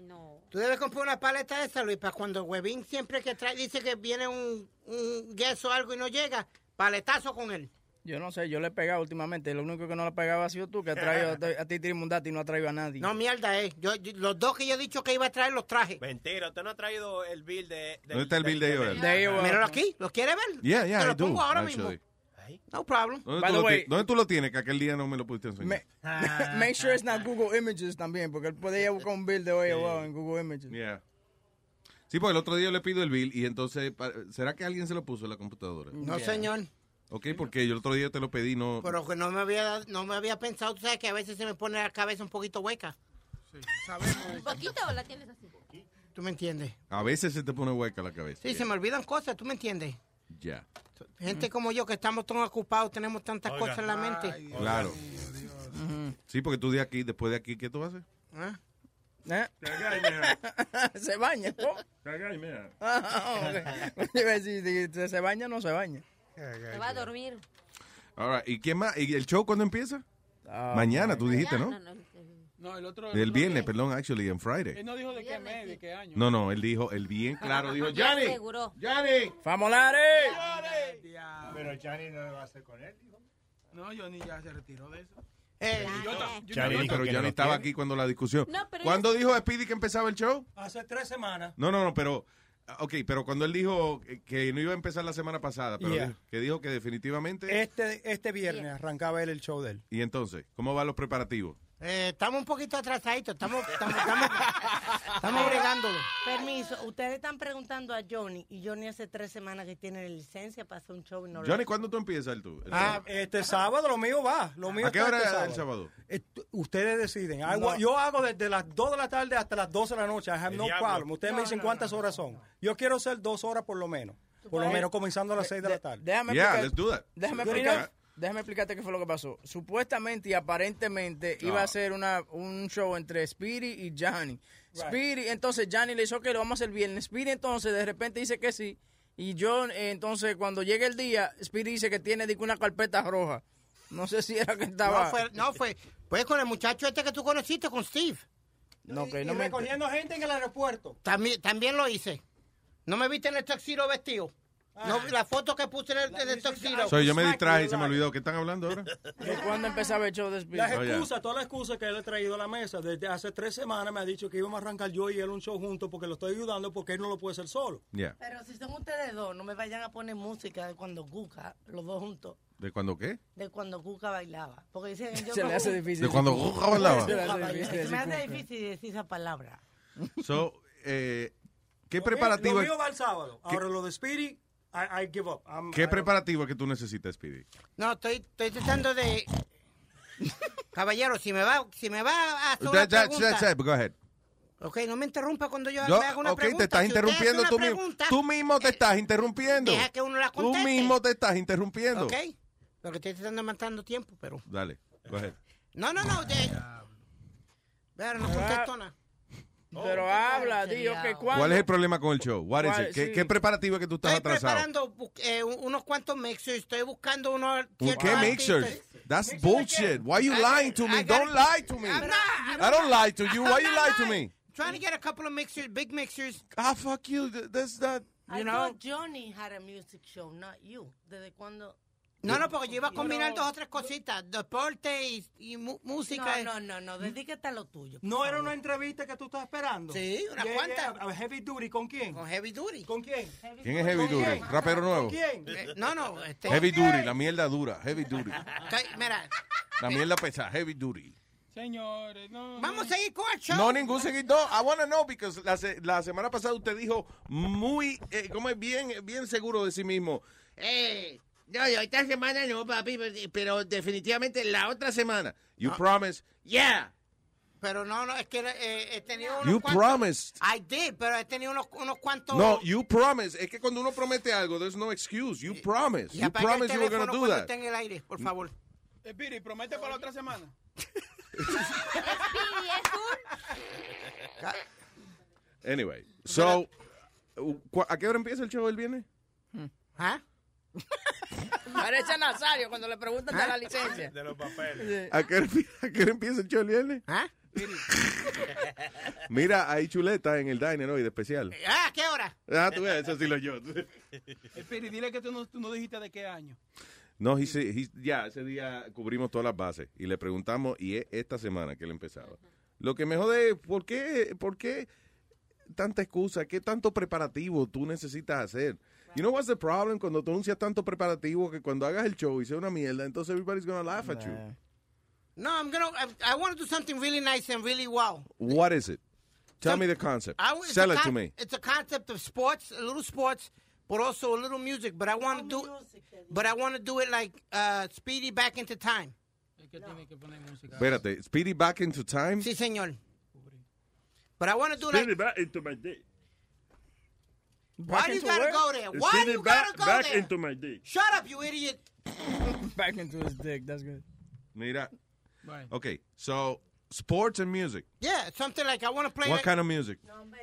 Tú debes comprar una paleta de esa, Luis, para cuando huevín siempre que trae, dice que viene un, un gueso o algo y no llega, paletazo con él. Yo no sé, yo le he pegado últimamente. Lo único que no le he pegado ha sido tú, que has traído a ti- a ti Tirimundati y no ha traído a nadie. No, mierda, eh. Yo, yo- los dos que yo he dicho que iba a traer, los traje. Mentira, usted no ha traído el bill de... ¿Dónde está el bill de ellos? Míralo aquí, ¿lo quiere ver? Yeah, yeah, Te I lo do, pongo ahora actually. mismo. No problem. ¿Dónde, By tú the lo way- dónde tú lo tienes? Que aquel día no me lo pudiste enseñar. Me- Make sure it's not Google Images también, porque él puede ir a buscar un bill de hoy en Google Images. Yeah. Sí, porque el otro día yo le pido el bill y entonces, ¿será que alguien se lo puso en la computadora? No, señor. Ok, porque yo el otro día te lo pedí, no... Pero que no me había, no me había pensado, tú sabes que a veces se me pone la cabeza un poquito hueca. ¿Un poquito o la tienes así? ¿Tú me entiendes? A veces se te pone hueca la cabeza. Sí, se me olvidan cosas, ¿tú me entiendes? Ya. Gente como yo que estamos tan ocupados, tenemos tantas Oiga. cosas en la mente. Claro. Sí, porque tú de aquí, después de aquí, ¿qué tú haces? ¿Ah? ¿Eh? se baña, ¿no? Ah, ok. Iba a decir, si se baña o no se baña. Se va a dormir. Right. ¿Y quién más? ¿Y el show cuándo empieza? Ah, Mañana, tú dijiste, ¿no? No, el otro. El viernes, perdón, actually, en Friday. Él no dijo de qué mes, de qué año. No, no, él dijo, el bien claro, dijo, Johnny, Johnny. ¡Vamos, Larry! Pero Johnny no lo va a hacer con él. No, Johnny ya se retiró de eso. Eh, yo ta- yo Johnny, ta- pero Johnny estaba aquí cuando la discusión. No, pero ¿Cuándo dijo Speedy que empezaba el show? Hace tres semanas. No, no, no, pero, ah, ok, pero cuando él dijo que no iba a empezar la semana pasada, pero Yeah. dijo- que dijo que definitivamente... Este, este viernes arrancaba él el show de él. Y entonces, ¿cómo van los preparativos? Eh, estamos un poquito atrasaditos, estamos, estamos, estamos, estamos bregándolo. Permiso, ustedes están preguntando a Johnny y Johnny hace tres semanas que tiene licencia para hacer un show y no lo Johnny. ¿cuándo tú empiezas el tú? el Ah, show? este sábado lo mío va. Lo mío ¿A qué hora este es el sábado? Eh, ustedes deciden. Hago- No. Yo hago desde las 2 de la tarde hasta las 12 de la noche. I have no problem. Ustedes me No, dicen no, cuántas horas son. Yo quiero hacer dos horas por lo menos. Por lo menos comenzando a las 6 de la tarde. Déjame Yeah, explicar- let's do that. Déjame, explicar-. Déjame explicarte qué fue lo que pasó. Supuestamente y aparentemente iba Ah. a ser una, un show entre Speedy y Johnny. Right. Speedy, entonces Johnny le dijo que lo vamos a hacer bien. Speedy entonces de repente dice que sí. Y yo, eh, entonces, cuando llegue el día, Speedy dice que tiene una carpeta roja. No sé si era que estaba... No fue, no fue, fue con el muchacho este que tú conociste, con Steve. No, que y no me... recogiendo gente en el aeropuerto. También, también lo hice. ¿No me viste en el tuxedo vestido? No, la foto que puse en el, el tuxedo. Soy yo me distraje y se me olvidó. ¿Qué están hablando ahora? ¿De cuándo empezaba el show de Speedy? Las Oh, yeah. excusas, todas las excusas que él ha traído a la mesa desde hace tres semanas me ha dicho que íbamos a arrancar yo y él un show juntos porque lo estoy ayudando porque él no lo puede hacer solo. Yeah. Pero si son ustedes dos, no me vayan a poner música de cuando Cuca, los dos juntos, ¿De cuándo qué? de cuando Cuca bailaba. Porque dicen, yo Se le hace difícil ¿De cuando Cuca bailaba? Se me decir hace difícil decir esa palabra. So, eh, ¿qué Lo preparativo, mío va el sábado. Ahora lo de Speedy, I, I give up. I'm- qué I- preparativo que tú necesitas, Speedy? No, estoy, estoy tratando de... Caballero, si me va, si me va a hacer una pregunta... that- that- go ahead. Ok, no me interrumpa cuando yo, Yo- me haga una ok, pregunta. te estás Si interrumpiendo tú mismo. Tú mismo te estás interrumpiendo. Deja que uno la Tú conteste. mismo te estás interrumpiendo. Ok. Lo que estoy tratando de matando tiempo, pero... Dale, go ahead. No, no, no. De... Pero no contesto nada. Pero habla, digo que cuando... ¿Cuál es el problema con el show? What is ¿Cuál- it? ¿Qué, sí. qué preparativo es que tú estás Estoy atrasado? preparando bu- eh, un- unos cuantos mixers. Estoy buscando unos... ¿Un ciertos ¿Qué mixers? That's bullshit. Why you lying to me? I Don't lie to me. I'm not. I don't lie to you. Why you lie to me? Trying to get a couple of mixers, big mixers. Ah, fuck you. Th- That's not... I You know? thought Johnny had a music show, not you. ¿Desde cuándo? No, no, porque yo iba a combinar dos o tres cositas, deporte y, y mu- música. No, no, no, no, dedícate a lo tuyo. ¿No era una entrevista que tú estás esperando? Sí, una Yeah, cuanta. yeah, a Heavy Duty, ¿con quién? Con Heavy Duty. ¿Con quién? ¿Quién es Heavy ¿Con Duty? quién? ¿Rapero nuevo? ¿Con quién? Eh, No, no, este. Heavy Duty, la mierda dura. Heavy Duty. estoy- mira, La mierda pesada. Heavy Duty. Señores, no. vamos a seguir con el show. No, ningún seguidor. I wanna know because la, se- la semana pasada usted dijo muy, eh, ¿cómo es? Bien, bien seguro de sí mismo. Eh, no, yo esta semana no, papi, pero definitivamente la otra semana. You promise. Yeah. Pero no, no, es que eh, he tenido unos You cuantos. promised. I did, pero he tenido unos, unos cuantos. No, you promise. Es que cuando uno promete algo, there's no excuse. You promise. Y You apaga el promise you were going to do that. esté en el aire, por favor. Espiri, promete para la otra semana. Anyway, so, ¿cu- ¿a qué hora empieza el show el viernes? ¿Ah? Parece a Nazario cuando le preguntan de la licencia. De los papeles. ¿A qué, a qué hora empieza el show el viernes? ¿Ah? Mira, hay chuleta en el diner hoy de especial. ¿Ah? ¿Qué hora? Ah, tú ves, eso sí lo yo. Espiri, dile que tú no, tú no dijiste de qué año. No, he- ya, ese día cubrimos todas las bases y le preguntamos, y es esta semana que él empezaba. Lo que me jode es, ¿por qué, ¿por qué tanta excusa? ¿Qué tanto preparativo tú necesitas hacer? You know what's the problem? Cuando tú anuncias tanto preparativo que cuando hagas el show y sea una mierda, entonces everybody's gonna laugh at you. No, I'm gonna. I, I want to do something really nice and really well. What is it? Tell me the concept. I, it's Sell a it to me. It's a concept of sports, a little sports, but also a little music. But I want to do, but I want to do it like uh, Speedy back into time. Es que tiene que poner música. Espérate, Speedy back into time? Sí, señor. But I want to do Spin like. it back into my dick. Why do you gotta where? go there? Why Spin do you back, gotta go back there? into my dick. Shut up, you idiot. Back into his dick. That's good. Mira. Right. Okay, so sports and music. Yeah, something like I want to play. What like, kind of music?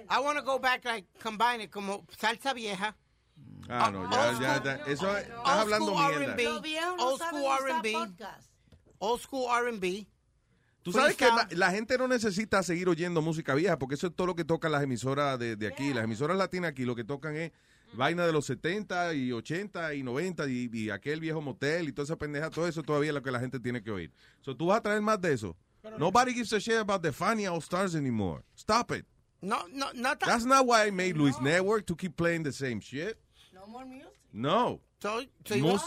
I want to go back like combine it como salsa vieja. Ah, no, ya, ya, ya. Eso es- estás hablando school mierda. R&B, Los viejos no old school R&B, old school R&B. Tú sabes que la, la gente no necesita seguir oyendo música vieja, porque eso es todo lo que tocan las emisoras de, de aquí. Las emisoras latinas aquí lo que tocan es vaina de los 70 y 80 y 90 y, y aquel viejo motel y toda esa pendeja, todo eso todavía es lo que la gente tiene que oír. So, tú vas a traer más de eso. Nobody gives a shit about the Funny All Stars anymore. Stop it. No, no, no. ta- That's not why I made Luis Network to keep playing the same shit. No more music. No. So, so Mus-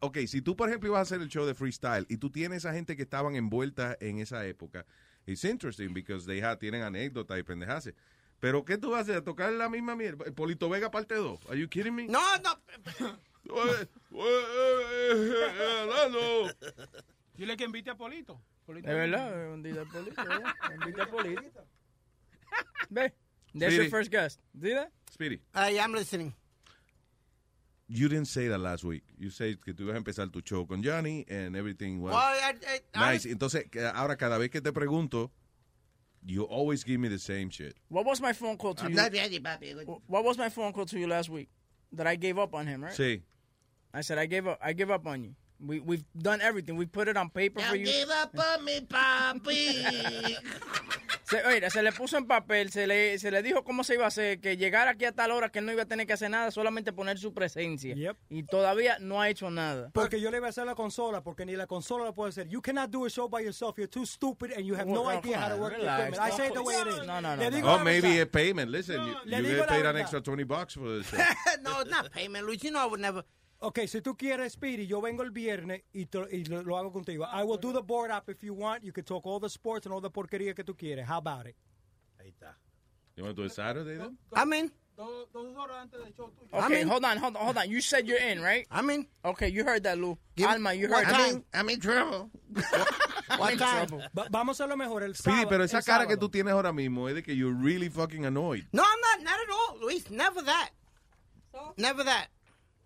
ok, si tú, por ejemplo, ibas a hacer el show de freestyle y tú tienes a gente que estaban envueltas en esa época, it's interesting because they have, tienen anécdotas y pendejadas. Pero, ¿qué tú vas a hacer? ¿Tocar la misma mierda? Polito Vega parte 2. Are you kidding me? No, no. Hablando. Dile que invite a Polito. Polito Es verdad, día político. Un día político. Ve. That's Speedy. your first guest. ¿Sí that? Speedy, I am listening. You didn't say that last week. You said que tú ibas a empezar tu show con Johnny and everything was Well, I, I, I nice. Entonces, que ahora cada vez que te pregunto, you always give me the same shit. What was my phone call to I'm you? not ready, papi. What was my phone call to you last week? That I gave up on him, right? Sí. I said I gave up. I give up on you. We we've done everything. We put it on paper for Don't you. give up on me, papi. Se, oye, se le puso en papel, se le, se le dijo cómo se iba a hacer, que llegara aquí a tal hora que no iba a tener que hacer nada, solamente poner su presencia. Y todavía no ha hecho nada. Porque yo le iba a hacer la consola, porque ni la consola la puede hacer. You cannot do a show by yourself. You're too stupid and you have no Well, idea how to work on, the relax. equipment. I say it the way it is. No, no, no, no. Oh, maybe a payment. Listen, you, you get paid an extra 20 bucks for this show. no, it's not payment, Luis. You know I would never. Ok, si tú quieres, Speedy, yo vengo el viernes y, te- y lo, lo hago contigo. I will do the board up if you want. You can talk all the sports and all the porquería que tú quieres. How about it? Ahí está. You want to do it Saturday then? I'm in. Dos, dos horas antes del show tuyo. Okay, hold on, hold on, hold on. You said you're in, right? I'm in. Okay, you heard that, Lou. Give- Alma, you what heard time? that. I'm in trouble. What time? Va- vamos a lo mejor el Speedy, sábado. pero esa el cara que sábado. tú tienes ahora mismo es de que you're really fucking annoyed. No, I'm not. Not at all, Luis. Never that. Never that.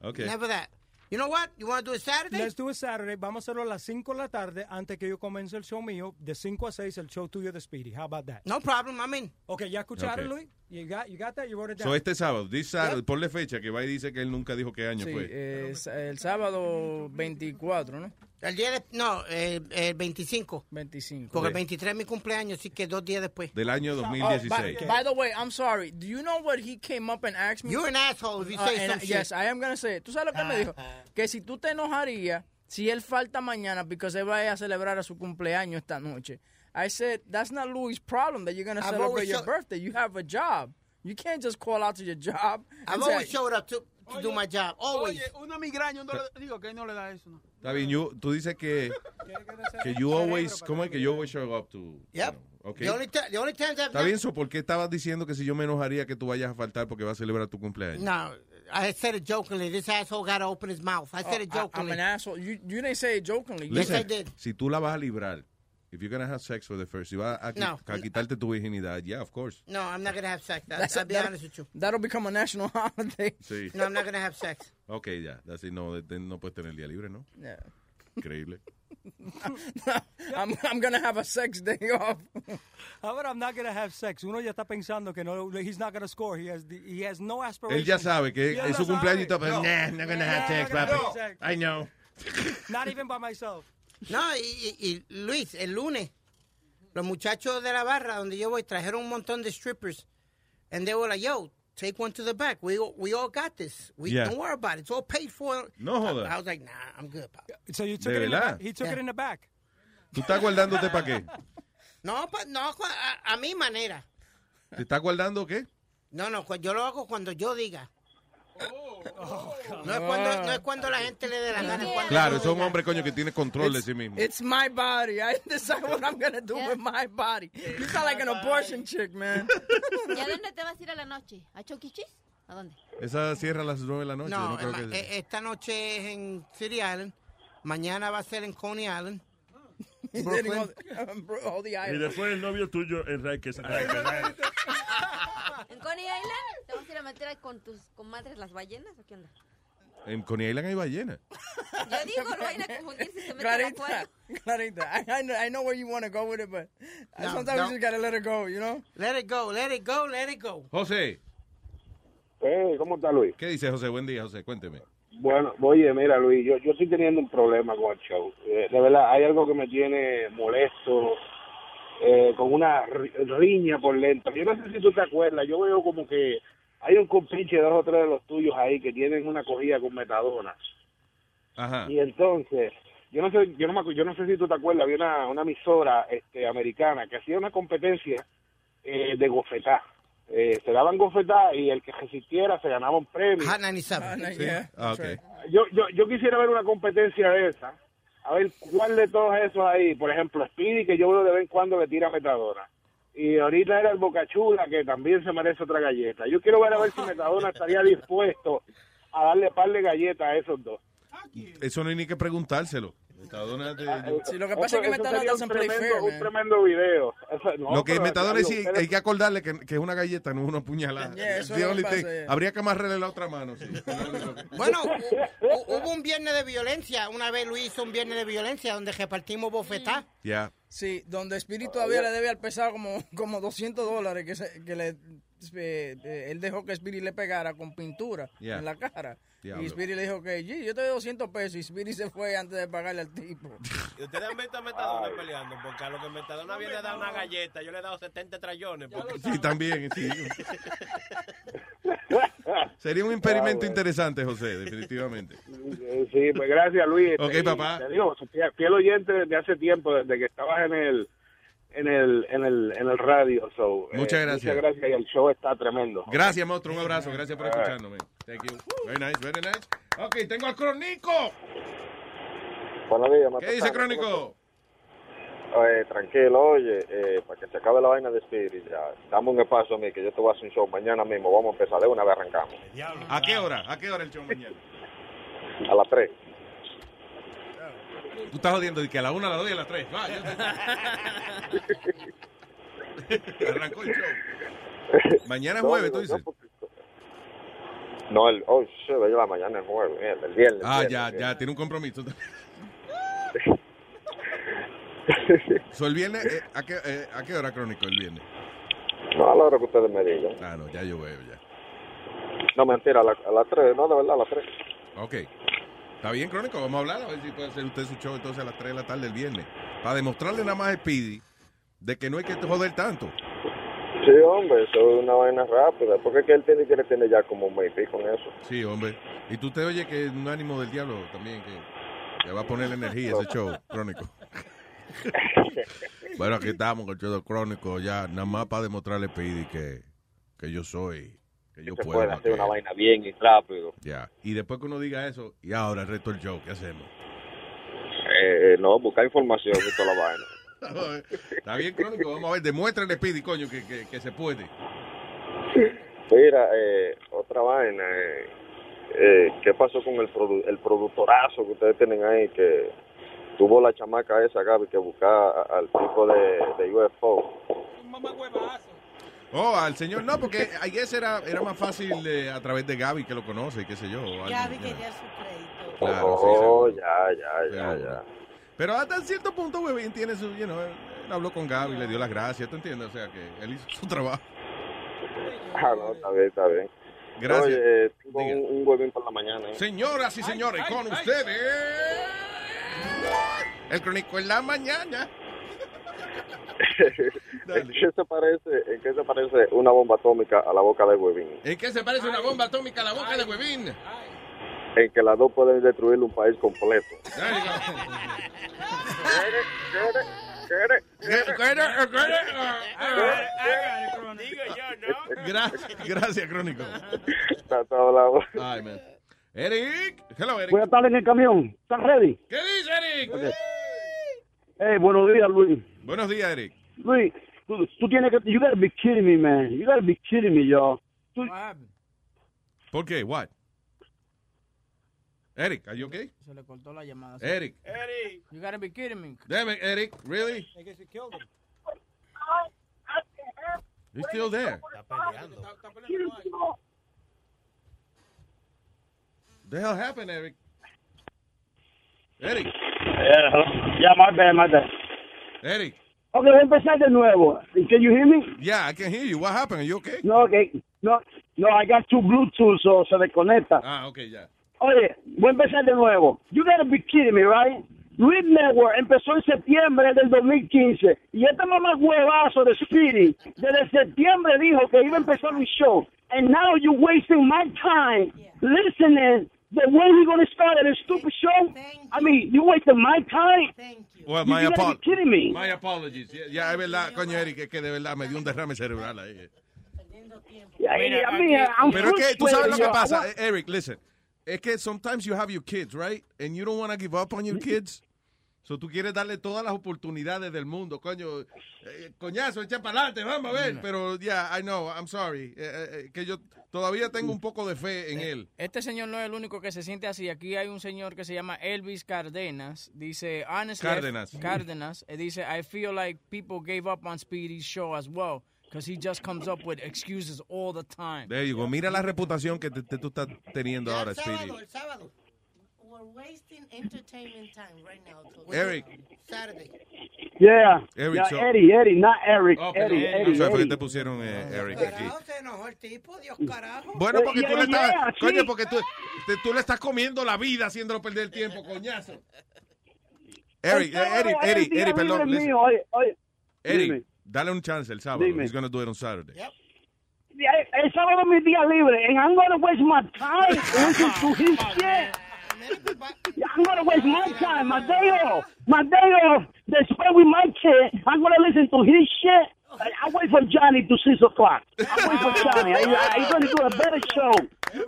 Okay. Never that. You know what? You want to do it Saturday? Let's do it Saturday. Vamos a hacerlo a las 5 de la tarde antes que yo comience el show mío. De 5 a 6 el show tuyo de Speedy. How about that? No problem. I'm in. Okay, ¿ya escucharon, Okay. Luis? You got, you got that? You wrote it down? So este sábado, this Saturday, ponle fecha que va y dice que él nunca dijo qué año Sí, fue. eh, el sábado 24, ¿no? El día de, no, eh, el 25. 25. Porque el Sí. 23 es mi cumpleaños, así que dos días después. Del año Oh, 2016. by, by the way, I'm sorry. Do you know what he came up and asked me? You're an asshole if you Uh, say some I- shit. Yes, I am gonna say it. ¿Tú sabes lo que me dijo? Que si tú te enojarías si él falta mañana porque se vaya a celebrar a su cumpleaños esta noche. I said, that's not Louis' problem that you're gonna I've celebrate your show- birthday. You have a job. You can't just call out to your job. I've and always say- showed up to, to do my job. Always. Oye, una migraña, no le- digo que no le da eso. No. Está bien, you- tú dices que, que you always, ¿cómo es que you always show up to? Yep. Okay. The only, the only times I've Está bien, so, ¿por qué estabas diciendo que si yo me enojaría que tú vayas a faltar porque vas a celebrar tu cumpleaños? No, I said it jokingly. This asshole got to open his mouth. I said it Oh, I- jokingly. I'm an asshole. You, you didn't say it jokingly. Listen, said- did. si tú la vas a librar, if you're gonna have sex for the first, si vas a, No. a quitarte tu virginidad, yeah, of course. No, I'm not going to have sex. I'll, That's- I'll be honest with you. That'll become a national holiday. Sí. No, I'm not going to have sex. Ok, ya. That's it. No, de- de- no puedes tener el día libre, ¿no? Yeah. Increíble. I'm, I'm gonna have a sex day off. How about I'm not gonna have sex? Uno ya está pensando que no, he's not gonna score. He has, the, he has no aspirations. Él ya sabe que es su cumpleaños y está pensando, nah, not gonna not gonna papi. have sex. I know. Not even by myself. No, y, y- y, Luis, el lunes, los muchachos de la barra donde yo voy trajeron un montón de strippers. And they were like, yo, take one to the back. We, we all got this. We Yeah. Don't worry about it. It's all paid for. No joda. I, I was like, nah, I'm good, pop. So you took ¿De it in the verdad? back. He took Yeah. it in the back. ¿Tú estás guardándote para qué? No, pa- no a, a mi manera. ¿Te estás guardando qué? No, no, yo lo hago cuando yo diga. Oh, no, es cuando, no es cuando la gente le dé la gana. es cuando Claro, es un hombre, coño, que tiene control de sí mismo. It's my body. I decide what I'm gonna do with my body. You sound like an abortion chick, man. ¿Y a dónde te vas a ir a la noche? ¿A Choquichis? ¿A dónde? Esa cierra a las 9 de la noche. No, No, creo que... eh, esta noche es en City Island. Mañana va a ser en Coney Island. Y después el novio tuyo, Enrique. ¿En Coney Island? ¿Te vas a ir a meter con tus comadres las ballenas o qué onda? En Coney Island hay ballena. Yo digo, no vayan a confundir si se Clarita. Clarita, I, I, know, I know where you want to go with it, but No, sometimes no. you just gotta let it go, you know? Let it go, let it go, let it go. José. Hey, ¿cómo está Luis? ¿Qué dice José? Buen día, José. Cuénteme. Bueno, oye, mira Luis, yo, yo estoy teniendo un problema con el show. Eh, de verdad, hay algo que me tiene molesto, eh, con una ri- riña por dentro. Yo no sé si tú te acuerdas, yo veo como que hay un compinche, dos o tres de los tuyos ahí que tienen una cogida con metadona. Ajá. Y entonces, yo no sé, yo no, me yo no sé si tú te acuerdas, había una, una emisora este, americana que hacía una competencia eh, de gofetá. Eh, se daban gofetá y el que resistiera se ganaba un premio. Hot 97. Sí. Ah, ok. Yo, yo, yo quisiera ver una competencia de esa. A ver cuál de todos esos ahí. Por ejemplo, Speedy, que yo veo de vez en cuando le tira metadona. Y ahorita era el Bocachula, que también se merece otra galleta. Yo quiero ver a ver si Metadona estaría dispuesto a darle par de galletas a esos dos. Eso no hay ni que preguntárselo. Metadona de- Sí, lo que pasa es que Metadona sería un tremendo, fair, un man. tremendo video. Eso- no, Lo que Metadona es sí, hay que acordarle que, que es una galleta, no es una puñalada. Yeah, eso es. Habría que amarrarle la otra mano. Sí. Bueno, hu- hu- hubo un viernes de violencia. Una vez Luis hizo un viernes de violencia donde repartimos bofetá. Ya. Sí, donde Spirit todavía le debe al pesado como, como 200 dólares que, se- que le, eh, eh, él dejó que Spirit le pegara con pintura Yeah. en la cara. Diablo. Y Spirit le dijo que, "Gee, yo te doy 200 pesos. Y Spirit se fue antes de pagarle al tipo. Y ustedes han visto a Metadona peleando, porque a lo que Metadona viene a dar una galleta, yo le he dado 70 trayones. Porque... Sí, también, sí. Sería un experimento interesante, José, definitivamente. Sí, pues gracias Luis. Ok, Este, y papá. Te digo, fiel, fiel oyente desde hace tiempo, desde que estabas en el en el en el en el radio. So, eh, Muchas gracias. Muchas gracias y el show está tremendo. Gracias, monstruo. Un abrazo. Gracias por escucharnos. Thank you. Very nice, very nice. Ok, tengo al Crónico. Buenos días, ¿Qué dice. Crónico? Eh, tranquilo, oye, eh, para que se acabe la vaina de Spirit, ya. Dame un espacio a mí, que yo te voy a hacer un show mañana mismo. Vamos a empezar de una vez arrancamos. ¿A qué hora? ¿A qué hora el show mañana? A las 3. Tú estás jodiendo de que a la una, a las dos y a las tres. Va, ya- Arrancó el show. Mañana es No, jueves, tú no, dices. No, el, oh, shit, yo la mañana es jueves, mierda, el viernes. Ah, el ya, ya, tiene un compromiso. So, el viernes, eh, ¿a, qué, eh, ¿a qué hora crónico el viernes? No, a la hora que ustedes me digan. Ah, no, ya yo veo, ya. No, mentira, a, la- a las 3, no, de verdad, a las 3. Ok. Está bien, Crónico, vamos a hablar a ver si puede hacer usted su show entonces a las 3 de la tarde del viernes. Para demostrarle nada más a Speedy de que no hay que joder tanto. Sí, hombre, eso es una vaina rápida. Porque es que él tiene que tener ya como un y con eso. Sí, hombre. Y tú te oye que es un ánimo del diablo también, que, que va a poner energía ese show, Crónico. bueno, aquí estamos con el show del Crónico, ya nada más para demostrarle a Speedy que, que yo soy, que yo puede hacer que- una vaina bien y rápido. Ya. Y después que uno diga eso, y ahora el resto del show, ¿qué hacemos? Eh, no, buscar información y toda la vaina. Está bien, Crónico, vamos a ver, demuéstrale, Speedy, coño, que, que, que se puede. Mira, eh, otra vaina. Eh, eh, ¿Qué pasó con el, produ- el productorazo que ustedes tienen ahí? Que tuvo la chamaca esa, Gaby, que buscaba al tipo de, de UFO. Oh, al señor, no, porque ayer era, era más fácil eh, a través de Gaby que lo conoce, y qué sé yo. o Gaby know. quería su crédito. Claro, sí, Oh, seguro. ya, ya, ya, Pero- ya. Pero hasta cierto punto, Webin tiene su, you know, él, él habló con Gaby, le dio las gracias, ¿tú entiendes? O sea, que él hizo su trabajo. Ah, no, está bien, está bien. Gracias. Oye, eh, tengo un, un huevín por la mañana. ¿eh? Señoras y señores, con ustedes, el crónico en la mañana. ¿En qué se parece, en qué se parece una bomba atómica a la boca de huevín? ¿En qué se parece una bomba atómica a la boca de Webin? En que las dos pueden destruir un país completo. Gracias, gracias, crónico. Ay, man. Eric, hello, Eric. Voy a estar en el camión. ¿Estás ready? ¿Qué dice Eric? Hey, buenos días, Luis. Buenos días, Eric. Luis, tú, tú tienes que... You gotta be kidding me, man. You gotta be kidding me, yo. Tú- ¿Por qué? What? Eric, are you okay? Se le cortó la llamada. Eric. Eric. You gotta be kidding me. Damn it, Eric, really? I guess you killed him. You're still there. The hell happened, Eric? Eric. Yeah, hello. yeah, my bad, my bad. Eric. Ok, voy a empezar de nuevo. Can you hear me? Yeah, I can hear you. What happened? Are you okay? No, okay. No, no, I got two Bluetooth, so se desconecta. Ah, okay, ya. Oye, voy a empezar de nuevo. You gotta be kidding me, right? Luis Network empezó en septiembre del 2015 y este mamá huevazo de Speedy desde septiembre dijo que iba a empezar un show. And now you're wasting my time listening the way we're going to start at a stupid show. I mean, you wasting my time. Well, my You my, gotta be kidding me. my apologies. Ya, ya, es verdad, coño, Eric, es que de verdad me dio un derrame cerebral ahí. I mean, I mean, I'm Pero es que tú sabes lo que pasa, I want- Eric, listen. Es que sometimes you have your kids, right? And you don't want to give up on your kids. So tú quieres darle todas las oportunidades del mundo, coño. Eh, coñazo, echa para adelante, vamos a ver. Pero, yeah, I know, I'm sorry. Eh, eh, que yo todavía tengo un poco de fe en él. Este señor no es el único que se siente así. Aquí hay un señor que se llama Elvis Cardenas. Dice, honestly, I- Cárdenas. Cárdenas. eh, Dice, I feel like people gave up on Speedy's show as well. Because he just comes up with excuses all the time. There you go. Mira la reputación que te- te- tú estás teniendo ahora, Speedy. el sábado. We're wasting entertainment time right now. to- Eric. Saturday. Yeah. Eric, yeah, so- Eddie, Eddie, not Eric. Oh, Eddie. Eddie, Eddie. te pusieron eh, Eric aquí. se enojó el tipo, Dios carajo. Bueno, porque Yeah, tú le estás, yeah, coño, sí. porque tú, te- tú le estás comiendo la vida haciéndolo perder el tiempo, coñazo. Eric, Eric, Eric, Eric, perdón. libre listen. mío, oye, oye. Eric, Dime. dale un chance el sábado. Dime. He's gonna do it on Saturday. Yeah, El sábado es mi día libre, and I'm gonna waste my time listening to his shit. Yeah, I'm gonna waste my time, my day off, my day off. They spend with my kid. I'm gonna listen to his shit. I, I wait for Johnny to six o'clock. I wait for Johnny. I, I, uh, he's gonna do a better show.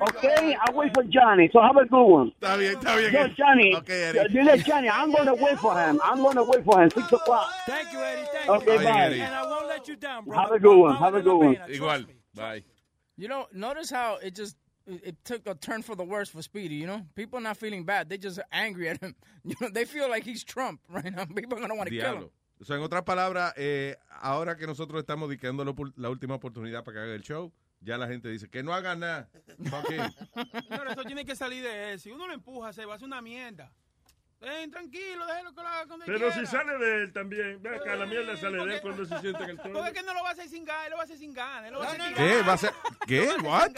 Okay, I wait for Johnny. So have a good one. Está bien, está bien. Yo, Johnny. Okay, Eric. Dile Johnny, I'm gonna wait for him. I'm gonna wait for him six o'clock. Thank you, Eddie. Thank Okay, you. bye. And I won't let you down, bro. Have a good one. Have a good one. Igual. Bye. You know, notice how it just it took a turn for the worse for Speedy. You know, people not feeling bad; they just angry at him. You know, they feel like he's Trump right now. People are gonna want to kill him. O sea, en otras palabras, eh, ahora que nosotros estamos dictando la, última oportunidad para que haga el show, ya la gente dice que no haga nada. Fuck him. Señor, eso tiene que salir de él. Si uno lo empuja, se va a hacer una mierda. Eh, tranquilo, déjelo que lo haga cuando Pero quiera. si sale de él también, ve acá, la mierda sale de él cuando se siente en el Porque tono. es que no lo va a hacer sin ganas, él lo va a hacer sin ganas. lo va a hacer ¿Qué? ganas. ¿Va a ser? ¿Qué? Sin ¿What?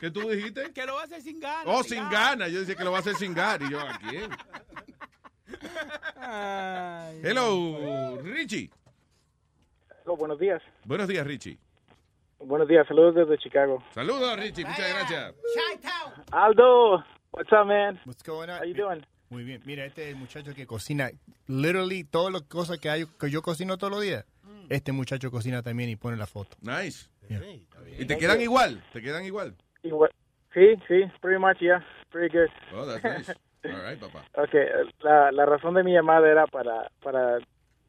¿Qué tú dijiste? Que lo va a hacer sin ganas. Oh, sin ganas. Yo decía que lo va a hacer sin ganas. Y yo, ¿a quién? Hello, Richie. Oh, buenos días. Buenos días, Richie. Buenos días. Saludos desde Chicago. Saludos, Richie. Muchas gracias. Aldo, what's up, man? What's going on? How you doing? Muy bien. Mira, este es el muchacho que cocina literally todas las cosas que hay que yo cocino todos los días. Este muchacho cocina también y pone la foto. Nice. ¿Y te quedan igual? ¿Te quedan igual? Igual- Sí, sí, pretty much, yeah. Pretty good. Oh, that's nice. All right, papá. Okay, la, la razón de mi llamada era para, para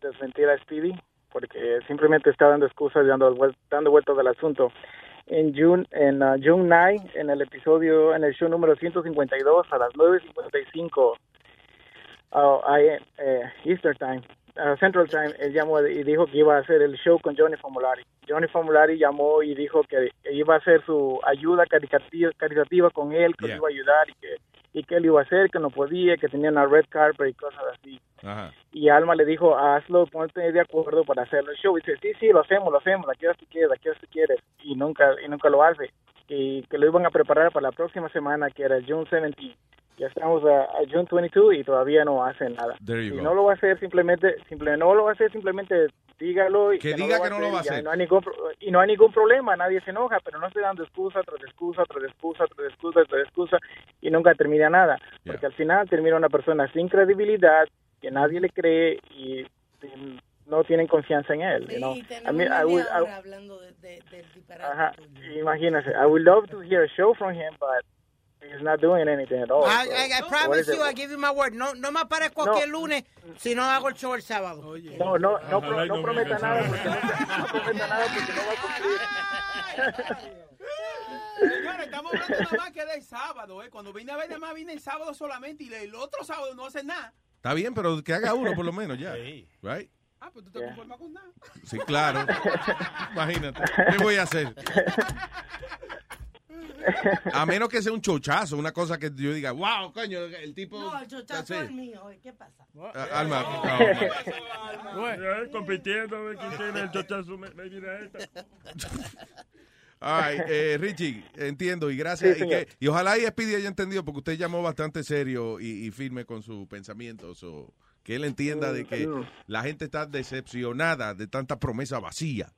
desmentir a Speedy, porque simplemente está dando excusas y dando, dando vueltas al asunto. En June, en uh, June 9, en el episodio, en el show número 152, a las 9.55 uh, eh, Eastern Time, uh, Central Time, él llamó y dijo que iba a hacer el show con Johnny Formulari. Johnny Formulari llamó y dijo que iba a hacer su ayuda caritativa, caritativa con él, que Yeah. iba a ayudar y que, y que él iba a hacer, que no podía, que tenía una red carpet y cosas así. Ajá. Y Alma le dijo, hazlo, ponte de acuerdo para hacerlo el show. Y dice, sí, sí, lo hacemos, lo hacemos, la quieras tú quieres, la quieras tú quieres. Y nunca, y nunca lo hace. Y que lo iban a preparar para la próxima semana, que era June 17. Ya estamos a, a June 22 y todavía no hace nada. There you y go. no lo va a hacer simplemente, simple, no lo va a hacer simplemente dígalo y Que diga que no lo va a y hacer. no hay ningún y no hay ningún problema, nadie se enoja, pero no estoy dando excusa tras excusa tras excusa tras excusa tras excusa y nunca termina nada, porque al final termina una persona sin credibilidad que nadie le cree y, y no tienen confianza en él. you know. Sí, I tenemos mean, I would- I- hablando de, de, del disparate. Ajá, imagínese. I would love to hear a show from him, but he's not doing anything at all. I, so- I, I promise is you, it? I give you my word. No, no me aparezco aquí el lunes si no hago el show el sábado. No, no, no, Ojalá pro- no no prometa nada porque no, no prometa nada porque no va a cumplir. Señores, estamos hablando nada más que del sábado, ¿eh? Cuando vine a ver, nada más vine el sábado solamente y el otro sábado no hace nada. Está bien, pero que haga uno por lo menos ya. Right? Ah, pues tú te conformas con nada. Sí, claro. Imagínate. ¿Qué voy a hacer? A menos que sea un chochazo, una cosa que yo diga, wow, coño, el tipo. No, el chochazo es mío. ¿Qué pasa? Ah, Alma. Compitiendo, a ver quién tiene el chochazo. me- mira esta. All right, eh, Richie, entiendo y gracias. Sí, y, que- y ojalá y Speedy haya entendido, porque usted llamó bastante serio y, y firme con sus pensamientos. o que él entienda de que la gente está decepcionada de tanta promesa vacía.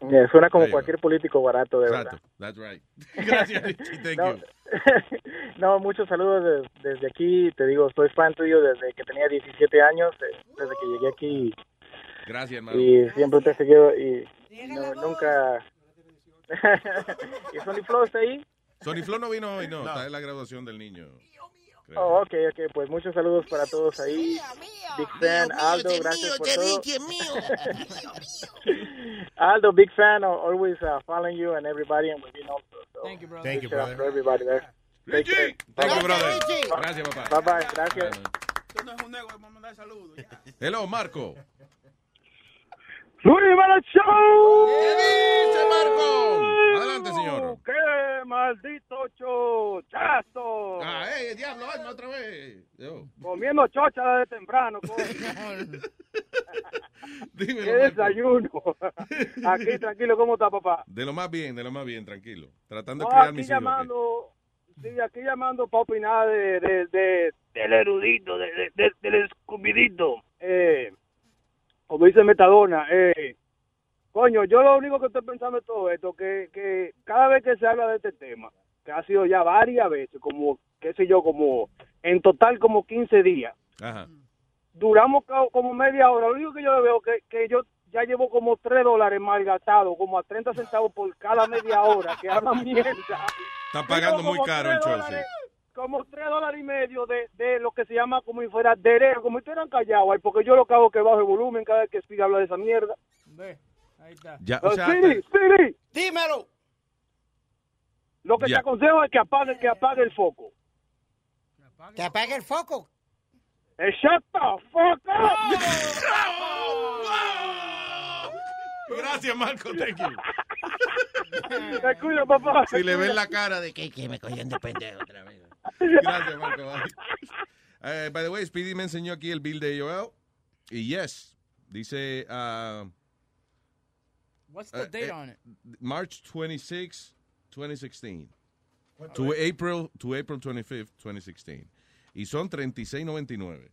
Eh, Suena como cualquier político barato, de Exacto, that's right. Gracias, Richie, thank No, you. no, muchos saludos des- desde aquí. Te digo, soy fan tuyo desde que tenía 17 años, desde que llegué aquí. Gracias, hermano. Y siempre te he seguido y no- nunca... ¿Y Sony Flow está ahí? Sony Flo no vino hoy, no, está en la graduación del niño. Creo. Oh, ok, ok, pues muchos saludos para todos ahí. Big fan, Aldo, gracias por todo. Aldo, big fan, al- always uh, following you and everybody and within also. So Thank you, brother. Thank you, brother. For everybody there. Thank you, brother. Gracias, papá. Bye bye, gracias. Esto no es un negocio, vamos a mandar saludos. Hello, Marco. ¡Luis Jiménez Show! ¿Qué dice Marco? Adelante, señor. ¡Qué maldito chochazo! Ah, eh, diablo, Alma, otra vez. Yo. Comiendo chocha desde temprano. Dímelo, ¡Qué desayuno! Aquí, tranquilo, ¿cómo está, papá? De lo más bien, de lo más bien, tranquilo. Tratando No, de criar aquí mis hijos. llamando, sí, aquí llamando para opinar de, de, de- del erudito, de, de- de- del escupidito. Eh, como dice Metadona, eh, coño, yo lo único que estoy pensando de todo esto, que, que cada vez que se habla de este tema, que ha sido ya varias veces, como, qué sé yo, como, en total como 15 días, Ajá. duramos co- como media hora. Lo único que yo veo que, que yo ya llevo como 3 dólares malgastados, como a 30 centavos por cada media hora que hablan mierda. Está pagando muy caro el dólares, Como 3 dólares y medio de, de lo que se llama como si fuera derecho, como si estuvieran callados ahí, porque yo lo que hago es que bajo el volumen cada vez que Speedy habla de esa mierda. Ve, ahí está. Ya, o sea, Speedy, Speedy, Dímelo. lo que Ya. te aconsejo es que apague, que apague el foco. Que apague el foco. Eh, shut the fuck up! Gracias, Marco, thank you. Te cuido, papá. Si le ven la cara de que, que me cogían de pendejo otra vez. Gracias, Marco. Eh, by the way, Speedy me enseñó aquí el bill de AOL. Y yes, dice uh, What's the uh, date eh, on it? March 26, 2016. To April, to April 25th, 2016. Y son 36.99.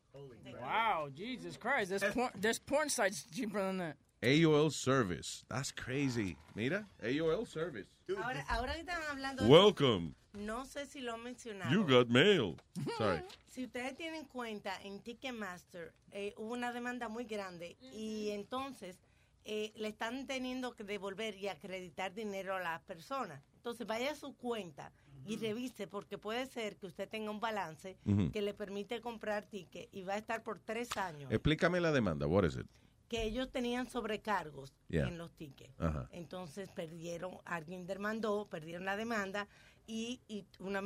Wow, Jesus Christ. There's porn, there's porn sites cheaper than that. AOL service. That's crazy. Mira, AOL service. Ahora, ahora que están hablando de Welcome. No sé si lo han mencionado. You got mail. Sorry. Si ustedes tienen cuenta en Ticketmaster, eh, hubo una demanda muy grande y entonces eh, le están teniendo que devolver y acreditar dinero a las personas. Entonces vaya a su cuenta y revise porque puede ser que usted tenga un balance que le permite comprar ticket y va a estar por tres años. Explícame la demanda. What is it? que ellos tenían sobrecargos Yeah. en los tickets. Entonces perdieron, alguien demandó, perdieron la demanda y, y una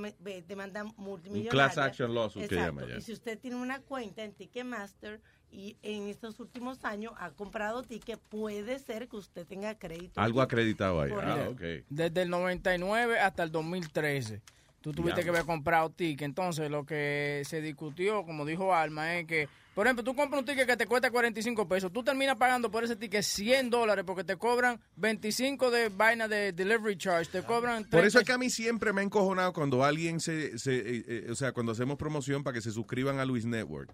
demanda multimillonaria. class action lawsuit que Exacto. llama ya. Y si usted tiene una cuenta en Ticketmaster y en estos últimos años ha comprado ticket, puede ser que usted tenga crédito. Algo acreditado ahí. Ah, ok. Desde el 99 hasta el 2013. Tú tuviste que haber comprado ticket. Entonces, lo que se discutió, como dijo Alma, es que, por ejemplo, tú compras un ticket que te cuesta 45 pesos. Tú terminas pagando por ese ticket 100 dólares porque te cobran 25 de vaina de delivery charge. Te cobran. Por 30 eso es que a mí siempre me ha encojonado cuando alguien se, se, eh, eh, o sea, cuando hacemos promoción para que se suscriban a Luis Network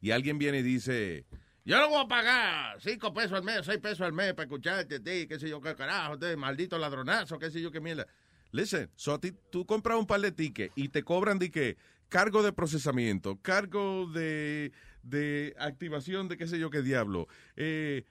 y alguien viene y dice, yo no voy a pagar cinco pesos al mes, seis pesos al mes para escucharte a ti, qué sé yo, qué carajo, de maldito ladronazo, qué sé yo, qué mierda. Listen, so a ti, tú compras un par de tickets y te cobran de que cargo de procesamiento, cargo de, de activación de qué sé yo qué diablo, eh,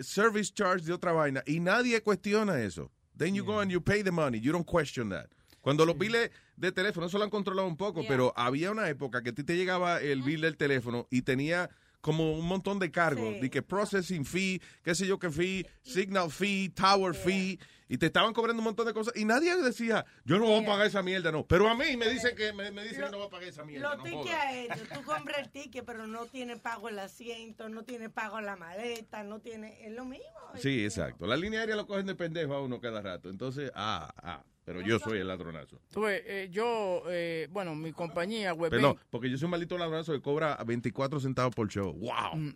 service charge de otra vaina. Y nadie cuestiona eso. Then you go and you pay the money, you don't question that. Cuando los biles de teléfono, eso lo han controlado un poco, pero había una época que a ti te llegaba el bill del teléfono y tenía como un montón de cargos, Sí. de que processing fee, qué sé yo qué fee, signal fee, tower fee, y te estaban cobrando un montón de cosas y nadie decía, yo no voy a pagar esa mierda, no. Pero a mí me dicen que me, me dicen que no voy a pagar esa mierda. Los no tickets aéreos, tú compras el ticket, pero no tiene pago el asiento, no tiene pago la maleta, no tiene, es lo mismo. Sí, exacto. La línea aérea lo cogen de pendejo a uno cada rato. Entonces, ah, ah, pero yo soy el ladronazo. Tú ves, eh, yo, eh, bueno, mi compañía, Webin, Perdón, porque yo soy un maldito ladronazo que cobra 24 centavos por show. ¡Wow! Mm.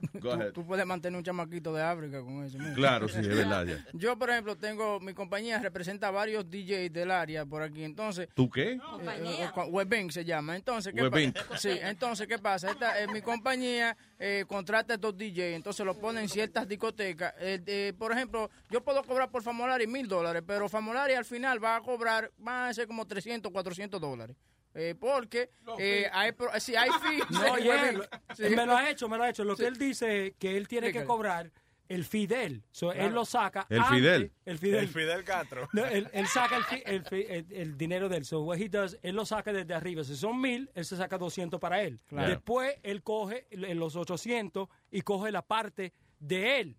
Go ahead. tú, tú puedes mantener un chamaquito de África con eso. mira. Claro, sí, es verdad. ya. Yo, por ejemplo, tengo, mi compañía representa varios DJs del área por aquí, entonces... ¿Tú qué? Eh, eh, Webin se llama. Entonces, ¿qué Sí, entonces, ¿qué pasa? Esta, eh, mi compañía eh, contrata a estos DJs, entonces los pone en ciertas discotecas. Eh, eh, por ejemplo, yo puedo cobrar por Famolari mil dólares, pero Famolari al final va a cobrar, va a ser como 300, 400 dólares. Eh, porque eh, hay, sí, hay fees. No, lo- Sí. me lo ha hecho, me lo ha hecho. Lo Sí. que él dice es que él tiene que cobrar el Fidel. So, Claro. Él lo saca. El antes- Fidel. El Fidel. El Fidel Castro. No, él, él saca el, fi- el fi- el- el dinero de él. So what he does, él lo saca desde arriba. Si son mil, él se saca 200 para él. Claro. Después él coge los 800 y coge la parte de él.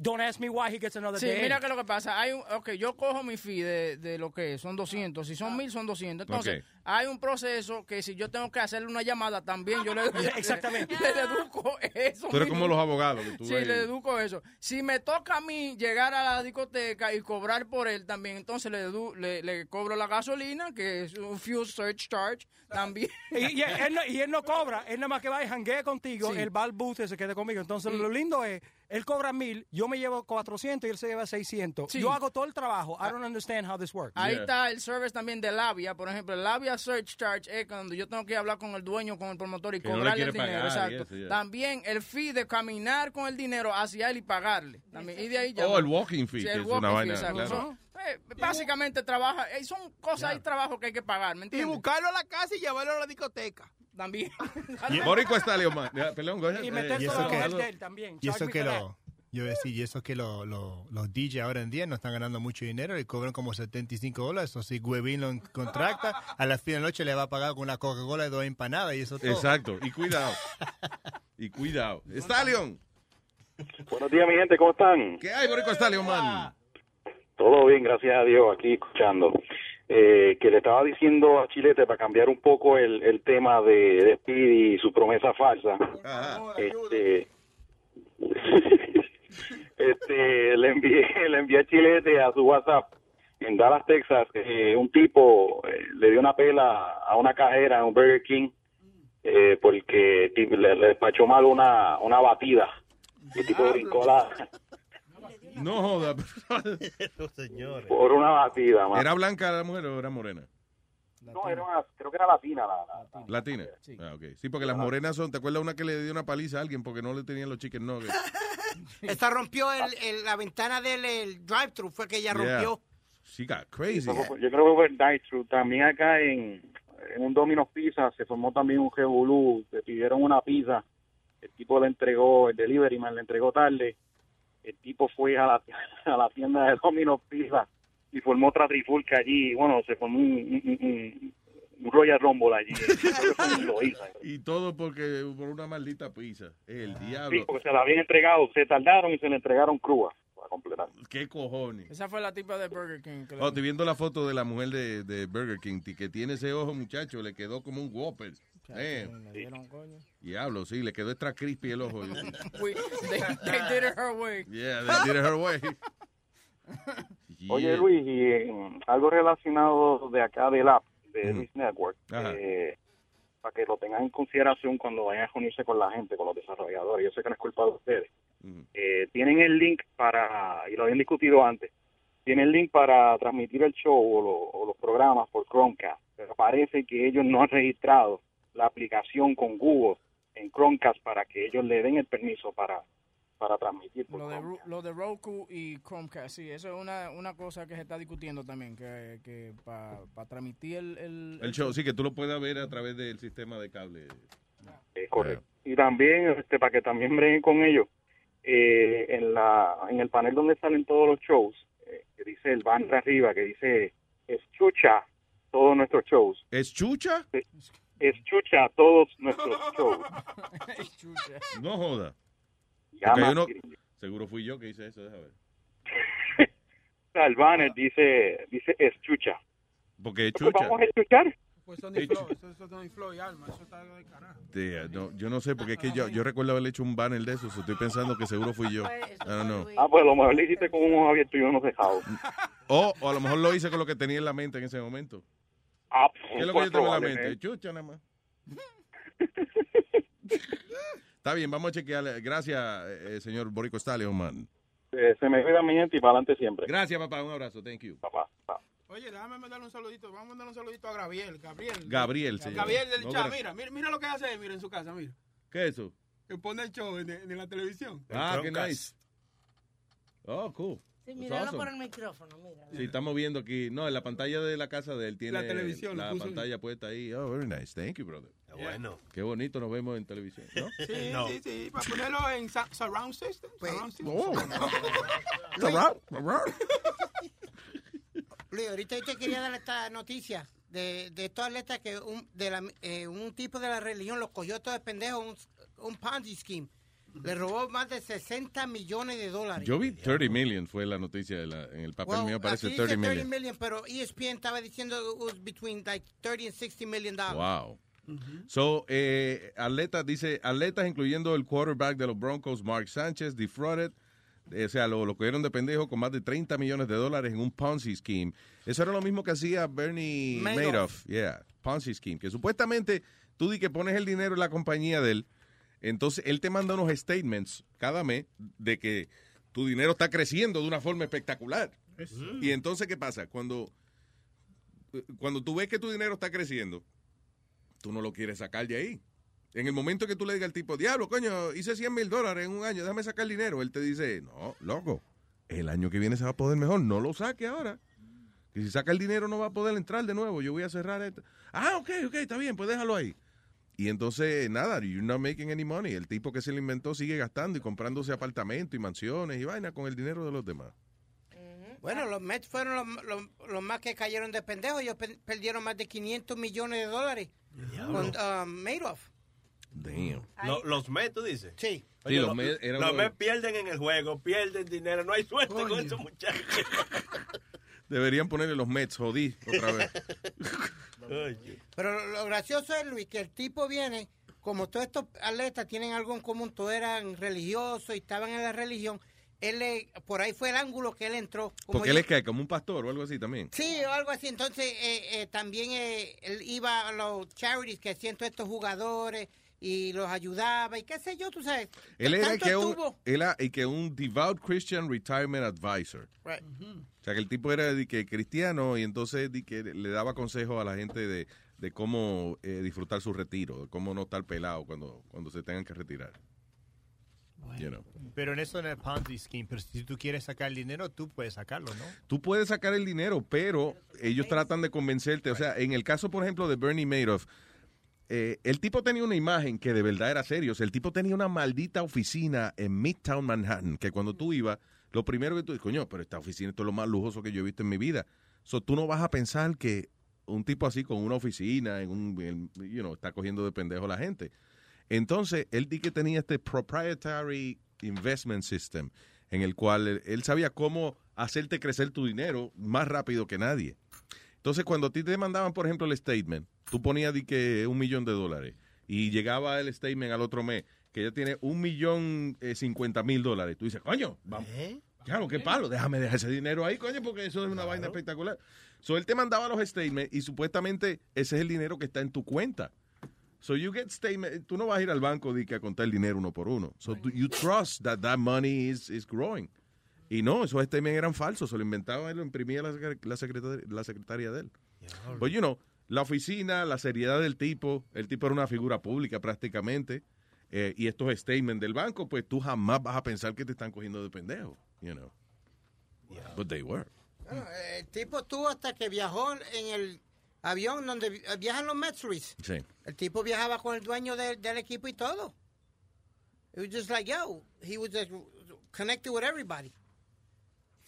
Don't ask me why he gets another Sí, mira que lo que pasa, hay un, ok, yo cojo mi fee de, de lo que es, son 200, si son 1000 son 200, entonces hay un proceso que si yo tengo que hacerle una llamada también yo le, Exactamente. le deduzco eso. Tú eres como los abogados. Que tú Sí, le deduzco eso. Si me toca a mí llegar a la discoteca y cobrar por él también, entonces le, dedu- le, le cobro la gasolina, que es un fuel surcharge también. Y, y él no, y él no cobra, él nada más que va y janguea contigo, Sí. él va al booth y se queda conmigo. Entonces Sí. lo lindo es, él cobra mil, yo me llevo 400 y él se lleva 600. Sí. Yo hago todo el trabajo. I don't understand how this works. Ahí está el service también de Labia, por ejemplo, el Labia Search Charge es cuando yo tengo que hablar con el dueño, con el promotor y Que no le cobrarle el dinero, pagar y exacto. También el fee de caminar con el dinero hacia él y pagarle. También. Y de ahí ya Oh, el walking fee, Sí, que el es walking una fee, vaina, exacto. claro. Eh, básicamente trabaja, eh, son cosas, hay trabajo que hay que pagar, ¿me Y entiendes? buscarlo a la casa y llevarlo a la discoteca. También. Borico Stallion, man. Ya, Perdón. Y Eh, meter y todo eso lo que- que es de él también. Y eso que lo, yo a decir, y eso que lo, lo- los DJ ahora en día no están ganando mucho dinero y cobran como 75 dólares. O si Webin lo contracta, a la fin de la noche le va a pagar con una Coca-Cola de dos empanadas y eso todo. Exacto. Y cuidado. y cuidado. Stallion. Buenos días, mi gente, ¿cómo están? ¿Qué hay, Borico Stallion, man? Todo bien, gracias a Dios, aquí escuchando. Eh, que le estaba diciendo a Chilete para cambiar un poco el, el tema de, de Speedy y su promesa falsa. Este, este, le envié, le envié a Chilete a su WhatsApp en Dallas, Texas. eh, un tipo eh, le dio una pela a una cajera en un Burger King. eh, porque le, le despachó mal una, una batida. El tipo brincó la, No joda. señores. por una batida. man. ¿Era blanca la mujer o era morena? No, era una- creo que era latina. La, la- Latina. Ah, ok. Sí, porque las morenas son, ¿te acuerdas una que le dio una paliza a alguien porque no le tenían los chicken nuggets? Esta rompió el, el- la ventana del el drive-thru, fue que ella rompió. She got crazy. Yo creo que fue el drive-thru. También acá en, en un Domino's Pizza se formó también un revolú. Se pidieron una pizza. El tipo le entregó, el delivery man le entregó tarde. El tipo fue a la, a la tienda de Domino's Pizza y formó otra trifulca allí. Bueno, se formó un, un, un- un Royal Rumble allí. Creo Loíza. Y todo porque por una maldita pizza. El diablo. porque se la habían entregado. Se tardaron y se le entregaron crúa para completar. ¿Qué cojones? Esa fue la tipa de Burger King. le- Oh, estoy viendo la foto de la mujer de, de Burger King que tiene ese ojo, muchacho, le quedó como un Whopper. Eh, Le dieron coño. diablo, sí, le quedó extra crispy el ojo. We- they, they did it her way. Yeah, they did it her way. Oye. Luis, y eh, algo relacionado de acá del app de. Luis Network, eh, para que lo tengan en consideración cuando vayan a reunirse con la gente, con los desarrolladores. Yo sé que no es culpa de ustedes. Eh, tienen el link para, y lo habían discutido antes, tienen el link para transmitir el show o, lo- o los programas por Chromecast, pero parece que ellos no han registrado la aplicación con Google en Chromecast para que ellos le den el permiso para, para transmitir. por Lo de, lo de Roku y Chromecast, sí, eso es una, una cosa que se está discutiendo también, que, que para transmitir el, el, El show, sí, que tú lo puedas ver a través del sistema de cable. Eh, correcto. Y también, este, para que también breguen con ellos, eh, en, la, en el panel donde salen todos los shows, eh, que dice el banner arriba, que dice escucha todos nuestros shows. ¿Es chucha? Escucha todos nuestros shows. No joda. Uno- seguro fui yo que hice eso, déjame ver. O sea, el banner dice, dice escucha. Porque Pues chucha. vamos a escuchar. Pues Sony Flow, eso es Sony Flow y Alma, eso está de carajo. Yeah, no, yo no sé, porque es que yo, yo recuerdo haberle hecho un banner de eso, so estoy pensando que seguro fui yo. I don't know. Ah, pues a lo mejor le hiciste con un ojo abierto y uno cerrado. O, o a lo mejor lo hice con lo que tenía en la mente en ese momento. Ah, ¿Qué es lo que yo tengo en la mente? Chucha nada más. Está bien, vamos a chequear. Gracias, eh, eh, señor Borico Stallion, man. Eh, se me cuida mi gente y para adelante siempre. Gracias, papá. Un abrazo. Thank you. Papá. Oye, déjame mandarle un saludito. Vamos a mandarle un saludito a Gabriel. Gabriel. Gabriel se llama. Gabriel del No, chat. Mira, mira, mira lo que hace él, mira en su casa, mira. ¿Qué es eso? Que pone el show en, en la televisión. Ah, qué nice. Oh, cool. Sí, That's míralo awesome. por el micrófono, mira. Sí, estamos viendo aquí. No, en la pantalla de la casa de él tiene La televisión, la puso ahí. pantalla puesta ahí. Oh, very nice. Thank you, brother. Bueno. Qué bonito nos vemos en televisión, ¿no? Sí, sí, sí, para ponerlo en surround system. surround system. Oh. Luis, ahorita yo te quería dar esta noticia de, de estos atletas que un, de la, eh, un tipo de la religión los cogió todo de pendejo, un, un Ponzi scheme. Le robó más de 60 millones de dólares. Yo vi 30 million, fue la noticia de la- en el papel Well, mío, aparece aquí dice 30 million. million, pero ESPN estaba diciendo it was between like 30 and 60 million dollars. Wow. So, eh, atletas, dice, atletas incluyendo el quarterback de los Broncos, Mark Sánchez, defrauded, eh, o sea, lo, lo cogieron de pendejo con más de 30 millones de dólares en un Ponzi scheme. Eso era lo mismo que hacía Bernie Madoff. Madoff, yeah, Ponzi scheme, que supuestamente tú di que pones el dinero en la compañía de él, entonces él te manda unos statements cada mes de que tu dinero está creciendo de una forma espectacular. Y entonces, ¿qué pasa? Cuando, cuando tú ves que tu dinero está creciendo, tú no lo quieres sacar de ahí. En el momento que tú le digas al tipo, diablo, coño, hice 100 mil dólares en un año, déjame sacar el dinero, él te dice, no, loco, el año que viene se va a poder mejor, no lo saque ahora. Que si saca el dinero no va a poder entrar de nuevo, yo voy a cerrar esto. Ah, ok, ok, está bien, pues déjalo ahí. Y entonces, nada, you're not making any money. El tipo que se lo inventó sigue gastando y comprándose apartamentos y mansiones y vaina con el dinero de los demás. Bueno, los Mets fueron los, los- los más que cayeron de pendejo. Ellos pe- perdieron más de 500 millones de dólares con um, Madoff. Damn. Lo- los Mets, tú dices. Sí. Sí, los Mets los los- pierden en el juego, pierden dinero, no hay suerte con esos muchachos. Deberían ponerle los Mets, jodí, otra vez. Pero lo, gracioso es, Luis, que el tipo viene, como todos estos atletas tienen algo en común, todos eran religiosos y estaban en la religión, él le- por ahí fue el ángulo que él entró. Como Porque él es que como un pastor o algo así también. Sí, o algo así. Entonces, eh, eh, también eh, él iba a los charities que hacían todos estos jugadores y los ayudaba y qué sé yo, tú sabes. Él era Tanto que un, él era- y que un devout Christian retirement advisor. Right. O sea, que el tipo era de que cristiano y entonces de que le daba consejos a la gente de, de cómo eh, disfrutar su retiro, de cómo no estar pelado cuando, cuando se tengan que retirar. You know. Pero en eso en el Ponzi scheme, pero si tú quieres sacar el dinero, tú puedes sacarlo, ¿no? Tú puedes sacar el dinero, pero ellos tratan de convencerte. O sea, en el caso, por ejemplo, de Bernie Madoff, eh, el tipo tenía una imagen que de verdad era serio. El tipo tenía una maldita oficina en Midtown Manhattan, que cuando tú ibas, lo primero que tú dices, coño, pero esta oficina esto es lo más lujoso que yo he visto en mi vida. So, tú no vas a pensar que un tipo así con una oficina, en un, en- está cogiendo de pendejo a la gente. Entonces, él di que tenía este proprietary investment system, en el cual él, él sabía cómo hacerte crecer tu dinero más rápido que nadie. Entonces, cuando a ti te mandaban, por ejemplo, el statement, tú ponías di que un millón de dólares y llegaba el statement al otro mes que ya tiene un millón eh, cincuenta mil dólares. Tú dices, coño, vamos. Claro, qué palo, déjame dejar ese dinero ahí, coño, porque eso es una vaina espectacular. So, él te mandaba los statements y supuestamente ese es el dinero que está en tu cuenta. So you get statement, tú no vas a ir al banco de que a contar el dinero uno por uno. So you trust that that money is, is growing. Y no, esos statements eran falsos, se lo inventaba y lo imprimía la, la, secretaria, la secretaria de él. Pues, you know, la oficina, la seriedad del tipo, el tipo era una figura pública prácticamente, eh, y estos statements del banco, pues tú jamás vas a pensar que te están cogiendo de pendejo, you know. But they were. Bueno, el tipo tuvo hasta que viajó en el avión donde vi- viajan los Metsries. Sí. El tipo viajaba con el dueño del, del equipo y todo. It was just like, yo, he was just connected with everybody.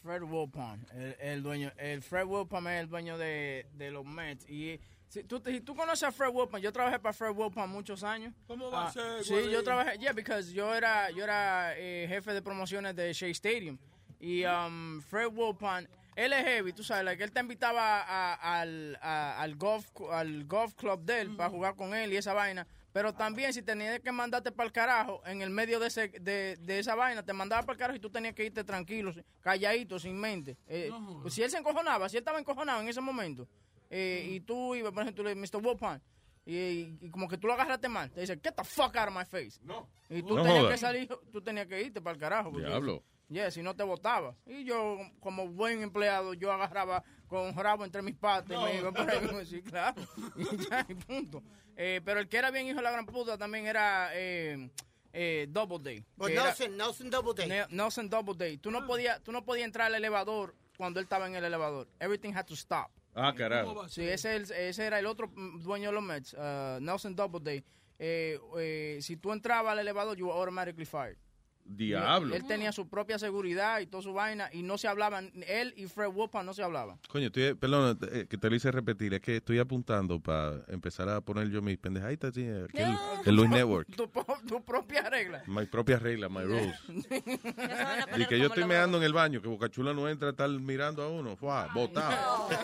Fred Wilpon, el, el dueño, el Fred Wilpon es el dueño de, de los Mets. Y si tú, si tú conoces a Fred Wilpon, yo trabajé para Fred Wilpon muchos años. ¿Cómo va a Ah, ser, Sí, yo trabajé, yeah, because yo era, yo era eh, jefe de promociones de Shea Stadium. Y um, Fred Wilpon, él es heavy, tú sabes, like, él te invitaba a- al, a- al, golf, al golf club de él para jugar con él y esa vaina. Pero también si tenías que mandarte para el carajo, en el medio de, ese, de, de esa vaina, te mandaba para el carajo y tú tenías que irte tranquilo, calladito, sin mente. Eh, pues si él se encojonaba, si él estaba encojonado en ese momento, eh, y tú ibas, por ejemplo, tú le Mr. Wilpon, y, y- y como que tú lo agarraste mal, te dice, get the fuck out of my face. Y tú No tenías que salir, tú tenías que irte para el carajo. Diablo. Yeah, si no te votaba. Y yo, como buen empleado, yo agarraba con un rabo entre mis patas y me iba por ahí. Sí, claro. Y ya, y punto. Eh, pero el que era bien hijo de la gran puta también era eh, eh, Double Day. Pues que era- Nelson, Nelson Doubleday. Ne- Nelson Double Day. Tú no podías tú no podías entrar al elevador cuando él estaba en el elevador. Everything had to stop. Ah, carajo. Sí, ese, ese era el otro dueño de los Mets, uh, Nelson Doubleday. Eh, eh, si tú entrabas al elevador, you were automatically fired. Diablo. Él tenía su propia seguridad y toda su vaina y no se hablaban. Él y Fred Wolpa no se hablaban. Coño, estoy, perdón, eh, que te lo hice repetir, es que estoy apuntando para empezar a poner yo mis pendejaditas así, eh, el, el Luis Network. Tu, propia regla. My propias reglas, my rules. Y que yo estoy meando en el baño, que Bocachula no entra a estar mirando a uno. Fua, botado.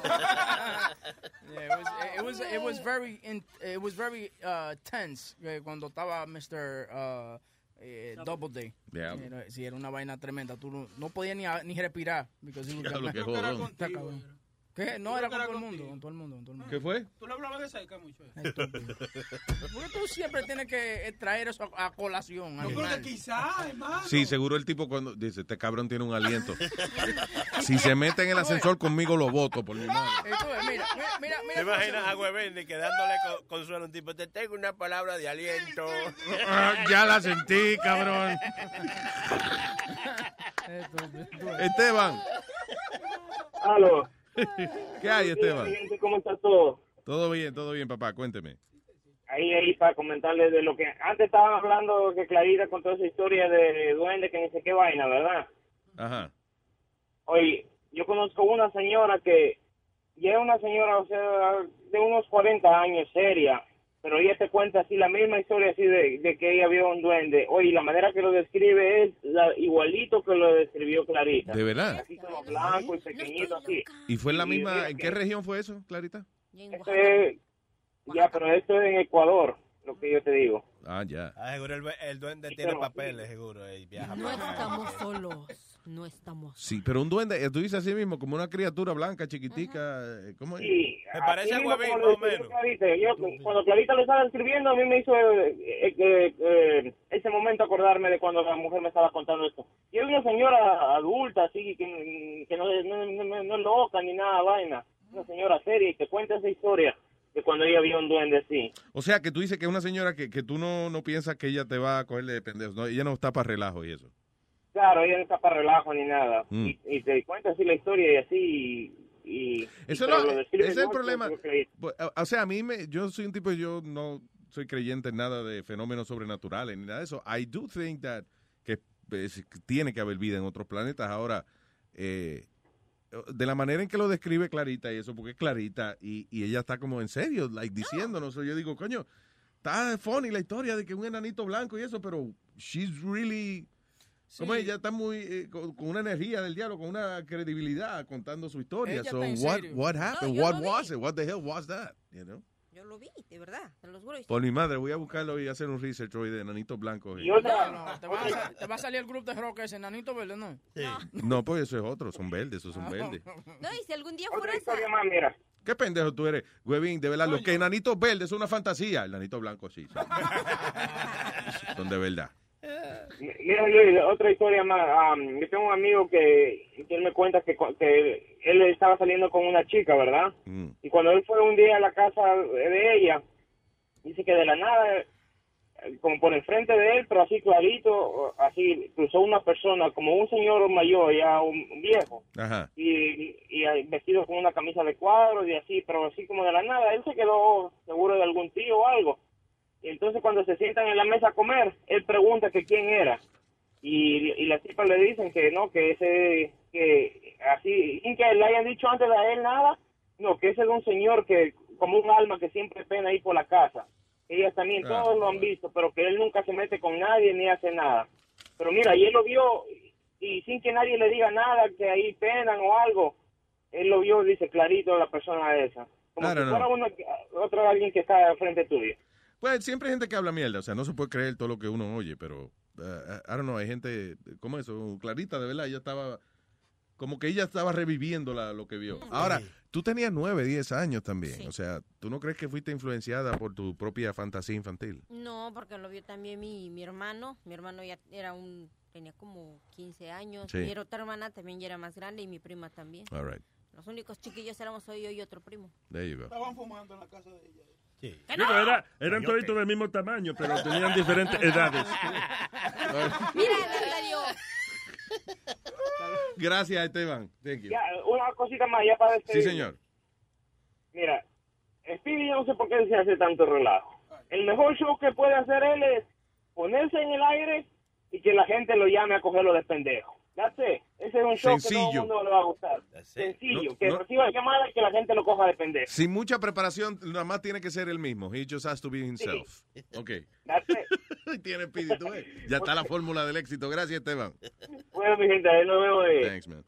Yeah, it was it was it was very in, it was very uh, tense eh, cuando estaba Mr. Uh, eh, Doubleday. Diablo. Era- sí, era una vaina tremenda. Tú no, no podías ni, ni respirar. because he was Diablo, that qué. No, era con todo el mundo, con todo el mundo, con todo el mundo. ¿Qué fue? Tú le hablabas de cerca mucho. eh. Porque tú siempre tienes que traer eso a, a colación. No, animal. porque quizás, hermano. Sí, seguro el tipo cuando dice, este cabrón tiene un aliento. si se mete en el ascensor conmigo, lo voto por mi madre. Mira, mira, mira, ¿Te imaginas a Huevendi que dándole co- consuelo a un tipo? Te tengo una palabra de aliento. Ah, ya la sentí, cabrón. Esteban. Aló. ¿Qué hay, Esteban? ¿Cómo está todo? Todo bien, todo bien, papá, cuénteme. Ahí, ahí, para comentarles de lo que antes estaban hablando que Clarita contó esa historia de duende que ni sé qué vaina, ¿verdad? Ajá. Oye, yo conozco una señora que ya es una señora, o sea, de unos 40 años, seria, pero ella te cuenta así la misma historia así de, de que ella vio un duende. Oye, la manera que lo describe es la- igualito que lo describió Clarita. ¿De verdad? Así como blanco y pequeñito así. ¿Y fue en la misma, en qué región fue eso, Clarita? Ya, pero esto es en Ecuador. Lo que yo te digo. Ah, ya. Ah, seguro el, el duende Sí, tiene papeles, seguro. Y viaja No estamos solos. No estamos. Sí, pero un duende, eh, tú dices así mismo, como una criatura blanca, chiquitica. eh, ¿Cómo es? Sí, Me parece a Huevín, más o menos. Clarita. Yo, cuando Clarita lo estaba escribiendo, a mí me hizo eh, eh, eh, eh, ese momento acordarme de cuando la mujer me estaba contando esto. Y era una señora adulta, así, que, que no, no, no- no es loca ni nada, vaina. Una señora seria y te cuenta esa historia de cuando ella vio un duende así. O sea, que tú dices que es una señora que, que tú no, no piensas que ella te va a cogerle de pendejos. No, ella no está para relajo y eso. Claro, ella no está para relajo ni nada. Mm. Y, y te cuenta así la historia y así. Y, Eso no, lo ese describe es el que problema. que- o sea, a mí me, yo soy un tipo, yo no soy creyente en nada de fenómenos sobrenaturales ni nada de eso. I do think that que pues, tiene que haber vida en otros planetas. Ahora, eh, de la manera en que lo describe Clarita y eso, porque es Clarita y, y ella está como en serio, like diciéndonos. Yo digo, coño, está funny la historia de que un enanito blanco y eso, pero she's really como ella está muy eh, con, con una energía del diablo, con una credibilidad contando su historia. Ella so what what happened? what was it? What the hell was that? You know? Yo lo vi, de verdad, te lo juro. Por mi madre, voy a buscarlo y hacer un research hoy de enanitos blancos. No, no, te, va a, sa- te va a salir el grupo de rock ese, nanito verde, ¿no? No, pues eso es otro, son verdes, esos son verdes. No, y si algún día Otra más, mira. ¿Qué pendejo tú eres, huevín? De verdad, los que enanitos verdes son una fantasía. El enanito blanco sí. Son, son de verdad. Mira, Luis, otra historia más. Am, yo tengo un amigo que, que él me cuenta que, que él estaba saliendo con una chica, ¿verdad? Mm. Y cuando él fue un día a la casa de ella, dice que de la nada, como por enfrente de él, pero así clarito, así cruzó una persona, como un señor mayor, ya un un viejo, Ajá. y, y vestido con una camisa de cuadros y así, pero así como de la nada, él se quedó seguro de algún tío o algo. Entonces cuando se sientan en la mesa a comer, él pregunta que quién era. Y, y las tipas le dicen que no, que ese, que así, sin que le hayan dicho antes de él nada, no, que ese es un señor que, como un alma que siempre pena ahí por la casa. Ellas también, Ah, todos lo han visto, pero que él nunca se mete con nadie ni hace nada. Pero mira, y él lo vio, y sin que nadie le diga nada, que ahí penan o algo, él lo vio, dice clarito, la persona esa. Como I si fuera know. uno, otro alguien que está frente tuyo. Pues siempre hay gente que habla mierda, o sea, no se puede creer todo lo que uno oye, pero, uh, I don't know, hay gente, ¿cómo eso? Clarita, de verdad, ella estaba, como que ella estaba reviviendo la- lo que vio. Ahora, tú tenías nueve, diez años también, o sea, ¿tú no crees que fuiste influenciada por tu propia fantasía infantil? No, porque lo vio también mi, mi hermano. Mi hermano ya era un, tenía como 15 años. Sí. Mi otra hermana también ya era más grande y mi prima también. All right, Los únicos chiquillos éramos soy yo y otro primo. there you go. Estaban fumando en la casa de ella. Digo, era- eran Coyote. toditos del mismo tamaño, pero tenían diferentes edades. Mira. Gracias, Esteban. Thank you. Ya, una cosita más, ya para Sí, despedir. señor. Mira, Speedy yo no sé por qué se hace tanto relajo. El mejor show que puede hacer él es ponerse en el aire y que la gente lo llame a cogerlo de pendejo. That's it. Ese es un show que todo el mundo le va a gustar. Sencillo, No, que no. reciba llamadas y que la gente lo coja de pendejo. Sin mucha preparación, nada más tiene que ser el mismo. He just has to be himself. Ok. That's it. Tiene espíritu, ¿eh? Ya está la fórmula del éxito. Gracias, Esteban. Bueno, mi gente, ahí nos vemos. eh. Thanks, man.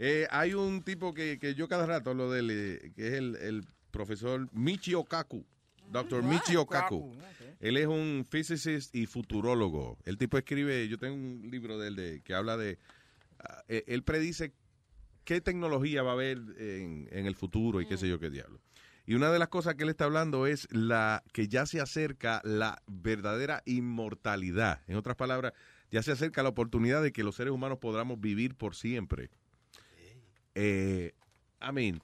Eh, hay un tipo que, que yo cada rato hablo de él, eh, que es el, el profesor Michio Kaku. Dr. Michio Kaku. Él es un physicist y futurólogo. El tipo escribe, yo tengo un libro de él de, que habla de, ah, él predice qué tecnología va a haber en, en el futuro y qué sé yo qué diablo. Y una de las cosas que él está hablando es la que ya se acerca la verdadera inmortalidad. En otras palabras, ya se acerca la oportunidad de que los seres humanos podamos vivir por siempre. Eh, I mean,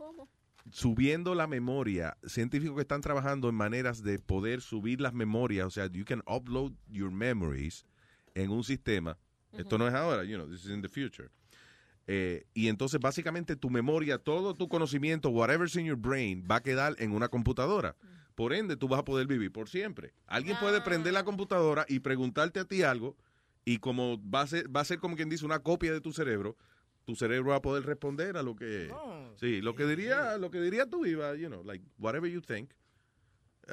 subiendo la memoria, científicos que están trabajando en maneras de poder subir las memorias, o sea, you can upload your memories en un sistema. Esto no es ahora, you know, this is in the future. Eh, y entonces básicamente tu memoria, todo tu conocimiento, whatever's in your brain, va a quedar en una computadora. Por ende, tú vas a poder vivir por siempre. Alguien puede prender la computadora y preguntarte a ti algo y como va a ser, va a ser como quien dice una copia de tu cerebro, tu cerebro va a poder responder a lo que sí, lo que diría, lo que diría tú iba, you know, like whatever you think,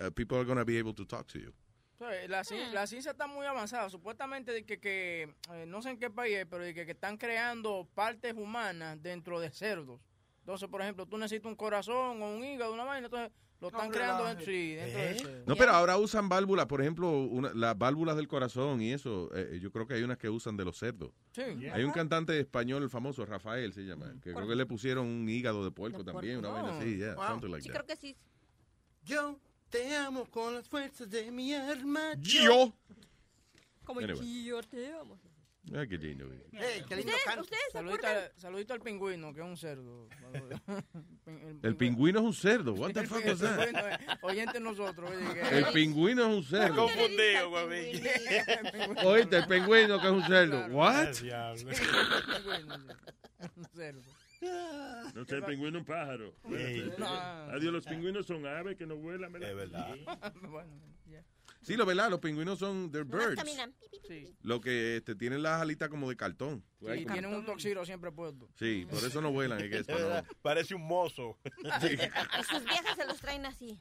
uh, people are going to be able to talk to you. Entonces, La, ci- la ciencia está muy avanzada. Supuestamente de que, que, eh, no sé en qué país, es, pero de que, que están creando partes humanas dentro de cerdos. Entonces, por ejemplo, tú necesitas un corazón o un hígado, una vaina, entonces lo están creando dentro, sí, dentro de ese- No, pero ahora usan válvulas, por ejemplo, una- las válvulas del corazón y eso. eh, yo creo que hay unas que usan de los cerdos. Sí. Hay un cantante español famoso, Rafael se llama, que creo que le pusieron un hígado de puerco también, una vaina así, yeah, Wow. something like Sí, that. creo que sí. Yo te amo con las fuerzas de mi alma. Yo. Como Anyway. yo te amo. Ay, qué lindo. Hey, qué lindo ¿Ustedes, canto. ¿ustedes se Saludito, acuerdan? al- saludito al pingüino, que es un cerdo. El pingüino es un cerdo. What the fuck was that? oyente nosotros. oye, que- El pingüino es un cerdo. confundido, güey. Oíste, el pingüino que es un cerdo. What? Un cerdo. No sé, el pingüino es un pájaro. No. Adiós, los pingüinos son aves que no vuelan, ¿verdad? Es verdad. bueno. Sí, lo verdad, los pingüinos son they're birds. Sí. Lo que este, tienen las alitas como de cartón. Y tienen un toxiro siempre puesto. Sí, por eso no vuelan. es que es para no- Parece un mozo. Sí. Y sus viejas se los traen así.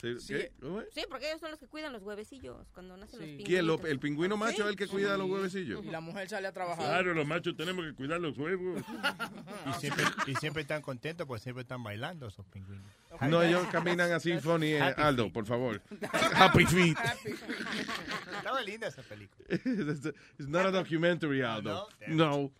Sí, ¿qué? ¿Cómo es? Sí, porque ellos son los que cuidan los huevecillos cuando nacen los pingüinos. ¿Quién? Lo- ¿El pingüino macho es el que cuida los huevecillos? Y la mujer sale a trabajar. Claro, los machos tenemos que cuidar los huevos. Y siempre, y siempre están contentos porque siempre están bailando esos pingüinos. No, ellos caminan así, funny, eh, Happy Aldo, feet. por favor. Happy feet. Estaba linda esa película. It's not a documentary, Aldo. No.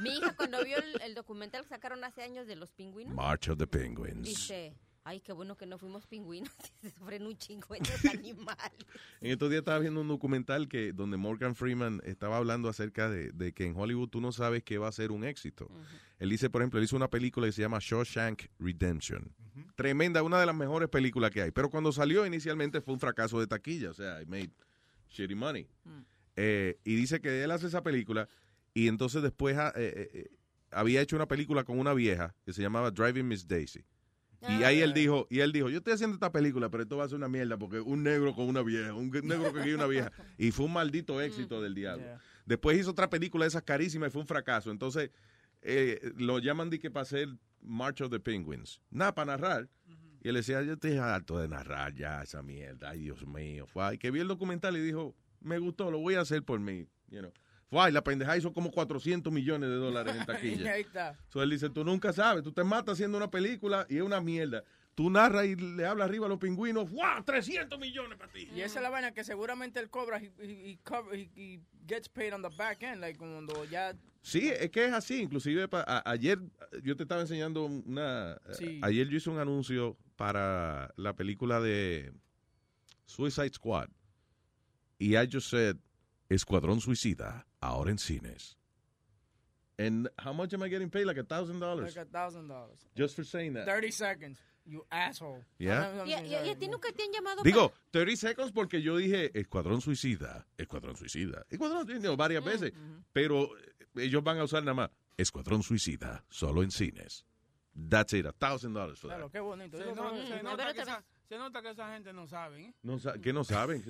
Mi hija cuando vio el, el documental que sacaron hace años de los pingüinos, March of the Penguins. dice, ay, qué bueno que no fuimos pingüinos, se sufren un chingo estos animales. En estos días estaba viendo un documental que donde Morgan Freeman estaba hablando acerca de, de que en Hollywood tú no sabes qué va a ser un éxito. Él dice, por ejemplo, él hizo una película que se llama Shawshank Redemption. Tremenda, una de las mejores películas que hay. Pero cuando salió inicialmente fue un fracaso de taquilla. O sea, it made shitty money. Eh, y dice que él hace esa película y entonces después ah, eh, eh, eh, había hecho una película con una vieja que se llamaba Driving Miss Daisy. Y ahí él dijo, y él dijo, yo estoy haciendo esta película, pero esto va a ser una mierda porque un negro con una vieja, un negro que quiere una vieja. Y fue un maldito éxito del diablo. Después hizo otra película de esas carísimas y fue un fracaso. Entonces eh, lo llaman de que para hacer March of the Penguins. Nada, para narrar. Y él decía, yo estoy harto de narrar ya esa mierda. Ay, Dios mío. Fue ahí que vi el documental y dijo, me gustó, lo voy a hacer por mí. You know. Fue la pendeja hizo como 400 millones de dólares en taquilla. ahí está. So él dice, tú nunca sabes, tú te matas haciendo una película y es una mierda. Tú narras y le hablas arriba a los pingüinos, ¡wow! 300 millones para ti. Y esa es la vaina que seguramente él cobra y gets paid on the back end, like cuando ya Sí, es que es así. Inclusive pa- a- ayer yo te estaba enseñando una... Sí. Ayer yo hice un anuncio para la película de Suicide Squad. Y I just said, Escuadrón Suicida, ahora en cines. And how much am I getting paid? Like a thousand dollars? like a thousand dollars. Just for saying that. 30 seconds, you asshole. Yeah. ¿Y, nunca te han llamado Digo, 30 seconds porque yo dije Escuadrón Suicida, Escuadrón Suicida, Escuadrón Suicida varias Mm, veces, pero eh, ellos van a usar nada más Escuadrón Suicida, solo en cines. That's it, a thousand dollars for that. Claro, qué bonito. Se, nota, creo- se nota que esa, se nota que esa gente no sabe, ¿eh? No, sa- ¿Qué no saben?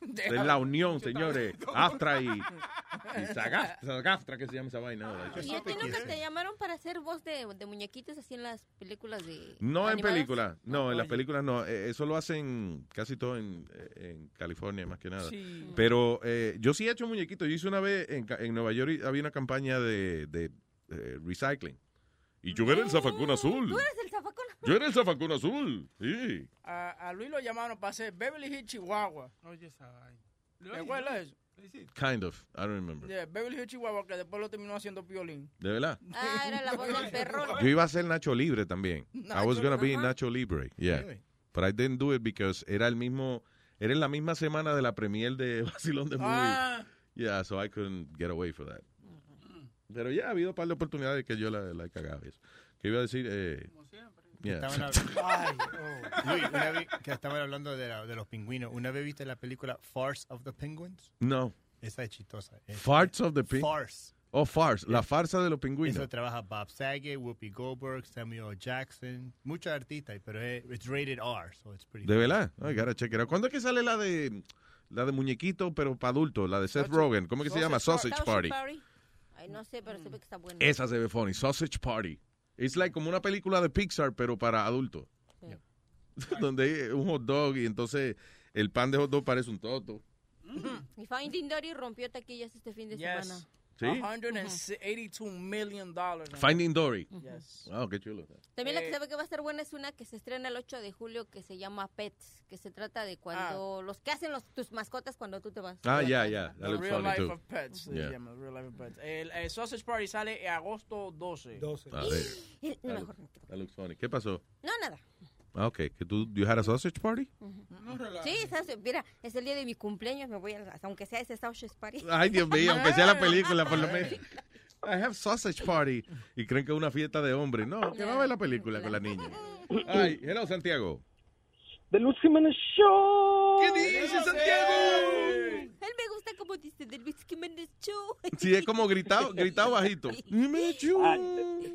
Deja- Es la unión, señores. Aftra y, y Saga- Sagaftra, que se llama esa vaina. ¿Y a ti nunca te llamaron para hacer voz de, de muñequitos así en las películas de No en películas, no, en las películas no. Eh, Eso lo hacen casi todo en, en California, más que nada. Sí. Pero eh, yo sí he hecho muñequitos. Yo hice una vez en, en Nueva York, había una campaña de, de, eh, recycling. Y yo era el zafacón azul. ¿Tú eres el zafacón? Yo era el zafacón azul. Sí. A, a Luis lo llamaron para hacer Beverly Hills Chihuahua. Oye, esa vaina. ¿Te acuerdas eso? Kind of. I don't remember. Yeah, Beverly Hills Chihuahua, que después lo terminó haciendo piolín. ¿De verdad? Ah, era la voz del perro. Yo iba a ser Nacho Libre también. I was going to be. Nacho Libre. Yeah. But I didn't do it because era el mismo... Era en la misma semana de la premier de Vacilón de Movie. Ah. Yeah, so I couldn't get away for that. Pero ya ha habido un par de oportunidades que yo la, la he cagado. Que iba a decir... Eh, yeah. Estaban hab- Luis, una vez que estaban hablando de, la- de los pingüinos, ¿una vez viste la película Farce of the Penguins? No. Esa es chistosa. Es- Farts of the Ping... Farce. Oh, farce. La farsa de los pingüinos. Eso trabaja Bob Saget, Whoopi Goldberg, Samuel Jackson, muchos artistas, pero es it's rated R, so it's pretty ¿De verdad? I gotta check it out. ¿Cuándo es que sale la de... La de muñequito, pero para adultos? La de Seth Rogen. ¿Cómo que se llama? Sausage Party. Ay, no sé, pero se ve que está bueno. Esa se ve funny. Sausage Party. Es like como una película de Pixar, pero para adultos. Donde hay un hot dog y entonces el pan de hot dog parece un toto. Y Finding Dory rompió taquillas este fin de Yes. semana. ¿Sí? 182 million dollars. Finding Dory. Yes. Wow, qué chulo. También la que Eh, sabe que va a estar buena es una que se estrena el 8 de julio que se llama Pets, que se trata de cuando los que hacen los, tus mascotas cuando tú te vas. Ah, ya, ya. The looks Real Life too. of Pets. se Yeah. llama, Real Life of Pets. El, el Sausage Party sale en agosto 12. 12. A ver. El- That mejor. looks- that looks funny. ¿Qué pasó? No, nada. Ah, ok. ¿Que tú, you had a sausage party? Sí, ¿sabes? mira, es el día de mi cumpleaños, me voy a, aunque sea ese Sausage Party. Ay, Dios mío, aunque sea la película, por lo menos. I have sausage party. Y creen que es una fiesta de hombres. No, que va a ver la película con la niña. Ay, hello, Santiago. The Luis Jiménez Show. ¿Qué dice, Santiago? Él me gusta como dice del Luis Jiménez Show. Sí, es como gritado, gritado bajito. Ah,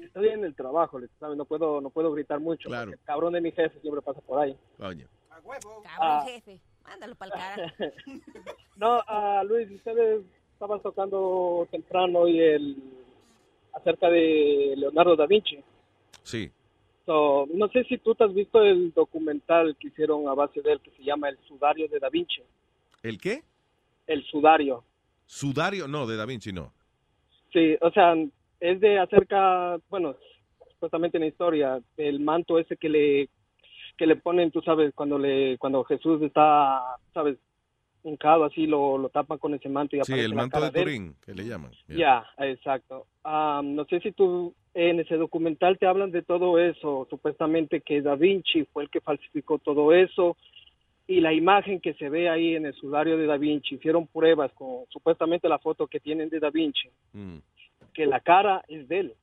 estoy en el trabajo, le- ¿sabe? No puedo, no puedo gritar mucho. Claro. El cabrón de mi jefe siempre pasa por ahí. Coño. Cabrón Ah. jefe, mándalo para el cara. No, ah, Luis, ustedes estaban tocando temprano y el acerca de Leonardo da Vinci. Sí. So, no sé si tú te has visto el documental que hicieron a base de él que se llama El Sudario de Da Vinci. ¿El qué? El Sudario. Sudario, no, de Da Vinci no. Sí, o sea, es de acerca, bueno, supuestamente en la historia, el manto ese que le que le ponen, tú sabes, cuando le cuando Jesús está, sabes, hincado así, lo, lo tapan con ese manto y Sí, el la manto cara de. Turín, que le llaman. Ya, exacto. Ah, no sé si tú en ese documental te hablan de todo eso, supuestamente que Da Vinci fue el que falsificó todo eso y la imagen que se ve ahí en el sudario de Da Vinci, hicieron pruebas con supuestamente la foto que tienen de Da Vinci, Mm. que la cara es de él,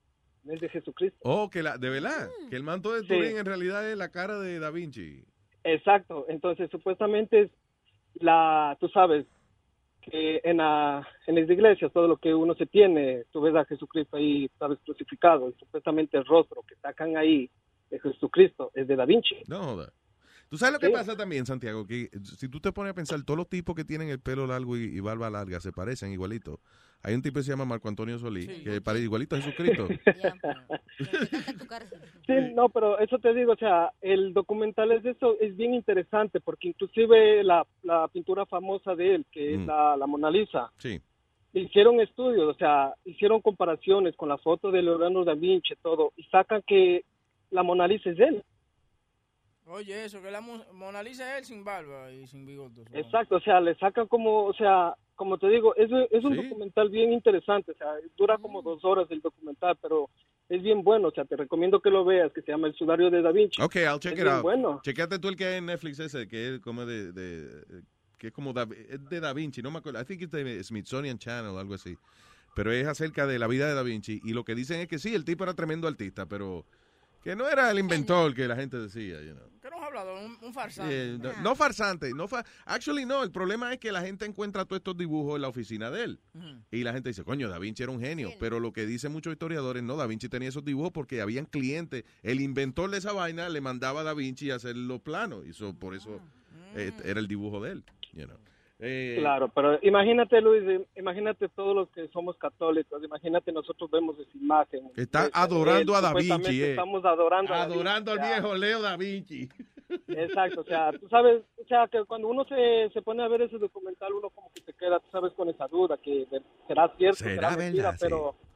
no es de Jesucristo. Oh, que la, de verdad, Mm. que el manto de Sí. Turín en realidad es la cara de Da Vinci. Exacto, entonces supuestamente es la, tú sabes, que en, la, en las iglesias todo lo que uno se tiene, tú ves a Jesucristo ahí, sabes, crucificado, y supuestamente el rostro que sacan ahí de Jesucristo es de Da Vinci. No. ¿Tú sabes lo que Sí. pasa también, Santiago? Que si tú te pones a pensar, todos los tipos que tienen el pelo largo y, y barba larga se parecen igualito. Hay un tipo que se llama Marco Antonio Solís, que parece igualito a Jesucristo. Sí, no, pero eso te digo, o sea, el documental es de eso, es bien interesante, porque inclusive la, la pintura famosa de él, que es Mm. la, la Mona Lisa, Sí. hicieron estudios, o sea, hicieron comparaciones con la foto de Leonardo da Vinci, todo, y sacan que la Mona Lisa es él. Oye, eso, que la Mo- Mona Lisa es él sin barba y sin bigote. Exacto, o sea, le sacan como, o sea, como te digo, es, es un Sí. documental bien interesante, o sea, dura como dos horas el documental, pero es bien bueno, o sea, te recomiendo que lo veas, que se llama El Sudario de Da Vinci. Ok, I'll check Es it bien out. bueno. Chequete tú el que hay en Netflix ese, que es como de, de- que es como da, es de Da Vinci, no me acuerdo. I think it's de Smithsonian Channel o algo así. Pero es acerca de la vida de Da Vinci y lo que dicen es que sí, el tipo era tremendo artista, pero que no era el inventor que la gente decía, you know. ¿Qué nos ha hablado? Un, un farsante. Eh, no, no farsante, no fa actually no, el problema es que la gente encuentra todos estos dibujos en la oficina de él. Y la gente dice, coño, Da Vinci era un genio. Pero lo que dicen muchos historiadores, no, Da Vinci tenía esos dibujos porque habían clientes. El inventor de esa vaina le mandaba a Da Vinci a hacer los planos. Y eso, por eso eh, era el dibujo de él. you know. Eh, Claro, pero imagínate, Luis, eh, imagínate todos los que somos católicos, imagínate nosotros vemos esa imagen. Está Pues, adorando él, a Da Vinci, eh. Estamos adorando a Da Adorando al viejo Leo Da Vinci. Exacto, o sea, tú sabes, o sea, que cuando uno se, se pone a ver ese documental, uno como que se queda, tú sabes, con esa duda, que será cierto, Será será, mentira, verdad, sí.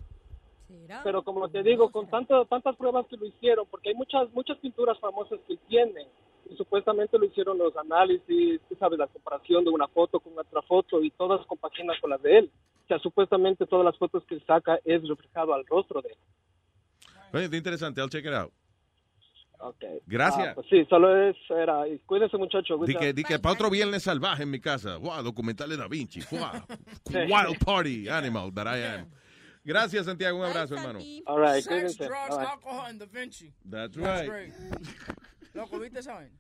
Pero... Pero como te digo, con tanto, tantas pruebas que lo hicieron, porque hay muchas muchas pinturas famosas que tienen, y supuestamente lo hicieron los análisis, tú sabes, la comparación de una foto con otra foto, y todas compaginan con las de él. O sea, supuestamente todas las fotos que él saca es reflejado al rostro de él. Oye, está interesante, I'll check it out. Okay. Gracias. Ah, pues sí, solo es, era, y cuídense muchachos. Di que, di que para otro viernes salvaje en mi casa. Wow, documental de Da Vinci. Wow. Sí. Wild party animal that I am. Gracias, Santiago. Un abrazo, hermano. All right, Sex, drugs, All right. alcohol, and Da Vinci. That's right. great. Loco, ¿viste esa vaina?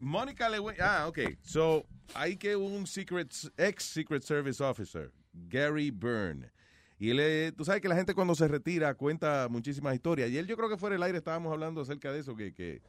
Mónica Lewinsky. Ah, ok. So, hay que un secret, ex Secret Service officer, Gary Byrne. Y él, es- tú sabes que la gente cuando se retira cuenta muchísimas historias. Y él, yo creo que fuera del aire estábamos hablando acerca de eso, que, que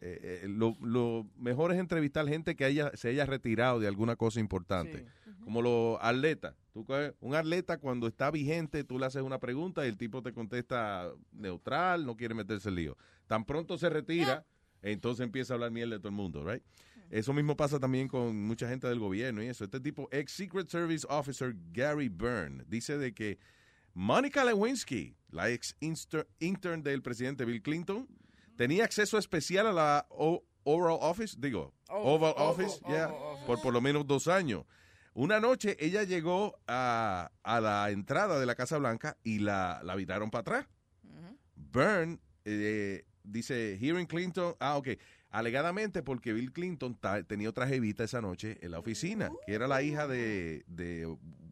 eh, eh, lo, lo mejor es entrevistar gente que haya, se haya retirado de alguna cosa importante. Como los atletas. Tú un atleta cuando está vigente, tú le haces una pregunta y el tipo te contesta neutral, no quiere meterse en lío. Tan pronto se retira, entonces empieza a hablar mierda de todo el mundo, right? Eso mismo pasa también con mucha gente del gobierno y eso. Este tipo, ex Secret Service Officer Gary Byrne, dice de que Mónica Lewinsky, la ex intern del presidente Bill Clinton, tenía acceso especial a la O- Oral Office, digo, Oh, Oval oh, Office, oh, yeah, oh, por por lo menos dos años. Una noche ella llegó a, a la entrada de la Casa Blanca y la, la viraron para atrás. Byrne eh, dice, hearing Clinton, ah, ok, alegadamente porque Bill Clinton ta- tenía otra jevita esa noche en la oficina, que era la hija de, de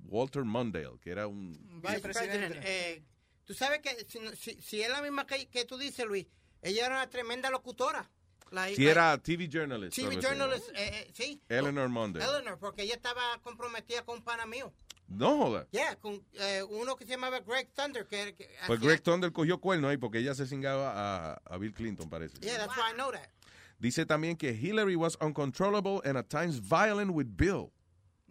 Walter Mondale, que era un... Vice President, eh, tú sabes que si, si, si es la misma que, que tú dices, Luis, ella era una tremenda locutora. La, Si la- era TV journalist. TV journalist, eh, eh, sí. Eleanor Mondale. Eleanor, porque ella estaba comprometida con un pana mío. No joda. Yeah, con eh, uno que se llamaba Greg Thunder. Que, que Pues Greg Thunder cogió cuerno ahí porque ella se cingaba a, a Bill Clinton, parece. Yeah, that's why I know that. Dice también que Hillary was uncontrollable and at times violent with Bill.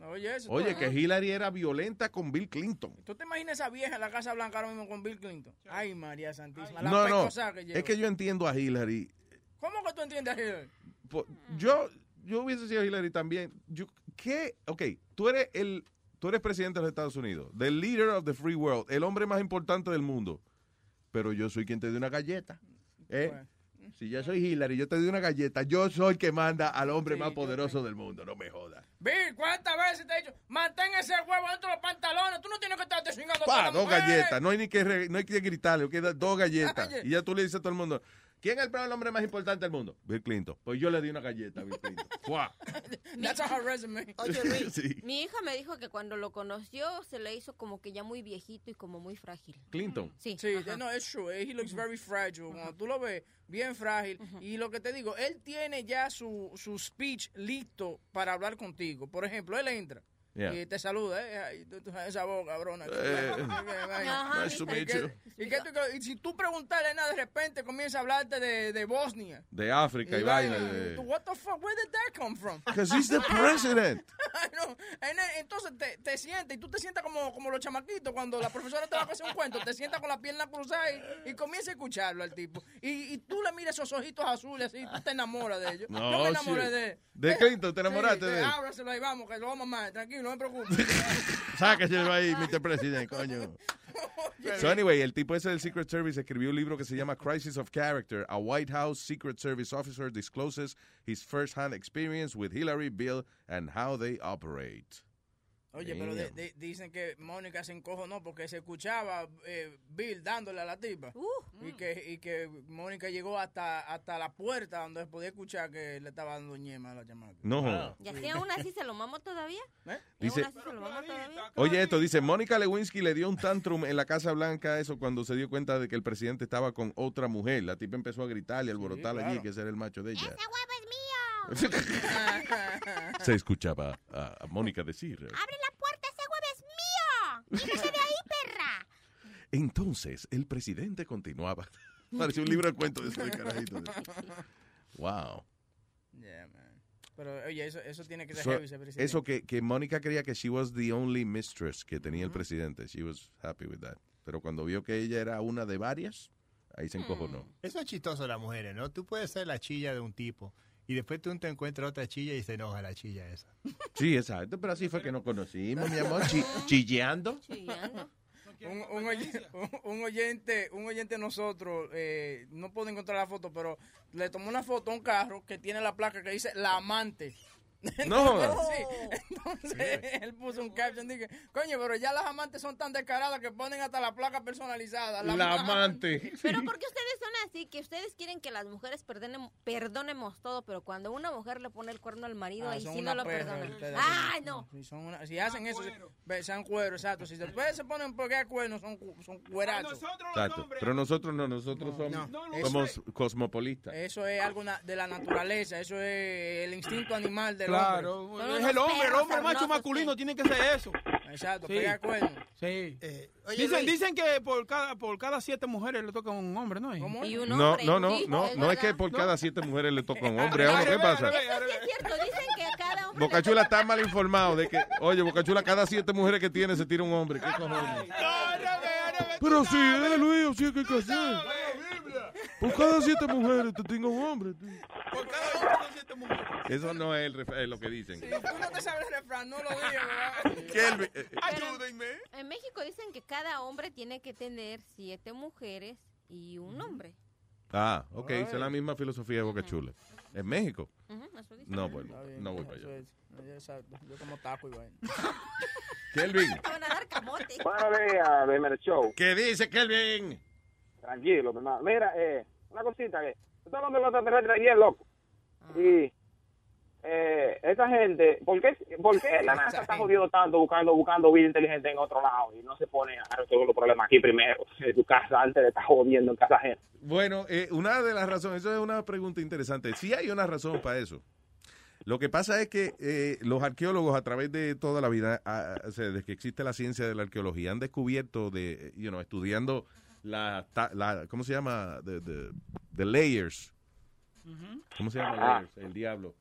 Oye, eso Oye, todo. que Hillary era violenta con Bill Clinton. ¿Tú te imaginas esa vieja en la Casa Blanca ahora mismo con Bill Clinton? Ay, María Santísima. La No, no, que es que yo entiendo a Hillary. ¿Cómo que tú entiendes a Hillary? Yo, yo hubiese sido Hillary también. Yo, ¿Qué? Ok, tú eres el, tú eres presidente de los Estados Unidos, the leader of the free world, el hombre más importante del mundo. Pero yo soy quien te dio una galleta. ¿eh? Si yo soy Hillary, yo te doy una galleta. Yo soy el que manda al hombre más poderoso del mundo. No me jodas. Bill, ¿cuántas veces te he dicho? Mantén ese huevo dentro de los pantalones. Tú no tienes que estarte chingando Pa, dos galletas. No hay ni que, re- no hay que gritarle. que dar dos galletas. Y ya tú le dices a todo el mundo, ¿quién es el hombre más importante del mundo? Bill Clinton. Pues yo le di una galleta a Bill Clinton. ¡Fua! That's her resume. Oye, Luis, Sí. Mi hija me dijo que cuando lo conoció se le hizo como que ya muy viejito y como muy frágil. Clinton. Sí. Sí, ajá. no, es true. He looks very fragile. Cuando tú lo ves, bien frágil. Y lo que te digo, él tiene ya su, su speech listo para hablar contigo. Por ejemplo, él entra. Yeah. Y te saluda, ¿eh? Ay, tú- tú- esa voz, cabrona. Eh, Ajá. nice to Y meet you. Y, que y si tú preguntarle nada, de repente comienza a hablarte de, de Bosnia. De África y, vaina. de- What the fuck? Where did that come from? Because he's the president. No. En- Entonces te, te sientes y tú te sientas como, como los chamaquitos cuando la profesora te va a hacer un cuento, te sientas con la pierna cruzada y, y comienza a escucharlo al tipo. Y, y tú le miras esos ojitos azules así, tú te enamoras de ellos. No, Yo me enamoré shit. de él. ¿De Clinton te enamoraste Sí, de él? Ábraselo ahí, vamos, que lo vamos a mamar. Tranquilo, no me preocupes. Sáquese de ahí, Mr. President, coño. So anyway, el tipo ese del Secret Service escribió un libro que se llama Crisis of Character. A White House Secret Service officer discloses his first-hand experience with Hillary, Bill, and how they operate. Oye, pero de- dicen que Mónica se encojonó porque se escuchaba eh, Bill dándole a la tipa. y, que, y que Mónica llegó hasta, hasta la puerta donde se podía escuchar que le estaba dando ñema a la chamaca. No joda. ¿Y así aún así se lo mamo todavía? ¿Eh? ¿Y Dice- aún así se lo mamo todavía? Oye, esto dice, Mónica Lewinsky le dio un tantrum en la Casa Blanca, eso cuando se dio cuenta de que el presidente estaba con otra mujer. La tipa empezó a gritar y alborotar allí, claro. que ese era el macho de ella. Se escuchaba a, a Mónica decir. ¡Abre la puerta! ¡Ese huevo es mío! ¡Quítate de ahí, perra! Entonces, el presidente continuaba. Pareció un libro de cuentos de ese carajito. Wow. Yeah, man. Pero oye, eso, eso tiene que ser So, heavy ese presidente. eso que, que Mónica creía que she was the only mistress que tenía el presidente. She was happy with that. Pero cuando vio que ella era una de varias, ahí se encojonó. Eso es chistoso de las mujeres, ¿no? Tú puedes ser la chilla de un tipo y después tú te encuentras otra chilla y se enoja la chilla esa. Sí, exacto, pero así fue que nos conocimos, mi amor, chi- chilleando. un, un oy- un- un oyente, un oyente de nosotros, eh, no puedo encontrar la foto, pero le tomó una foto a un carro que tiene la placa que dice la amante. No. Sí, entonces él puso un caption dije, coño, pero ya las amantes son tan descaradas que ponen hasta la placa personalizada. La amante. Pero porque ustedes son así, que ustedes quieren que las mujeres perdonen, perdonemos todo, pero cuando una mujer le pone el cuerno al marido, Ah, ahí sí no lo perdonan. ¡Ay, no! Si, son una- si hacen eso, sean cueros, exacto. Si después se ponen porque hay cuernos, son, son cuerazos. Exacto. Pero nosotros no, nosotros somos, somos cosmopolitas. Eso es algo de la naturaleza, eso es el instinto animal del Claro, hombre. es el hombre, el hombre macho masculino tiene que ser eso. Exacto, Sí. pegar cuernos. Sí. oye, dicen, Luis. dicen que por cada, por cada siete mujeres le toca un hombre, ¿no? Y un No, hombre, no, no, no, es no es que por cada siete mujeres le toca un hombre. ¿A uno qué pasa? Eso sí es cierto, dicen que cada hombre Bocachula está mal informado de que, oye, Bocachula, cada siete mujeres que tiene se tira un hombre. ¿Qué cojones? Pero sí, eh, Luis, sí, ¿qué hay que hacer? Por cada siete mujeres te tengo un hombre. Por cada hombre son siete mujeres. Eso no es, el ref- es lo que dicen. Si tú no te sabes el refrán, no lo digas, ¿verdad? Kelvin, eh, eh, Ayúdenme. En México dicen que cada hombre tiene que tener siete mujeres y un hombre. Ah, ok, esa es la misma filosofía de Boca Chula. ¿En México? Ujú, eso dice. No, bien, no voy para allá. es. Ya, Exacto. Yo como taco y vaina. Kelvin, Te van a dar camote. Buenos días, Show. ¿qué dice Kelvin? Tranquilo, mi hermano. Mira, eh, una cosita que... Tú estás hablando de los extraterrestres ayer, loco. Y... Eh, esa gente, ¿por qué, ¿por qué la NASA está jodiendo tanto buscando buscando vida inteligente en otro lado y no se pone a resolver los problemas aquí primero, en tu casa, antes de estar jodiendo en casa ajena? Bueno, eh, una de las razones, eso es una pregunta interesante. Sí hay una razón para eso. Lo que pasa es que eh, los arqueólogos a través de toda la vida, ah, o sea, desde que existe la ciencia de la arqueología, han descubierto, de, you know, estudiando la, ta- la ¿cómo se llama? The, the- the layers. ¿Cómo se llama layers? El diablo.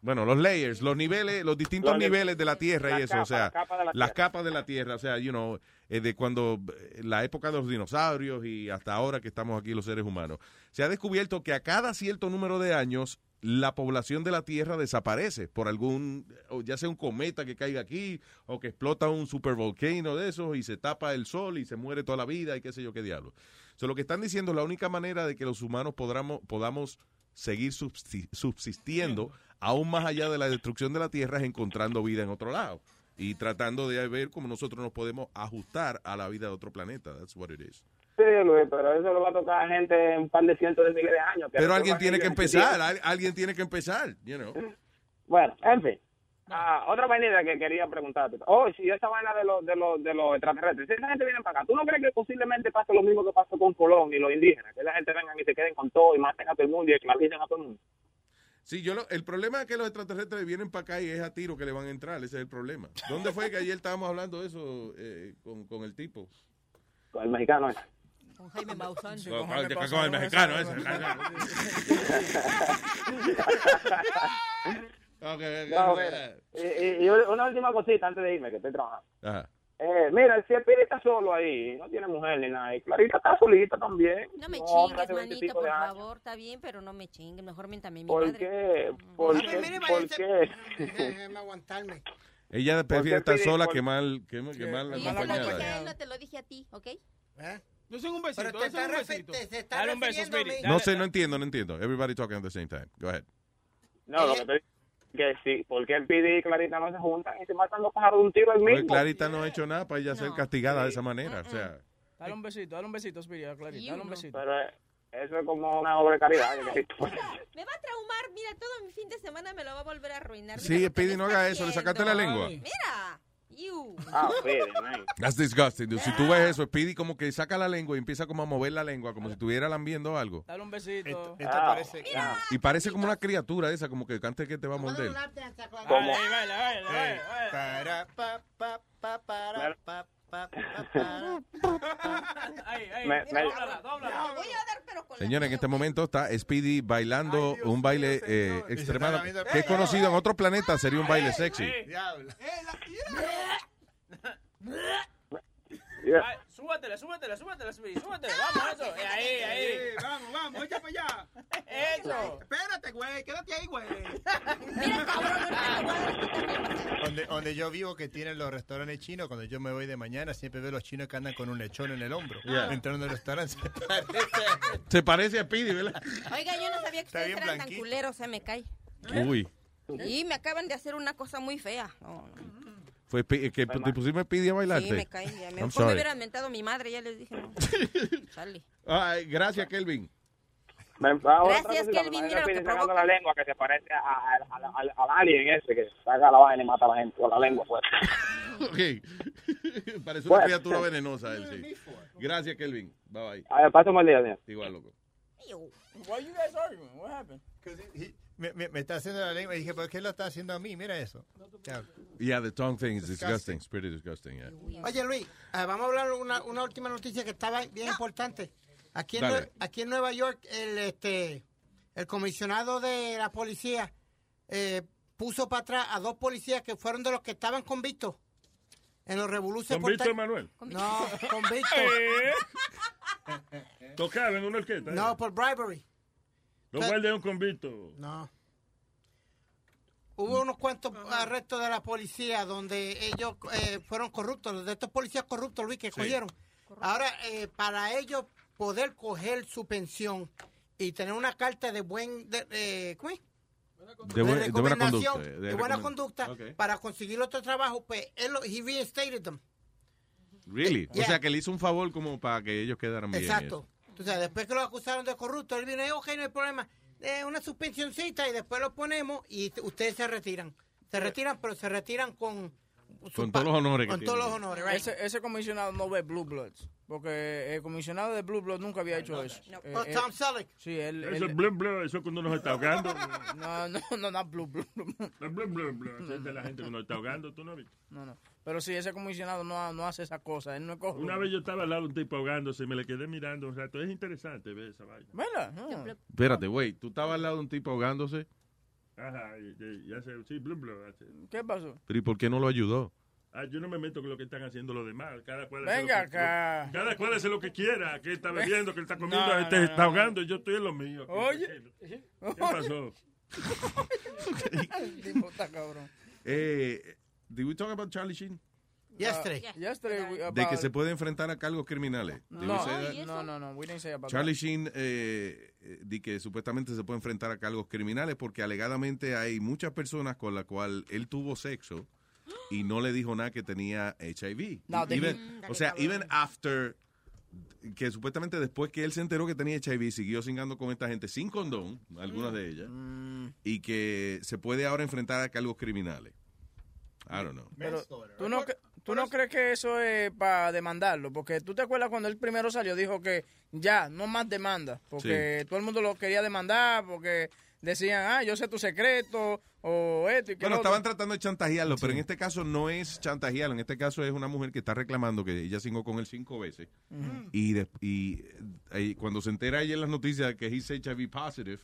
Bueno, los layers, los niveles, los distintos Los niveles de la Tierra y eso, capa, o sea, capa las Tierra. capas de la Tierra, o sea, you know, eh, de cuando eh, la época de los dinosaurios y hasta ahora que estamos aquí los seres humanos, se ha descubierto que a cada cierto número de años la población de la Tierra desaparece por algún, o ya sea un cometa que caiga aquí o que explota un supervolcano de esos y se tapa el sol y se muere toda la vida y qué sé yo qué diablo. So, lo que están diciendo es la única manera de que los humanos podamos, podamos seguir subsi- subsistiendo aún más allá de la destrucción de la Tierra es encontrando vida en otro lado y tratando de ver cómo nosotros nos podemos ajustar a la vida de otro planeta. That's what it is. Sí, Luis, pero eso lo va a tocar a gente en un par de cientos de miles de años. que Pero alguien tiene que empezar, al- alguien tiene que empezar, you know. Bueno, en fin. Ah, otra vaina que quería preguntarte. Oh, si esa vaina de los de los de los extraterrestres, si esa gente viene para acá, ¿tú no crees que posiblemente pase lo mismo que pasó con Colón y los indígenas? Que la gente vengan y se queden con todo y maten a todo el mundo y esclavicen a todo el mundo. Sí, yo lo- el problema es que los extraterrestres vienen para acá y es a tiro que le van a entrar, ese es el problema. ¿Dónde fue que ayer estábamos hablando de eso eh, con, con el tipo? Con el mexicano. Con Jaime Maussan. Con- con- con- con el mexicano ese. Ok, ok, No, ok. mira, y, y- y una última cosita antes de irme, que estoy trabajando. Ajá. Eh, mira, el CPD está solo ahí, no tiene mujer ni nada. Y Clarita está solita también. No me No, chingues, manito, por favor. Está bien, pero no me chingues. Mejor miéntame mi ¿Por madre. qué? ¿Por qué? mire, ¿Por qué? Déjeme aguantarme. Ella prefiere estar sola por- que mal, que, que mal Y eso lo dije a acompañada. él, no te lo dije a ti, ¿ok? Yo soy un besito, Pero te yo soy está, un refe- besito. te- se está Dale un beso. No sé, no entiendo, no entiendo. Everybody talking at the same time. Go ahead. No, lo que te que sí, porque el PD y Clarita no se juntan y se matan los pájaros de un tiro al mismo. Clarita no ha hecho nada para ella ser castigada de esa manera. O sea, Dale un besito, dale un besito, Spirit, a Clarita. Dale un besito. Pero eh, eso es como una obra de caridad. que necesito. Me va a traumar. Mira, todo mi fin de semana me lo va a volver a arruinar. Mira sí, Speedy, no haga eso. Le sacaste la lengua. Mira. Ah, Speedy, man. That's disgusting. dude. Si tú ves eso, Speedy como que saca la lengua y empieza como a mover la lengua, como si estuviera lambiendo algo. Dale un besito. Esto Ah, parece... Y parece como una criatura esa, como que cante que te va a morder. Como- Baila, baila, baila, Eh, baila. para, pa, pa, pa, para, pa, pa, pa, para. Ahí, ahí. Me- me- Dóblala, dóblala. Voy a dar, pero con la Señores, en este momento está Speedy bailando un baile eh, extremado, que es conocido en otro planeta, sería un baile sexy. Súbatela, súbatela, súbatela, Spirit, súbatela. Vamos, eso. Eh, Ahí, ahí. Vamos, vamos, echa para allá. Eso. Espérate, güey, quédate ahí, güey. Mira, cabrón, a a. Donde, donde yo vivo, que tienen los restaurantes chinos, cuando yo me voy de mañana, siempre veo los chinos que andan con un lechón en el hombro. Yeah. Entrando al restaurante. se parece. Se parece a Speedy, ¿verdad? Oiga, yo no sabía que ustedes eran tan culeros, se me cae. Uy. Y me acaban de hacer una cosa muy fea. No, no. Fue que Speedy a bailarte. Sí, me. Ya. Mejor me hubieran mentado mi madre, ya les dije. No. Sale. Ay, gracias, Kelvin. Me- Gracias, Kelvin, me mira que sacando provoca. la lengua que se parece a- a- al- al al alien ese que saca la vaina y mata a la gente con la lengua pues. Ok. Parece una Bueno. criatura venenosa él, sí. Gracias, Kelvin. Bye bye. A ver, paso mal día, señor. Igual, loco. Why you guys arguing? What happened? Me, me, me está haciendo la lengua y dije, ¿por qué lo está haciendo a mí? Mira eso. Yeah, the tongue thing is Disgusting. disgusting. It's pretty disgusting, yeah. Oye, Luis, eh, vamos a hablar una, una última noticia que estaba bien importante. Aquí en, Dale. Nue- aquí en Nueva York, el, este, el comisionado de la policía eh, puso para atrás a dos policías que fueron de los que estaban convictos en los revoluciones. ¿Convicto Emanuel? No, convictos. Tocaba en una orquesta. ¿eh? No, por bribery. Los guardias de un convicto. No. Hubo unos cuantos arrestos de la policía donde ellos eh, fueron corruptos, de estos policías corruptos, Luis, que Sí. cogieron. Ahora, eh, para ellos poder coger su pensión y tener una carta de buen... De, eh, ¿cómo es? De, buen- de buena recomendación, conducta. de buena conducta, Ok. para conseguir otro trabajo, pues él, lo- he reinstated them. Really? Yeah. O sea, que le hizo un favor como para que ellos quedaran bien. Exacto. Entonces, después que lo acusaron de corrupto, él vino y no hay problema, eh, una suspensioncita y después lo ponemos y ustedes se retiran. Se retiran, pero se retiran con... Con todos los honores que Con todos tiene. los honores, right. Ese, ese comisionado no ve Blue Bloods. Porque el comisionado de Blue Bloods nunca había hecho eso. No. Eh, Oh, eh, Tom Selleck. Sí, él. Eso es blum, blum, eso es cuando nos está ahogando. no, no, no, no, Blue Blue. blum, blum, eso es de la gente que nos está ahogando, ¿tú no has visto? No, no. Pero sí, ese comisionado no, no hace esa cosa. Él no es corrupto. Una vez yo estaba al lado de un tipo ahogándose y me le quedé mirando un rato. Es interesante ver esa vaina. Espérate, güey. Tú estabas al lado de un tipo ahogándose. Ajá, y, y- y hace, sí, blum, blum, hace. ¿Qué pasó? Pero ¿y por qué no lo ayudó? Ah, yo no me meto con lo que están haciendo los demás. Cada cual hace Venga lo que- acá. lo- cada cual hace lo que quiera. Que está bebiendo, que él está comiendo, No, este no, está no. ahogando y yo estoy en lo mío. Oye. ¿Qué pasó? El tipo está cabrón. Eh, did we talk about Charlie Sheen? Yesterday. Uh, yesterday we- De about- que se puede enfrentar a cargos criminales. No, no, no, no. We didn't say about Charlie Sheen eh, di que supuestamente se puede enfrentar a cargos criminales porque alegadamente hay muchas personas con las cuales él tuvo sexo y no le dijo nada que tenía HIV. No, de- Even- o sea, even after que supuestamente después que él se enteró que tenía HIV siguió cingando con esta gente sin condón, algunas de ellas, Mm. y que se puede ahora enfrentar a cargos criminales. I don't know. Pero, ¿tú no, ¿Tú no crees que eso es para demandarlo? Porque tú te acuerdas cuando él primero salió, dijo que ya, no más demanda. Porque todo el mundo lo quería demandar, porque decían, ah, yo sé tu secreto, o esto y que Bueno, estaban tratando de chantajearlo, pero en este caso no es chantajearlo. En este caso es una mujer que está reclamando que ella cingó con él cinco veces. Y, de- y, eh, cuando se entera ella en las noticias que he's HIV positive,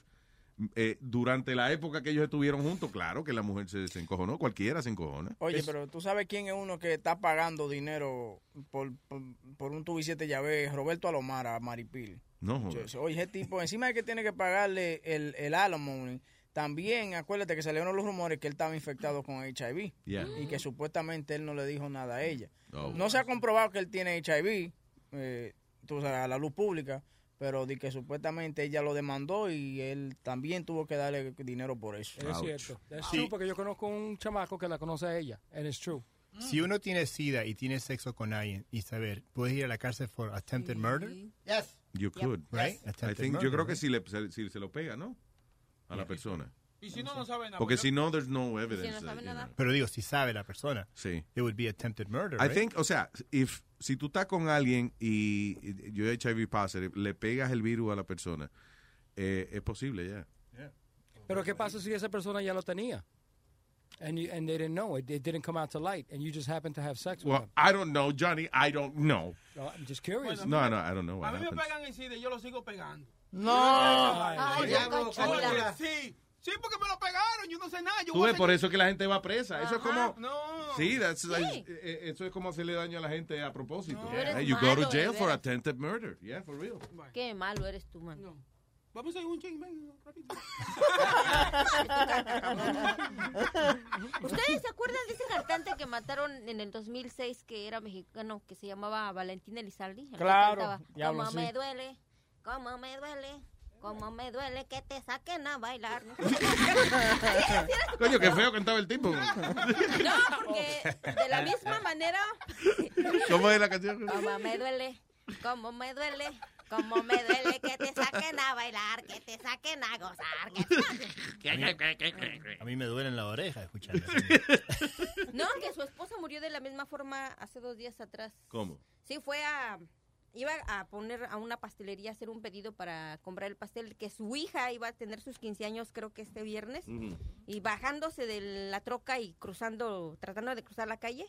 eh, durante la época que ellos estuvieron juntos, claro que la mujer se, se encojonó. Cualquiera se encojona. Oye, pero tú sabes quién es uno que está pagando dinero por, por, por un tubo y siete llaves, Roberto Alomar a Maripil. No, joder. Oye, ese tipo, encima de que tiene que pagarle el, el alimony, también acuérdate que salieron los rumores que él estaba infectado con HIV Yeah. y que supuestamente él no le dijo nada a ella. Oh. No se ha comprobado que él tiene HIV, eh, tú sabes, a la luz pública, pero de que supuestamente ella lo demandó y él también tuvo que darle dinero por eso. Es cierto. Es Sí. true, porque yo conozco un chamaco que la conoce a ella. And it's true. Si uno tiene SIDA y tiene sexo con alguien y saber, puedes ir a la cárcel por attempted murder. Yes. You could. Right? I Attempted think- murder, yo creo que right? si, le, se- si se lo pega, ¿no? A la persona. Y si no, no sabe nada. Porque si no, there's no evidence. no sabe that, you nada. know. Pero digo, si sabe la persona, Sí. it would be attempted murder, I right? think, o sea, if, si tú estás con alguien y, y yo HIV positive, le pegas el virus a la persona, eh, es posible ya. Pero ¿qué pasa si esa persona ya lo tenía? And, you, and they didn't know it. It didn't come out to light. And you just happened to have sex with Well, them. I don't know, Johnny. I don't know. No, I'm just curious. No, no, I don't know A what mí me pegan y yo lo sigo pegando. No. Ay, Ay, ya, oye, Cochila. sí. Sí, porque me lo pegaron, yo no sé nada. Yo Tú ves, por eso que la gente va presa. Eso es como... No. Sí, that's Sí. like- eh, eh, eso es como hacerle daño a la gente a propósito. Eres Hey, you go to malo, jail for attempted murder. Yeah, for real. Qué malo eres tú, man. Vamos a ir un ching, rapidito. ¿Ustedes se acuerdan de ese cantante que mataron en el 2006 que era mexicano, que se llamaba Valentín Elizalde? Claro, cantaba, diablo, Cómo sí. me duele, cómo me duele, cómo me duele que te saquen a bailar. Coño, qué feo cantaba el tipo. No, porque de la misma manera, ¿Cómo es la canción? cómo me duele, cómo me duele, cómo me duele que te saquen a bailar, que te saquen a gozar. Que... A mí me duelen la oreja escuchando. No, que su esposa murió de la misma forma hace dos días atrás. ¿Cómo? Sí, fue a... Iba a poner a una pastelería a hacer un pedido para comprar el pastel, que su hija iba a tener sus 15 años creo que este viernes, y bajándose de la troca y cruzando, tratando de cruzar la calle,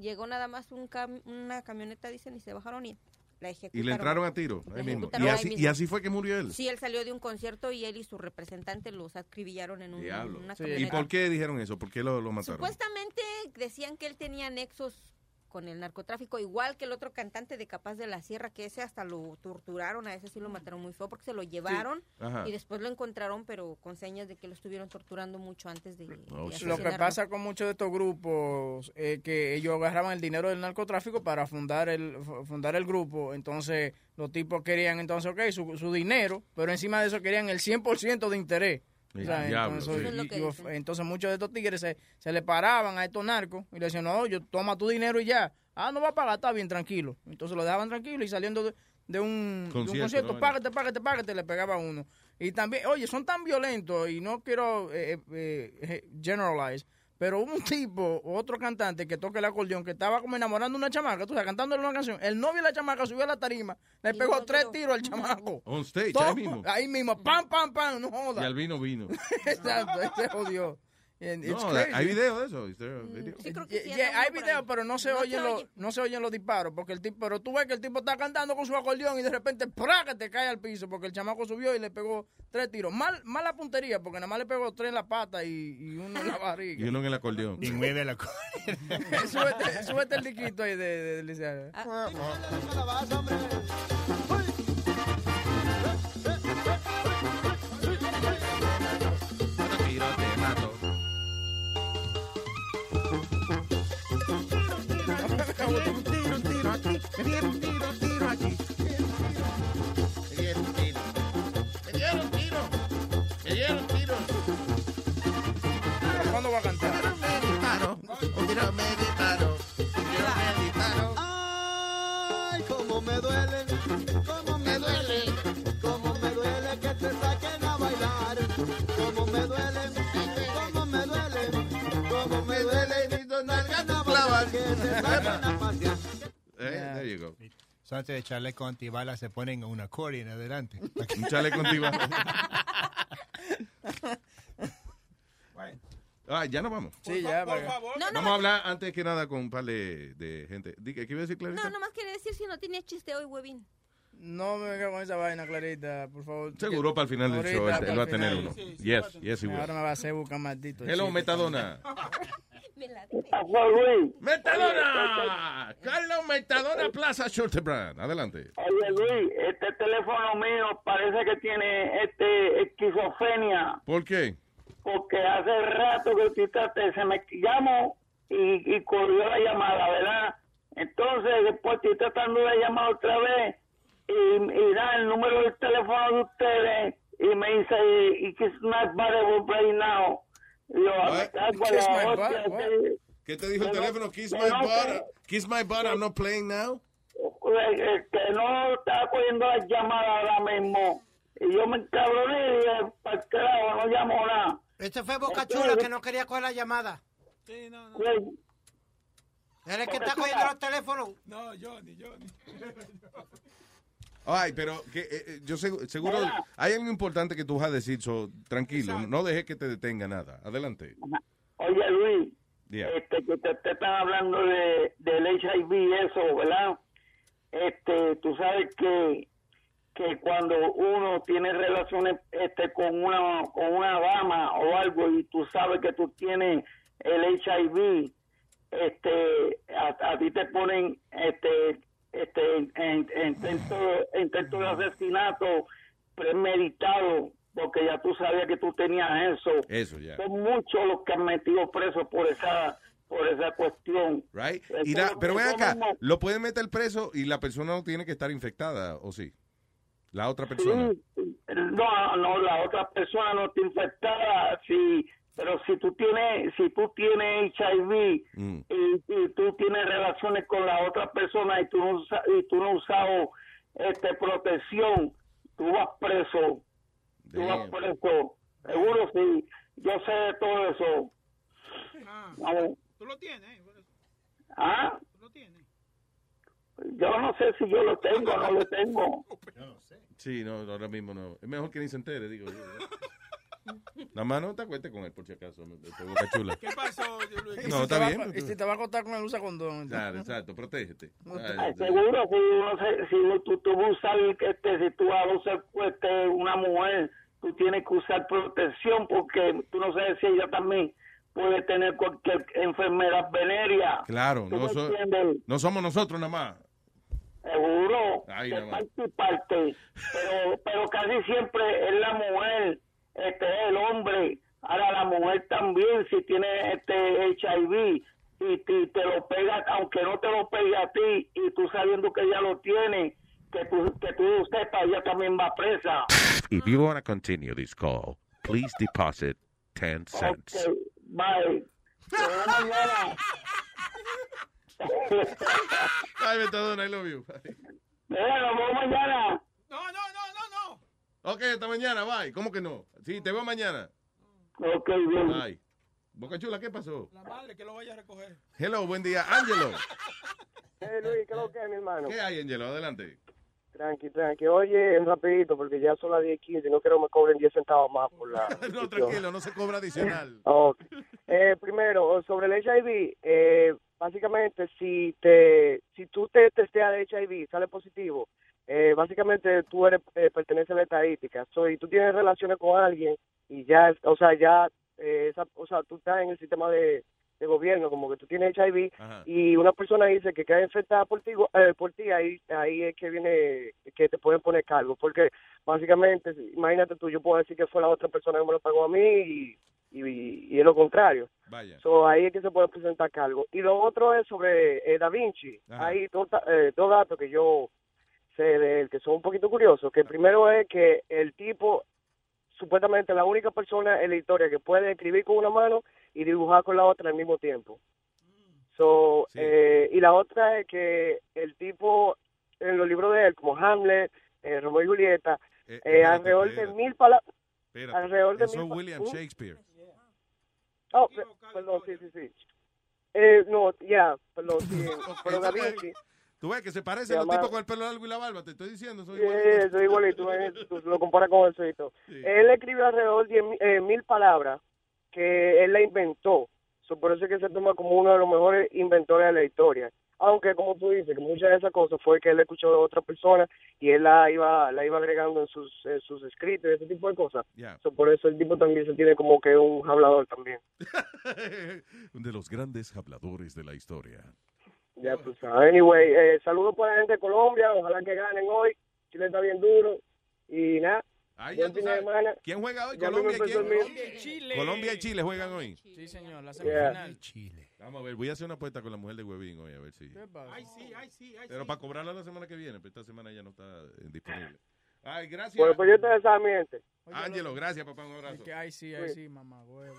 llegó nada más un cam- una camioneta, dicen, y se bajaron y la ejecutaron. Y le entraron a tiro ahí mismo. Y ahí así, mismo. y así fue que murió él. Sí, él salió de un concierto y él y su representante los acribillaron en un, Diablo. una ¿Y por qué dijeron eso? ¿Por qué lo, lo mataron? Supuestamente decían que él tenía nexos con el narcotráfico, igual que el otro cantante de Capaz de la Sierra, que ese hasta lo torturaron, a ese sí lo mataron muy feo porque se lo llevaron y después lo encontraron, pero con señas de que lo estuvieron torturando mucho antes de, de Lo que pasa con muchos de estos grupos es que ellos agarraban el dinero del narcotráfico para fundar el fu- fundar el grupo. Entonces, los tipos querían, entonces, ok, su, su dinero, pero encima de eso querían el 100% de interés. O sea, El diablo, entonces, sí. Y- y- muchos de estos tigres se, se le paraban a estos narcos y le decían, no, yo toma tu dinero y ya. Ah, no va a pagar, está bien, tranquilo. Entonces lo dejaban tranquilo y saliendo de, de un de un Concierto, concierto, ¿no? págate, págate, págate, le pegaba uno. Y también, oye, son tan violentos y no quiero eh, eh, eh, generalize, pero hubo un tipo, otro cantante que toca el acordeón, que estaba como enamorando a una chamaca, tú sabes, cantándole una canción. El novio de la chamaca subió a la tarima, le pegó tres tiros al chamaco. On stage, Todo- ahí mismo. Ahí mismo, pam, pam, pam, no Y joda. al vino vino. Exacto, ese se jodió. And it's No, crazy. hay video de eso. A video? Yeah, yeah, hay videos, pero no se, oyen los, no se oyen los disparos. porque el tipo Pero tú ves que el tipo está cantando con su acordeón y de repente ¡pra! que te cae al piso porque el chamaco subió y le pegó tres tiros. Mal, mala puntería porque nada más le pegó tres en la pata y, y uno en la Y barriga. uno en el acordeón. Y mueve la súbete, súbete el diquito ahí de, de, de Luisiana. Me dieron un tiro, tiro aquí. Me dieron un tiro. Me dieron un tiro. Me dieron un tiro. ¿Cuándo va a cantar? Me disparo. Tiro me disparo. Tiro me disparo. Ay, cómo me duele, cómo me duele, cómo me duele que te saquen a bailar. Cómo me duele, cómo me duele, cómo me duele y mis dos nalgas a bailar. Que te saquen a pasear. Antes de chaleco antibalas se ponen un accordion adelante. Un chaleco antibalas. Ah, ya nos vamos. Sí, ya, Por favor. No, no, Vamos a hablar antes que nada con un par de, de gente. ¿Qué iba a decir, Clarita? No, nomás quería decir si no tenía chiste hoy, huevín. No me venga con esa vaina, Clarita, por favor. Seguro para el final del show él, para él va a tener uno. Yes, yes, he will. Ahora me va a hacer buscar maldito. Hello, chiste. Metadona. Luis. ¡Metadona! Carlos Metadona Plaza Shortebrand. Adelante. Oye Luis, este teléfono mío parece que tiene este esquizofrenia, ¿Por qué? porque hace rato que ahorita te- se me llamo y, y corrió la llamada, ¿verdad? Entonces después estoy tratando de llamar otra vez y, y da el número del teléfono de ustedes y me dice, y que es not right now. Yo, Kiss la. ¿Qué te dijo el teléfono? Kiss my butt. Kiss my butt, I'm not playing now. eh, eh, que no estaba cogiendo las llamadas ahora mismo. Y yo me encabroné y dije, para el carajo, no llamo nada. Este fue Boca Chula que no quería coger la llamada. Sí, no, no. Pues, Él es que está cogiendo los teléfonos. No, Johnny, Johnny. Ay, pero que, eh, eh, yo seg- seguro Hola. hay algo importante que tú vas a decir, so, tranquilo, no dejes que te detenga nada. Adelante. oye Luis, Yeah. este, que te, te están hablando de, del HIV y eso, ¿verdad? Este, tú sabes que que cuando uno tiene relaciones este con una con una dama o algo y tú sabes que tú tienes el HIV este a, a ti te ponen este este en- en- intento intento de asesinato premeditado porque ya tú sabías que tú tenías eso Eso ya. son muchos los que han metido presos por esa por esa cuestión Right? Eso- Y la- pero ven acá, mismo- lo pueden meter preso y la persona no tiene que estar infectada, ¿o sí? La otra persona. Sí, no, no, la otra persona no está infectada, sí, pero si tú tienes, si tú tienes HIV Mm. y, y tú tienes relaciones con la otra persona y tú no, usa- y tú no has usado este, protección, tú vas preso, tú vas preso, seguro sí, yo sé de todo eso. Vamos. Tú lo tienes, eh. ¿Ah? Tú lo tienes. Yo no sé si yo lo tengo o no lo tengo. Sí, no, ahora mismo no. Es mejor que ni se entere, digo yo. Nada más no te acuestes con él, por si acaso. boca chula. ¿Qué pasó, Luis? No, si está bien. Y si te va a acostar con él, usa condón. Claro, exacto, protégete. Ay, Ay, seguro si tú, usar este si tú vas a usar este, una mujer tú tienes que usar protección porque tú no sabes si ella también puede tener cualquier enfermedad venérea. Claro, ¿Tú no, so- somos nosotros nada más. Seguro, Ahí de nada más. parte y parte, pero, pero casi siempre es la mujer, este es el hombre. Ahora la mujer también, si tiene este HIV y, te- te lo pega, aunque no te lo pegue a ti, y tú sabiendo que ella lo tiene, que tú, que tú sepas, ella también va presa. If you want to continue this call, please deposit 10 cents. Ok, bye. Ay, Metadona, I love you. Mira, nos vemos mañana. Ok, hasta mañana, bye. ¿Cómo que no? Sí, te veo mañana. Ok, bien. Bye. Boca Chula, ¿qué pasó? La madre que lo vaya a recoger. Hello, buen día. Ángelo. Hey Luis, ¿qué es lo que es, mi hermano? ¿Qué hay, Ángelo? Adelante. Tranqui, tranqui. Oye, rapidito, porque ya son las 10 15, no quiero que me cobren 10 centavos más por la... No, tranquilo, no se cobra adicional. Ok. Eh, primero, sobre el HIV, eh, básicamente, si te si tú te testeas de HIV, sale positivo, eh, básicamente tú eres eh, perteneces a la estadística. So, y tú tienes relaciones con alguien y ya, o sea, ya, eh, esa, o sea, tú estás en el sistema de, de gobierno, como que tú tienes HIV y una persona dice que queda infectada por ti, eh, por ti ahí, ahí es que viene, que te pueden poner cargo. Porque básicamente, si- imagínate tú, yo puedo decir que fue la otra persona que me lo pagó a mí y, y, y es lo contrario. Vaya. So, ahí es que se puede presentar cargo. Y lo otro es sobre eh, Da Vinci. Ajá. Hay dos, eh, dos datos que yo sé de él que son un poquito curiosos. Que primero es que el tipo, supuestamente la única persona en la historia que puede escribir con una mano y dibujar con la otra al mismo tiempo. So, eh, y la otra es que el tipo, en los libros de él, como Hamlet, eh, Romeo y Julieta, eh, espérate, alrededor de mil palabras. Espérate. Alrededor de Eso mil William ¿Mm? Shakespeare. Oh, pe- perdón, sí, sí, sí. Eh, no, ya, perdón, sí, Vinci. Tú ves que se parecen los tipos con el pelo largo y la barba. Te estoy diciendo. Soy Sí, igualito. soy igualito, tú lo comparas con el suito. Él escribió alrededor de mil, eh, mil palabras que él la inventó. So, por eso es que se toma como uno de los mejores inventores de la historia. Aunque, como tú dices, que muchas de esas cosas fue que él escuchó de otra persona y él la iba la iba agregando en sus, en sus escritos y ese tipo de cosas. Ya. So, por eso el tipo también se tiene como que un hablador también. de los grandes habladores de la historia. Ya tú sabes. Anyway, eh, saludos para la gente de Colombia. Ojalá que ganen hoy. Chile está bien duro. Y nada. Ahí ya tú fin de sabes. semana. ¿Quién juega hoy? Colombia quién? el. Colombia y Chile. Colombia y Chile juegan hoy. Sí, señor, la Yeah. semifinal. Chile. Vamos a ver, voy a hacer una apuesta con la mujer de Huevín hoy, a ver si. Ay, sí, ay, sí, ay, Pero sí. para cobrarla la semana que viene, pero esta semana ya no está eh, disponible. Ay, gracias. Bueno, pues yo te deseo mi gente. Ángelo, gracias, papá, un abrazo. Que ay, sí, ay, sí, mamá, huevo.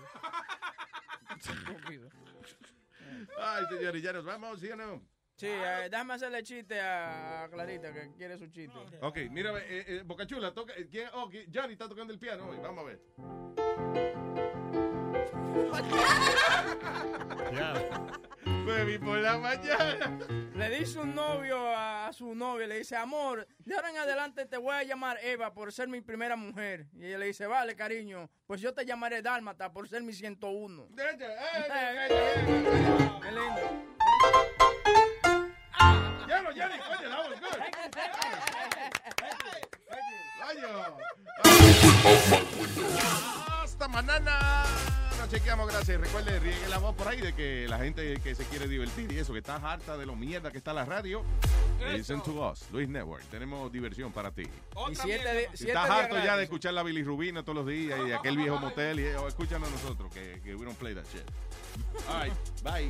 Ay, señores, ya nos vamos, ¿sí o no? Sí, eh, déjame hacerle chiste a Clarita que quiere su chiste. Ok, mira, eh, eh, Bocachula, toca. eh, ¿quién? Oh. Johnny está tocando el piano hoy, vamos a ver. Baby, por la mañana. Le dice un novio a, a su novia, le dice, amor, de ahora en adelante te voy a llamar Eva por ser mi primera mujer. Y ella le dice, vale, cariño, pues yo te llamaré Dálmata por ser mi 101. Qué lindo. Ya no, Johnny, coño, that was good. Coño. Hasta mañana. Nos chequeamos, gracias. Recuerde, riegue la voz por ahí de que la gente que se quiere divertir y eso, que está harta de lo mierda que está la radio. Listen to us, Luis Network. Tenemos diversión para ti. Y siete, Si siete estás harto ya de escuchar la Billy Rubina todos los días y aquel viejo motel, y, o escúchanos nosotros, que, que we don't play that shit. All right, bye.